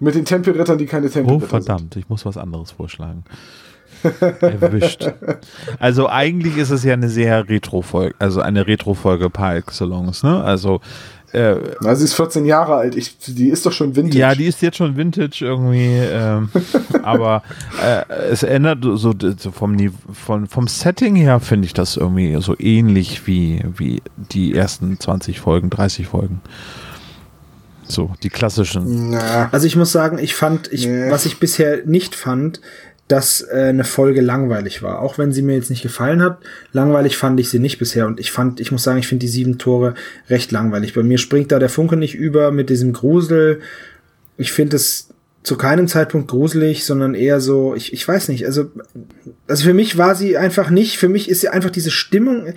Mit den Tempelrittern, die keine Tempelritter Oh, verdammt, sind. ich muss was anderes vorschlagen. Erwischt. Also eigentlich ist es ja eine sehr Retro-Folge, also eine Retro-Folge par excellence, ne? Also äh, Na, sie ist 14 Jahre alt. Ich, die ist doch schon Vintage. Ja, die ist jetzt schon Vintage irgendwie. Ähm, aber äh, es ändert so, so vom, vom, vom Setting her finde ich das irgendwie so ähnlich wie, wie die ersten 20 Folgen, 30 Folgen. So, die klassischen. Na. Also ich muss sagen, ich fand, ich, nee. was ich bisher nicht fand, dass äh, eine Folge langweilig war. Auch wenn sie mir jetzt nicht gefallen hat, langweilig fand ich sie nicht bisher. Und ich fand, ich muss sagen, ich finde die sieben Tore recht langweilig. Bei mir springt da der Funke nicht über mit diesem Grusel. Ich finde es zu keinem Zeitpunkt gruselig, sondern eher so, ich, ich weiß nicht, also, also für mich war sie einfach nicht, für mich ist sie einfach diese Stimmung,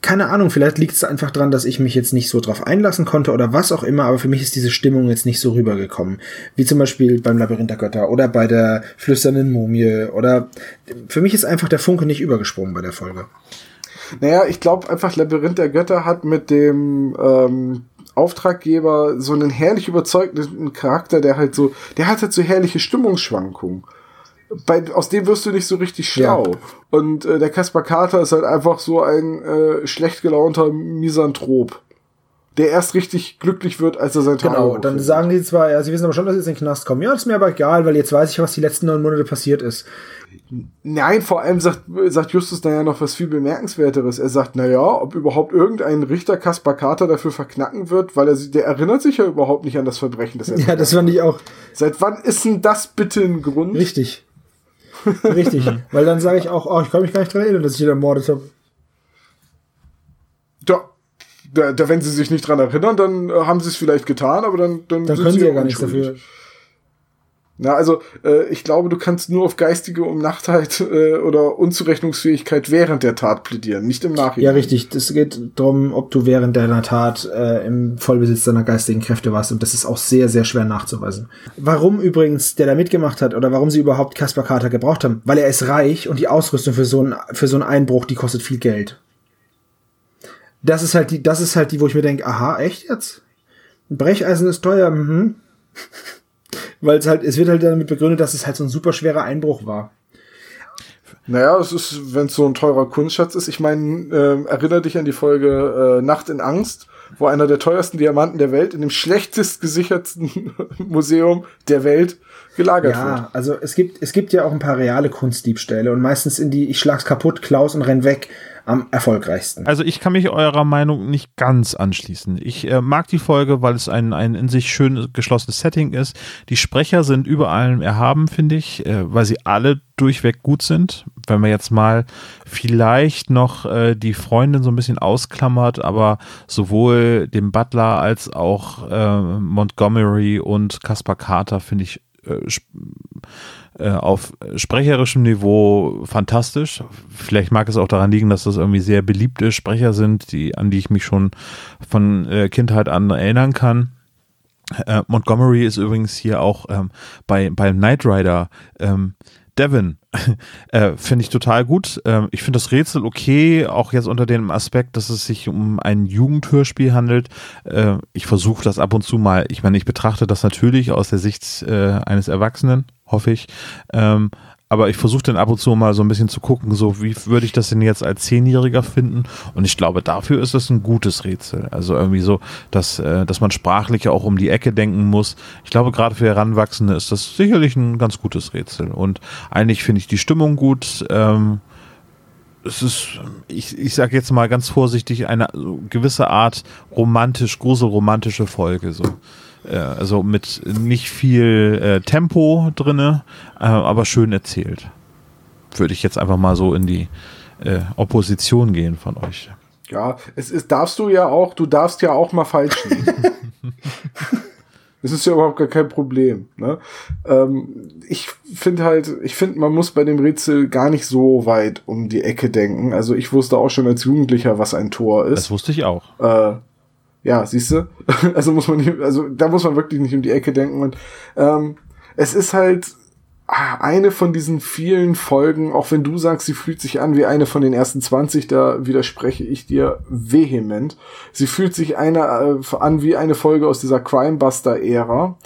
keine Ahnung, vielleicht liegt es einfach dran, dass ich mich jetzt nicht so drauf einlassen konnte oder was auch immer, aber für mich ist diese Stimmung jetzt nicht so rübergekommen. Wie zum Beispiel beim Labyrinth der Götter oder bei der flüsternden Mumie oder für mich ist einfach der Funke nicht übergesprungen bei der Folge. Naja, ich glaube einfach, Labyrinth der Götter hat mit dem ähm, Auftraggeber so einen herrlich überzeugenden Charakter, der halt so, der hat halt so herrliche Stimmungsschwankungen. Bei, aus dem wirst du nicht so richtig schlau. Ja. Und äh, der Kaspar Carter ist halt einfach so ein äh, schlecht gelaunter Misanthrop, der erst richtig glücklich wird, als er sein Tag Genau, dann sagen die zwar, ja, sie wissen aber schon, dass sie jetzt in den Knast kommen. Ja, ist mir aber egal, weil jetzt weiß ich, was die letzten neun Monate passiert ist. Nein, vor allem sagt, sagt Justus da ja noch was viel bemerkenswerteres. Er sagt, na ja, ob überhaupt irgendein Richter Kaspar Carter dafür verknacken wird, weil er der erinnert sich ja überhaupt nicht an das Verbrechen, das er Ja, das fand ich auch. Seit wann ist denn das bitte ein Grund? Richtig. Richtig. weil dann sage ich auch, oh, ich kann mich gar nicht dran erinnern, dass ich ihn ermordet habe. Da, da, da, wenn sie sich nicht dran erinnern, dann äh, haben sie es vielleicht getan, aber dann dann, dann können sie ja gar nichts dafür. Na, also äh, ich glaube, du kannst nur auf geistige Umnachtheit äh, oder Unzurechnungsfähigkeit während der Tat plädieren, nicht im Nachhinein. Ja, richtig. Es geht darum, ob du während deiner Tat äh, im Vollbesitz deiner geistigen Kräfte warst und das ist auch sehr, sehr schwer nachzuweisen. Warum übrigens der da mitgemacht hat oder warum sie überhaupt Kaspar Carter gebraucht haben? Weil er ist reich und die Ausrüstung für so, ein, für so einen Einbruch, die kostet viel Geld. Das ist halt die, das ist halt die, wo ich mir denke, aha, echt jetzt? Brecheisen ist teuer, mhm weil es halt, es wird halt damit begründet, dass es halt so ein super schwerer Einbruch war. Naja, es ist, wenn es so ein teurer Kunstschatz ist. Ich meine, äh, erinnere dich an die Folge äh, Nacht in Angst, wo einer der teuersten Diamanten der Welt in dem schlechtest gesichertsten Museum der Welt gelagert ja, wird. Ja, also es gibt, es gibt ja auch ein paar reale Kunstdiebstähle und meistens in die, ich schlag's kaputt, Klaus und renn weg am erfolgreichsten. Also ich kann mich eurer Meinung nicht ganz anschließen. Ich äh, mag die Folge, weil es ein, ein in sich schön geschlossenes Setting ist. Die Sprecher sind über allem erhaben, finde ich, äh, weil sie alle durchweg gut sind. Wenn man jetzt mal vielleicht noch äh, die Freundin so ein bisschen ausklammert, aber sowohl den Butler als auch äh, Montgomery und Caspar Carter finde ich äh, auf sprecherischem Niveau fantastisch. Vielleicht mag es auch daran liegen, dass das irgendwie sehr beliebte Sprecher sind, die, an die ich mich schon von äh, Kindheit an erinnern kann. Äh, Montgomery ist übrigens hier auch ähm, bei, bei Knight Rider ähm, Devin. äh, finde ich total gut. Ähm, ich finde das Rätsel okay, auch jetzt unter dem Aspekt, dass es sich um ein Jugendhörspiel handelt. Äh, ich versuche das ab und zu mal, ich meine, ich betrachte das natürlich aus der Sicht äh, eines Erwachsenen hoffe ich. Ähm, aber ich versuche dann ab und zu mal so ein bisschen zu gucken, so wie würde ich das denn jetzt als Zehnjähriger finden? Und ich glaube, dafür ist das ein gutes Rätsel. Also irgendwie so, dass, äh, dass man sprachlich auch um die Ecke denken muss. Ich glaube, gerade für Heranwachsende ist das sicherlich ein ganz gutes Rätsel. Und eigentlich finde ich die Stimmung gut. Ähm, es ist, ich, ich sage jetzt mal ganz vorsichtig, eine gewisse Art romantisch, gruselromantische Folge. So also mit nicht viel äh, Tempo drinne, äh, aber schön erzählt. Würde ich jetzt einfach mal so in die äh, Opposition gehen von euch. Ja, es ist, darfst du ja auch, du darfst ja auch mal falsch liegen. Das ist ja überhaupt gar kein Problem. Ne? Ähm, ich finde halt, ich finde, man muss bei dem Rätsel gar nicht so weit um die Ecke denken. Also ich wusste auch schon als Jugendlicher, was ein Tor ist. Das wusste ich auch. Äh, ja, siehst du? Also muss man also da muss man wirklich nicht um die Ecke denken. Und ähm, es ist halt ah, eine von diesen vielen Folgen, auch wenn du sagst, sie fühlt sich an wie eine von den ersten 20, da widerspreche ich dir vehement. Sie fühlt sich eine, äh, an wie eine Folge aus dieser Crimebuster-Ära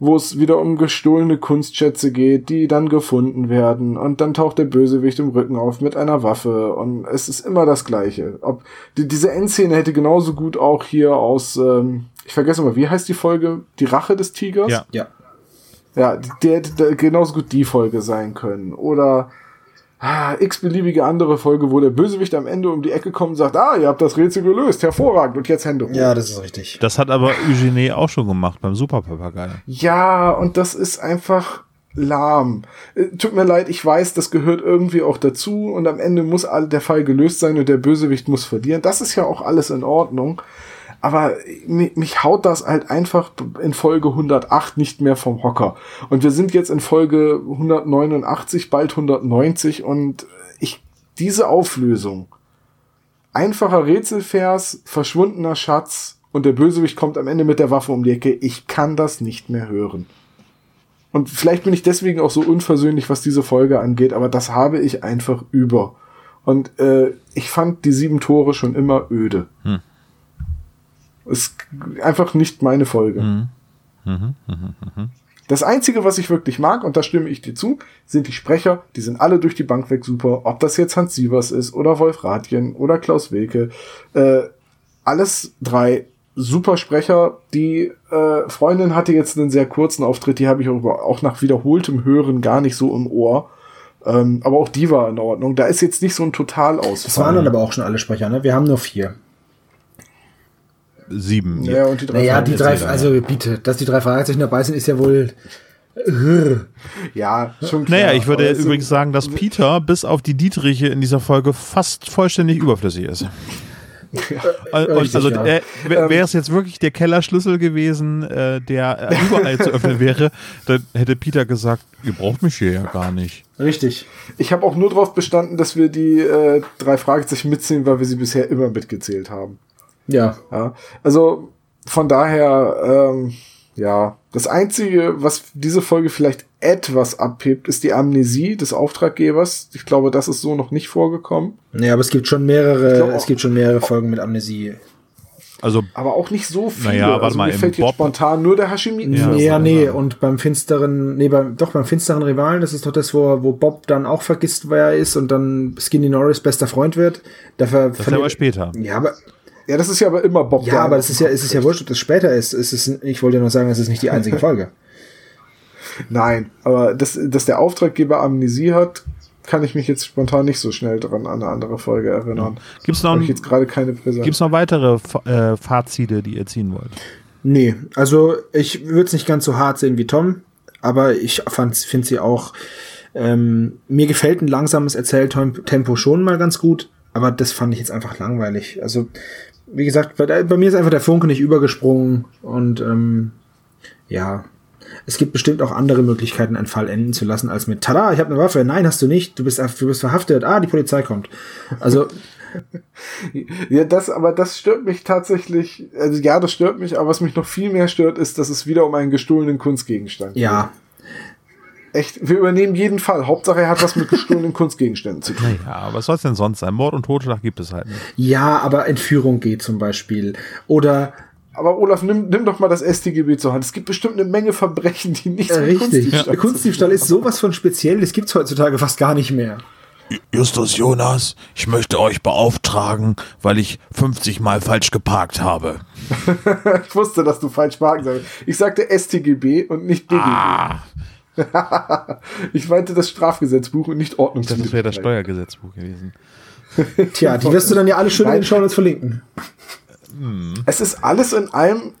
wo es wieder um gestohlene Kunstschätze geht, die dann gefunden werden und dann taucht der Bösewicht im Rücken auf mit einer Waffe und es ist immer das Gleiche. Ob die, diese Endszene hätte genauso gut auch hier aus, ähm, ich vergesse mal, wie heißt die Folge? Die Rache des Tigers? Ja. Ja. Ja, der hätte genauso gut die Folge sein können. Oder ah, x-beliebige andere Folge, wo der Bösewicht am Ende um die Ecke kommt und sagt, ah, ihr habt das Rätsel gelöst, hervorragend, und jetzt Hände hoch. Ja, das ist richtig. Das hat aber Eugenie auch schon gemacht beim Superpapagei. Ja, und das ist einfach lahm. Äh, tut mir leid, ich weiß, das gehört irgendwie auch dazu und am Ende muss der Fall gelöst sein und der Bösewicht muss verlieren. Das ist ja auch alles in Ordnung. Aber mich, mich haut das halt einfach in Folge 108 nicht mehr vom Hocker. Und wir sind jetzt in Folge 189, bald 190 und ich, diese Auflösung, einfacher Rätselvers, verschwundener Schatz und der Bösewicht kommt am Ende mit der Waffe um die Ecke, ich kann das nicht mehr hören. Und vielleicht bin ich deswegen auch so unversöhnlich, was diese Folge angeht, aber das habe ich einfach über. Und äh, ich fand die sieben Tore schon immer öde. Hm. Ist einfach nicht meine Folge. Hm. Mhm, mh, mh. Das Einzige, was ich wirklich mag, und da stimme ich dir zu, sind die Sprecher. Die sind alle durch die Bank weg super. Ob das jetzt Hans Sievers ist oder Wolf Rathjen oder Klaus Wilke. Äh, alles drei super Sprecher. Die äh, Freundin hatte jetzt einen sehr kurzen Auftritt, die habe ich auch, auch nach wiederholtem Hören gar nicht so im Ohr. Ähm, aber auch die war in Ordnung. Da ist jetzt nicht so ein Totalausfall. Das waren dann aber auch schon alle Sprecher, ne? Wir haben nur vier. Sieben. Ja, und die drei naja, die drei, also bitte, dass die drei Fragezeichen dabei sind, ist ja wohl. Ja, schon klar. Naja, ich würde übrigens sagen, dass Peter bis auf die Dietriche in dieser Folge fast vollständig überflüssig ist. Ja, und, also ja. äh, wäre es jetzt wirklich der Kellerschlüssel gewesen, äh, der überall zu öffnen wäre, dann hätte Peter gesagt, ihr braucht mich hier ja gar nicht. Richtig. Ich habe auch nur darauf bestanden, dass wir die äh, drei Fragezeichen mitziehen, weil wir sie bisher immer mitgezählt haben. Ja. ja. Also von daher, ähm, ja, das Einzige, was diese Folge vielleicht etwas abhebt, ist die Amnesie des Auftraggebers. Ich glaube, das ist so noch nicht vorgekommen. Ja, aber es gibt schon mehrere, es gibt schon mehrere Folgen mit Amnesie. Also, aber auch nicht so viele. Naja, warte also mal, mir fällt jetzt spontan nur der Hashimi. Ja, ja nee, und beim finsteren, nee, beim, doch beim finsteren Rivalen, das ist doch das, wo, wo Bob dann auch vergisst, wer er ist und dann Skinny Norris bester Freund wird. Dafür das ist aber später. Ja, aber ja, das ist ja aber immer Bob. Ja, aber das ist ja, es ist ja wurscht, ob das später ist. Es ist. Ich wollte nur sagen, es ist nicht die einzige Folge. Nein, aber dass, dass der Auftraggeber Amnesie hat, kann ich mich jetzt spontan nicht so schnell dran an eine andere Folge erinnern. Gibt es noch, jetzt gerade keine Gibt's noch weitere äh, Fazite, die ihr ziehen wollt? Nee, also ich würde es nicht ganz so hart sehen wie Tom, aber ich finde sie auch. Ähm, mir gefällt ein langsames Erzähltempo schon mal ganz gut, aber das fand ich jetzt einfach langweilig. Also wie gesagt, bei, mir ist einfach der Funke nicht übergesprungen und ähm, ja, es gibt bestimmt auch andere Möglichkeiten, einen Fall enden zu lassen, als mit Tada, ich habe eine Waffe. Nein, hast du nicht. Du bist, du bist verhaftet. Ah, die Polizei kommt. Also ja, das, aber das stört mich tatsächlich. Also ja, das stört mich, aber was mich noch viel mehr stört, ist, dass es wieder um einen gestohlenen Kunstgegenstand geht. Ja, Echt, wir übernehmen jeden Fall. Hauptsache, er hat was mit gestohlenen Kunstgegenständen zu tun. Ja, was soll es denn sonst sein? Mord und Totschlag gibt es halt nicht. Ja, aber Entführung geht zum Beispiel. Oder aber Olaf, nimm, nimm doch mal das StGB zur Hand. Es gibt bestimmt eine Menge Verbrechen, die nicht äh, Richtig. Kunstdiebstahl, ja. Kunstdiebstahl ist sowas von speziell, das gibt's heutzutage fast gar nicht mehr. Justus Jonas, ich möchte euch beauftragen, weil ich 50 Mal falsch geparkt habe. ich wusste, dass du falsch parken sollst. Ich sagte StGB und nicht BGB. Ah. ich meinte das Strafgesetzbuch und nicht Ordnung. Das wäre das Steuergesetzbuch gewesen. Tja, die wirst du dann ja alle schön in den Shownotes verlinken. Es ist alles in allem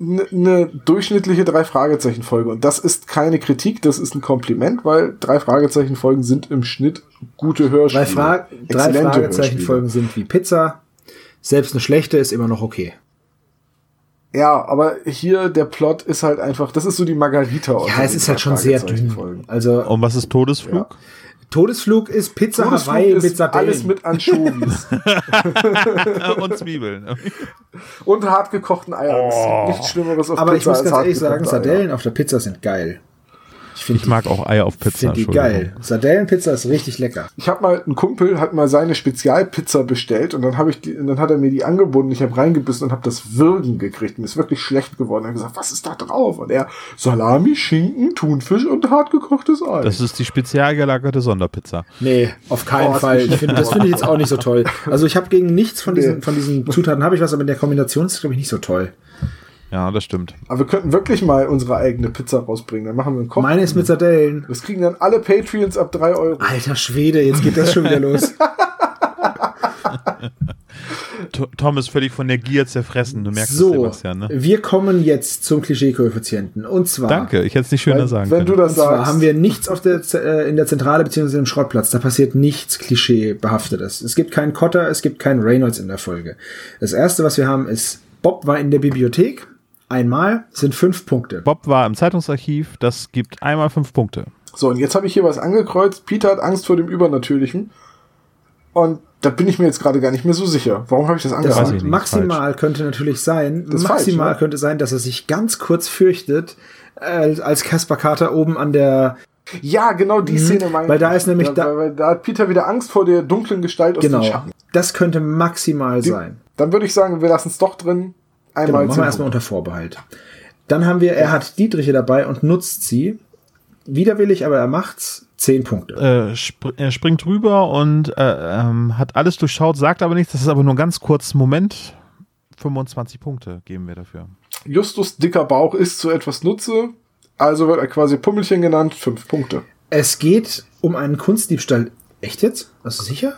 eine ne durchschnittliche drei Fragezeichen Folge und das ist keine Kritik, das ist ein Kompliment, weil drei Fragezeichen Folgen sind im Schnitt gute Hörspiele. Drei, Fra drei Fragezeichen Folgen sind wie Pizza. Selbst eine schlechte ist immer noch okay. Ja, aber hier der Plot ist halt einfach, das ist so die Margarita. Ja, es ist halt schon sehr dünn. Also und was ist Todesflug? Ja. Todesflug ist Pizza Todesflug Hawaii ist mit Sardellen. Alles mit Anchovies. und Zwiebeln. und hartgekochten Eiern. Oh. Nichts Schlimmeres auf Aber Pizza ich muss ganz ehrlich sagen, Sardellen auf der Pizza sind geil. Ich, ich mag auch Eier auf Pizza. Finde die geil. Sardellenpizza ist richtig lecker. Ich habe mal, ein Kumpel hat mal seine Spezialpizza bestellt und dann habe ich die, und dann hat er mir die angeboten. Ich habe reingebissen und habe das Würgen gekriegt. Mir ist wirklich schlecht geworden. Er hat gesagt, was ist da drauf? Und er, Salami, Schinken, Thunfisch und hartgekochtes Ei. Das ist die spezial gelagerte Sonderpizza. Nee, auf keinen oh, Fall. Ich find, das finde ich jetzt auch nicht so toll. Also ich habe gegen nichts von diesen, nee. von diesen Zutaten habe ich was, aber in der Kombination ist glaube ich nicht so toll. Ja, das stimmt. Aber wir könnten wirklich mal unsere eigene Pizza rausbringen. Dann machen wir einen Koch. Meine ist mit Sardellen. Das kriegen dann alle Patreons ab 3 Euro. Alter Schwede, jetzt geht das schon wieder los. Tom ist völlig von der Gier zerfressen. Du merkst so, es, Sebastian. Ne? Wir kommen jetzt zum Klischee-Koeffizienten. Und zwar. Danke, ich hätte es nicht schöner wenn, sagen Wenn können. du das und sagst. Zwar haben wir nichts auf der, äh, in der Zentrale bzw. im Schrottplatz. Da passiert nichts Klischee-behaftetes. Es gibt keinen Cotter, es gibt keinen Reynolds in der Folge. Das erste, was wir haben, ist Bob war in der Bibliothek. Einmal sind fünf Punkte. Bob war im Zeitungsarchiv, das gibt einmal fünf Punkte. So, und jetzt habe ich hier was angekreuzt. Peter hat Angst vor dem Übernatürlichen. Und da bin ich mir jetzt gerade gar nicht mehr so sicher. Warum habe ich das angekreuzt? maximal könnte natürlich sein, Das maximal falsch, ne? könnte sein, dass er sich ganz kurz fürchtet, äh, als Kaspar Carter oben an der, Ja, genau die Szene meine Mhm. Weil da ist nämlich da, da- weil, weil da hat Peter wieder Angst vor der dunklen Gestalt aus genau, den Schatten. das könnte maximal Die- sein. Dann würde ich sagen, wir lassen es doch drin. Genau, Einmal machen zehn wir erstmal unter Vorbehalt. Dann haben wir, er hat Dietriche dabei und nutzt sie. Widerwillig, aber er macht's. Zehn Punkte. Äh, spr er springt rüber und äh, ähm, hat alles durchschaut, sagt aber nichts. Das ist aber nur ein ganz kurzer Moment. 25 Punkte geben wir dafür. Justus dicker Bauch ist zu etwas Nutze. Also wird er quasi Pummelchen genannt. Fünf Punkte. Es geht um einen Kunstdiebstahl. Echt jetzt? Bist du sicher?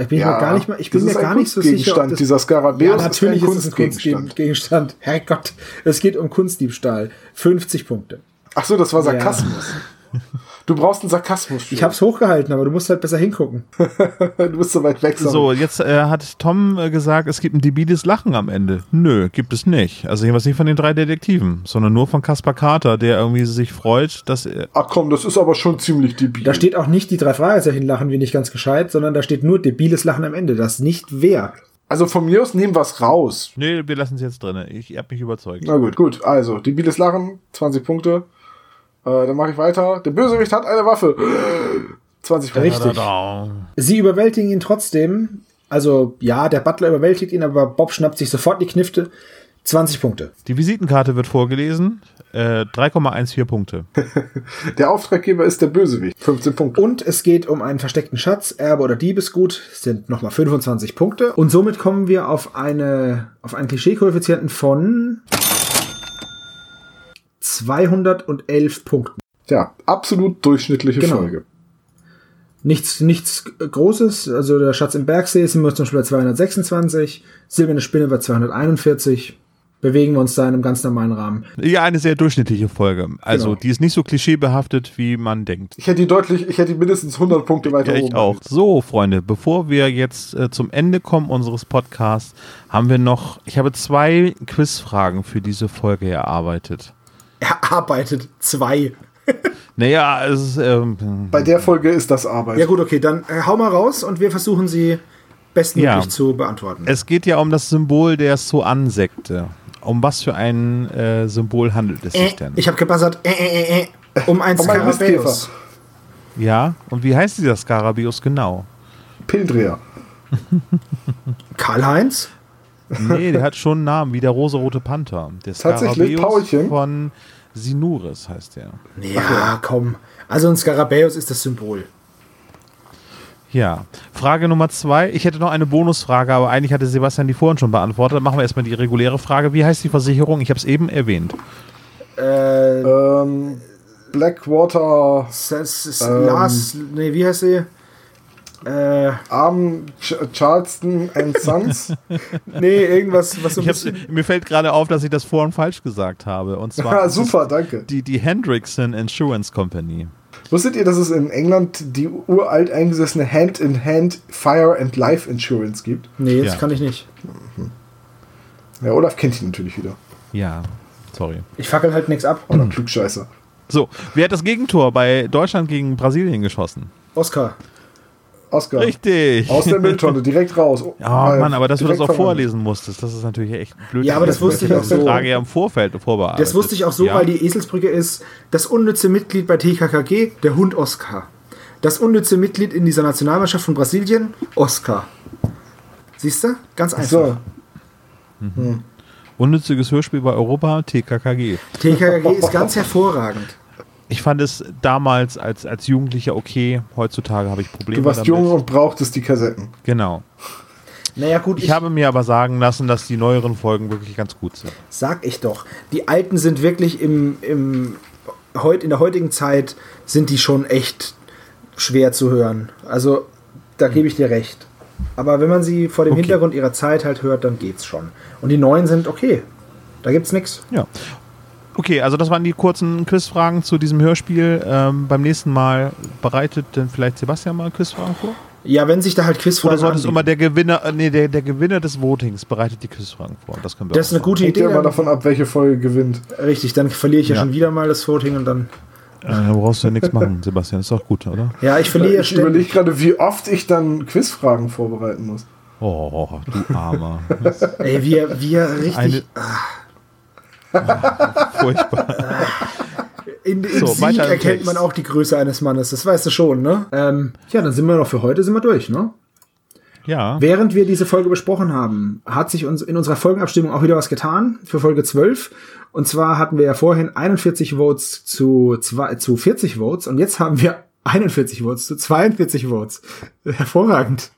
Ich bin Ja, mir gar nicht mal, ich bin mir gar nicht so sicher. Kunstgegenstand. das- Dieser Skarabäus ja, ist natürlich ein ist es ein Kunstgegenstand. Kunstgegenstand. Herrgott, es geht um Kunstdiebstahl. 50 Punkte. Ach so, das war Sarkasmus. Du brauchst einen Sarkasmus. Ich hab's hochgehalten, aber du musst halt besser hingucken. du bist so weit weg. Sam. So, jetzt äh, hat Tom äh, gesagt, es gibt ein debiles Lachen am Ende. Nö, gibt es nicht. Also jedenfalls nicht von den drei Detektiven, sondern nur von Kaspar Carter, der irgendwie sich freut, dass er. Ach komm, das ist aber schon ziemlich debil. Da steht auch nicht die drei Fragezeichen lachen wie nicht ganz gescheit, sondern da steht nur debiles Lachen am Ende. Das nicht wer. also von mir aus nehmen wir es raus. Nee, wir lassen es jetzt drin. Ich hab mich überzeugt. Na gut, gut. Also, debiles Lachen, 20 Punkte. Äh, dann mache ich weiter. Der Bösewicht hat eine Waffe. 20 Punkte. Richtig. Sie überwältigen ihn trotzdem. Also ja, der Butler überwältigt ihn, aber Bob schnappt sich sofort die Knifte. 20 Punkte. Die Visitenkarte wird vorgelesen. Äh, 3,14 Punkte. Der Auftraggeber ist der Bösewicht. 15 Punkte. Und es geht um einen versteckten Schatz, Erbe oder Diebesgut, sind nochmal 25 Punkte. Und somit kommen wir auf eine, auf einen Klischee-Koeffizienten von 211 Punkten. Ja, absolut durchschnittliche Genau. Folge. Nichts, nichts Großes, also der Schatz im Bergsee sind wir zum Beispiel bei 226, Silberne Spinne bei 241, bewegen wir uns da in einem ganz normalen Rahmen. Ja, eine sehr durchschnittliche Folge. Also, Genau. die ist nicht so klischeebehaftet, wie man denkt. Ich hätte die deutlich, ich hätte die mindestens 100 Punkte weiter Ja, oben. ich auch. So, Freunde, bevor wir jetzt äh, zum Ende kommen unseres Podcasts, haben wir noch, ich habe zwei Quizfragen für diese Folge erarbeitet. Er arbeitet zwei. Naja, es ist, ähm, Bei der Folge ist das Arbeit. Ja gut, okay, dann äh, hau mal raus und wir versuchen sie bestmöglich Ja. zu beantworten. es geht ja um das Symbol der Soan-Sekte. Um was für ein äh, Symbol handelt es sich Äh, denn? ich habe gebuzzert, äh, äh, äh, äh, um ein Um Skarabäus. Ja, und wie heißt dieser Skarabius genau? Pildreher. Karl-Heinz? Nee, der hat schon einen Namen, wie der rosarote Panther. Der Tatsächlich, Skarabeus Paulchen? von Sinuris heißt der. Ja, komm. Also ein Skarabäus ist das Symbol. Ja, Frage Nummer zwei. Ich hätte noch eine Bonusfrage, aber eigentlich hatte Sebastian die vorhin schon beantwortet. Dann machen wir erstmal die reguläre Frage. Wie heißt die Versicherung? Ich habe es eben erwähnt. Äh, Ähm, Blackwater das ist ähm, Lars, nee, wie heißt sie? Äh, Arm Ch Charleston and Sons. nee, irgendwas, was so mir fällt gerade auf, dass ich das vorhin falsch gesagt habe. Und zwar super, danke. Die, die Hendrickson Insurance Company. Wusstet ihr, dass es in England die uralt eingesessene Hand-in-Hand Fire and Life Insurance gibt? Nee, das Ja. kann ich nicht. Ja, Olaf kennt ihn natürlich wieder. Ja, sorry. Ich fackel halt nichts ab. Oder Klugscheißer. So, wer hat das Gegentor bei Deutschland gegen Brasilien geschossen? Oscar. Oscar. Richtig. Aus der Mülltonne, direkt raus. Ja, Weil Mann, aber dass du das auch vorlesen musstest, das ist natürlich echt blöd. Ja, aber das wusste ich auch so. Die Frage ja im Vorfeld vorbereitet. Das wusste ich auch so, ja. weil die Eselsbrücke ist das unnütze Mitglied bei TKKG, der Hund Oscar. Das unnütze Mitglied in dieser Nationalmannschaft von Brasilien, Oscar. Siehst du? Ganz einfach. So, Unnütziges Hörspiel bei Europa, TKKG. TKKG ist ganz hervorragend. Ich fand es damals als, als Jugendlicher okay. Heutzutage habe ich Probleme du warst damit. jung und brauchtest die Kassetten. Genau. Naja, gut, Ich, ich, habe mir aber sagen lassen, dass die neueren Folgen wirklich ganz gut sind. sag ich doch. Die alten sind wirklich im, im heut, in der heutigen Zeit sind die schon echt schwer zu hören. Also, da gebe ich dir recht. Aber wenn man sie vor dem Okay. Hintergrund ihrer Zeit halt hört, dann geht's schon. Und die neuen sind okay. Da gibt's nichts. Ja. Okay, also das waren die kurzen Quizfragen zu diesem Hörspiel. Ähm, beim nächsten Mal bereitet denn vielleicht Sebastian mal Quizfragen vor? Ja, wenn sich da halt Quizfragen Oder sollte es anbieten. immer der Gewinner, äh, nee, der, der Gewinner des Votings bereitet die Quizfragen vor. Das können wir Das ist eine gute Hängt Idee. immer Dann, davon ab, welche Folge gewinnt. richtig, dann verliere ich ja, Ja. schon wieder mal das Voting und dann. Äh, da brauchst du ja nichts machen, Sebastian. Ist doch gut, oder? Ja, ich verliere Ich überlege gerade, wie oft ich dann Quizfragen vorbereiten muss. Oh, du Armer. Ey, wir, wir richtig. Eine, furchtbar. in in So, Sieg erkennt Text. man auch die Größe eines Mannes, das weißt du schon, ne? Ähm, ja, dann sind wir noch für heute sind wir durch, ne? Ja. Während wir diese Folge besprochen haben, hat sich uns in unserer Folgenabstimmung auch wieder was getan für Folge 12. Und zwar hatten wir ja vorhin 41 Votes zu, zwei, zu 40 Votes und jetzt haben wir 41 Votes zu 42 Votes. Hervorragend.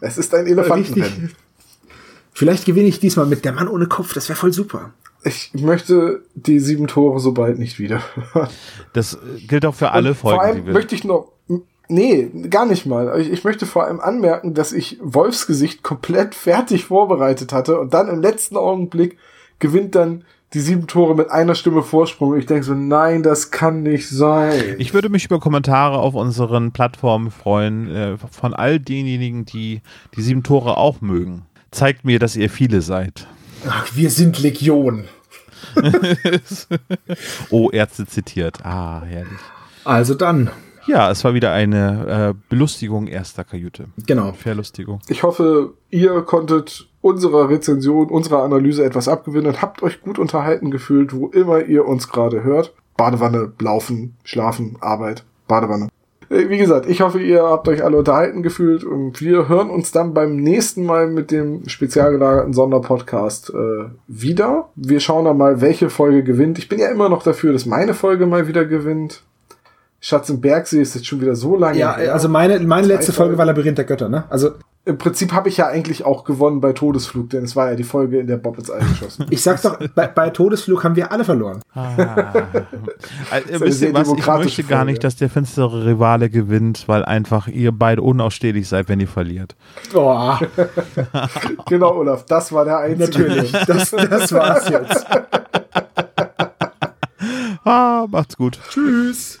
Es ist ein Elefantenrennen. Vielleicht gewinne ich diesmal mit der Mann ohne Kopf, das wäre voll super. Ich möchte die sieben Tore so bald nicht wieder. Das äh, gilt auch für alle Und Folgen, Vor allem die wir. möchte ich noch. Nee, gar nicht mal. Ich, ich möchte vor allem anmerken, dass ich Wolfsgesicht komplett fertig vorbereitet hatte und dann im letzten Augenblick gewinnt dann die sieben Tore mit einer Stimme Vorsprung. Und ich denke so, nein, das kann nicht sein. Ich würde mich über Kommentare auf unseren Plattformen freuen, äh, von all denjenigen, die die sieben Tore auch mögen. Zeigt mir, dass ihr viele seid. Ach, wir sind Legion. Oh, Ärzte zitiert. Ah, herrlich. Also dann, Ja, es war wieder eine äh, Belustigung erster Kajüte. genau. Verlustigung. Ich hoffe, ihr konntet unserer Rezension, unserer Analyse etwas abgewinnen und habt euch gut unterhalten gefühlt, wo immer ihr uns gerade hört. Badewanne, Laufen, Schlafen, Arbeit, Badewanne. Äh, Wie gesagt, ich hoffe, ihr habt euch alle unterhalten gefühlt und wir hören uns dann beim nächsten Mal mit dem spezial gelagerten Sonderpodcast äh, wieder. Wir schauen dann mal, welche Folge gewinnt. Ich bin ja immer noch dafür, dass meine Folge mal wieder gewinnt. Schatz im Bergsee ist jetzt schon wieder so lange Ja, her. also meine, meine letzte. Folge war Labyrinth der Götter, ne? Also Im Prinzip habe ich ja eigentlich auch gewonnen bei Todesflug, denn es war ja die Folge, in der Bob ins All geschossen. ich sag's doch, bei, bei Todesflug haben wir alle verloren. Ah. Eine wisst sehr ihr was? Ich möchte gar nicht, dass der finstere Rivale gewinnt, weil einfach ihr beide unausstehlich seid, wenn ihr verliert. Boah, genau, Olaf, das war der einzige. natürlich. Das, das war's jetzt. Ah, macht's gut. Tschüss.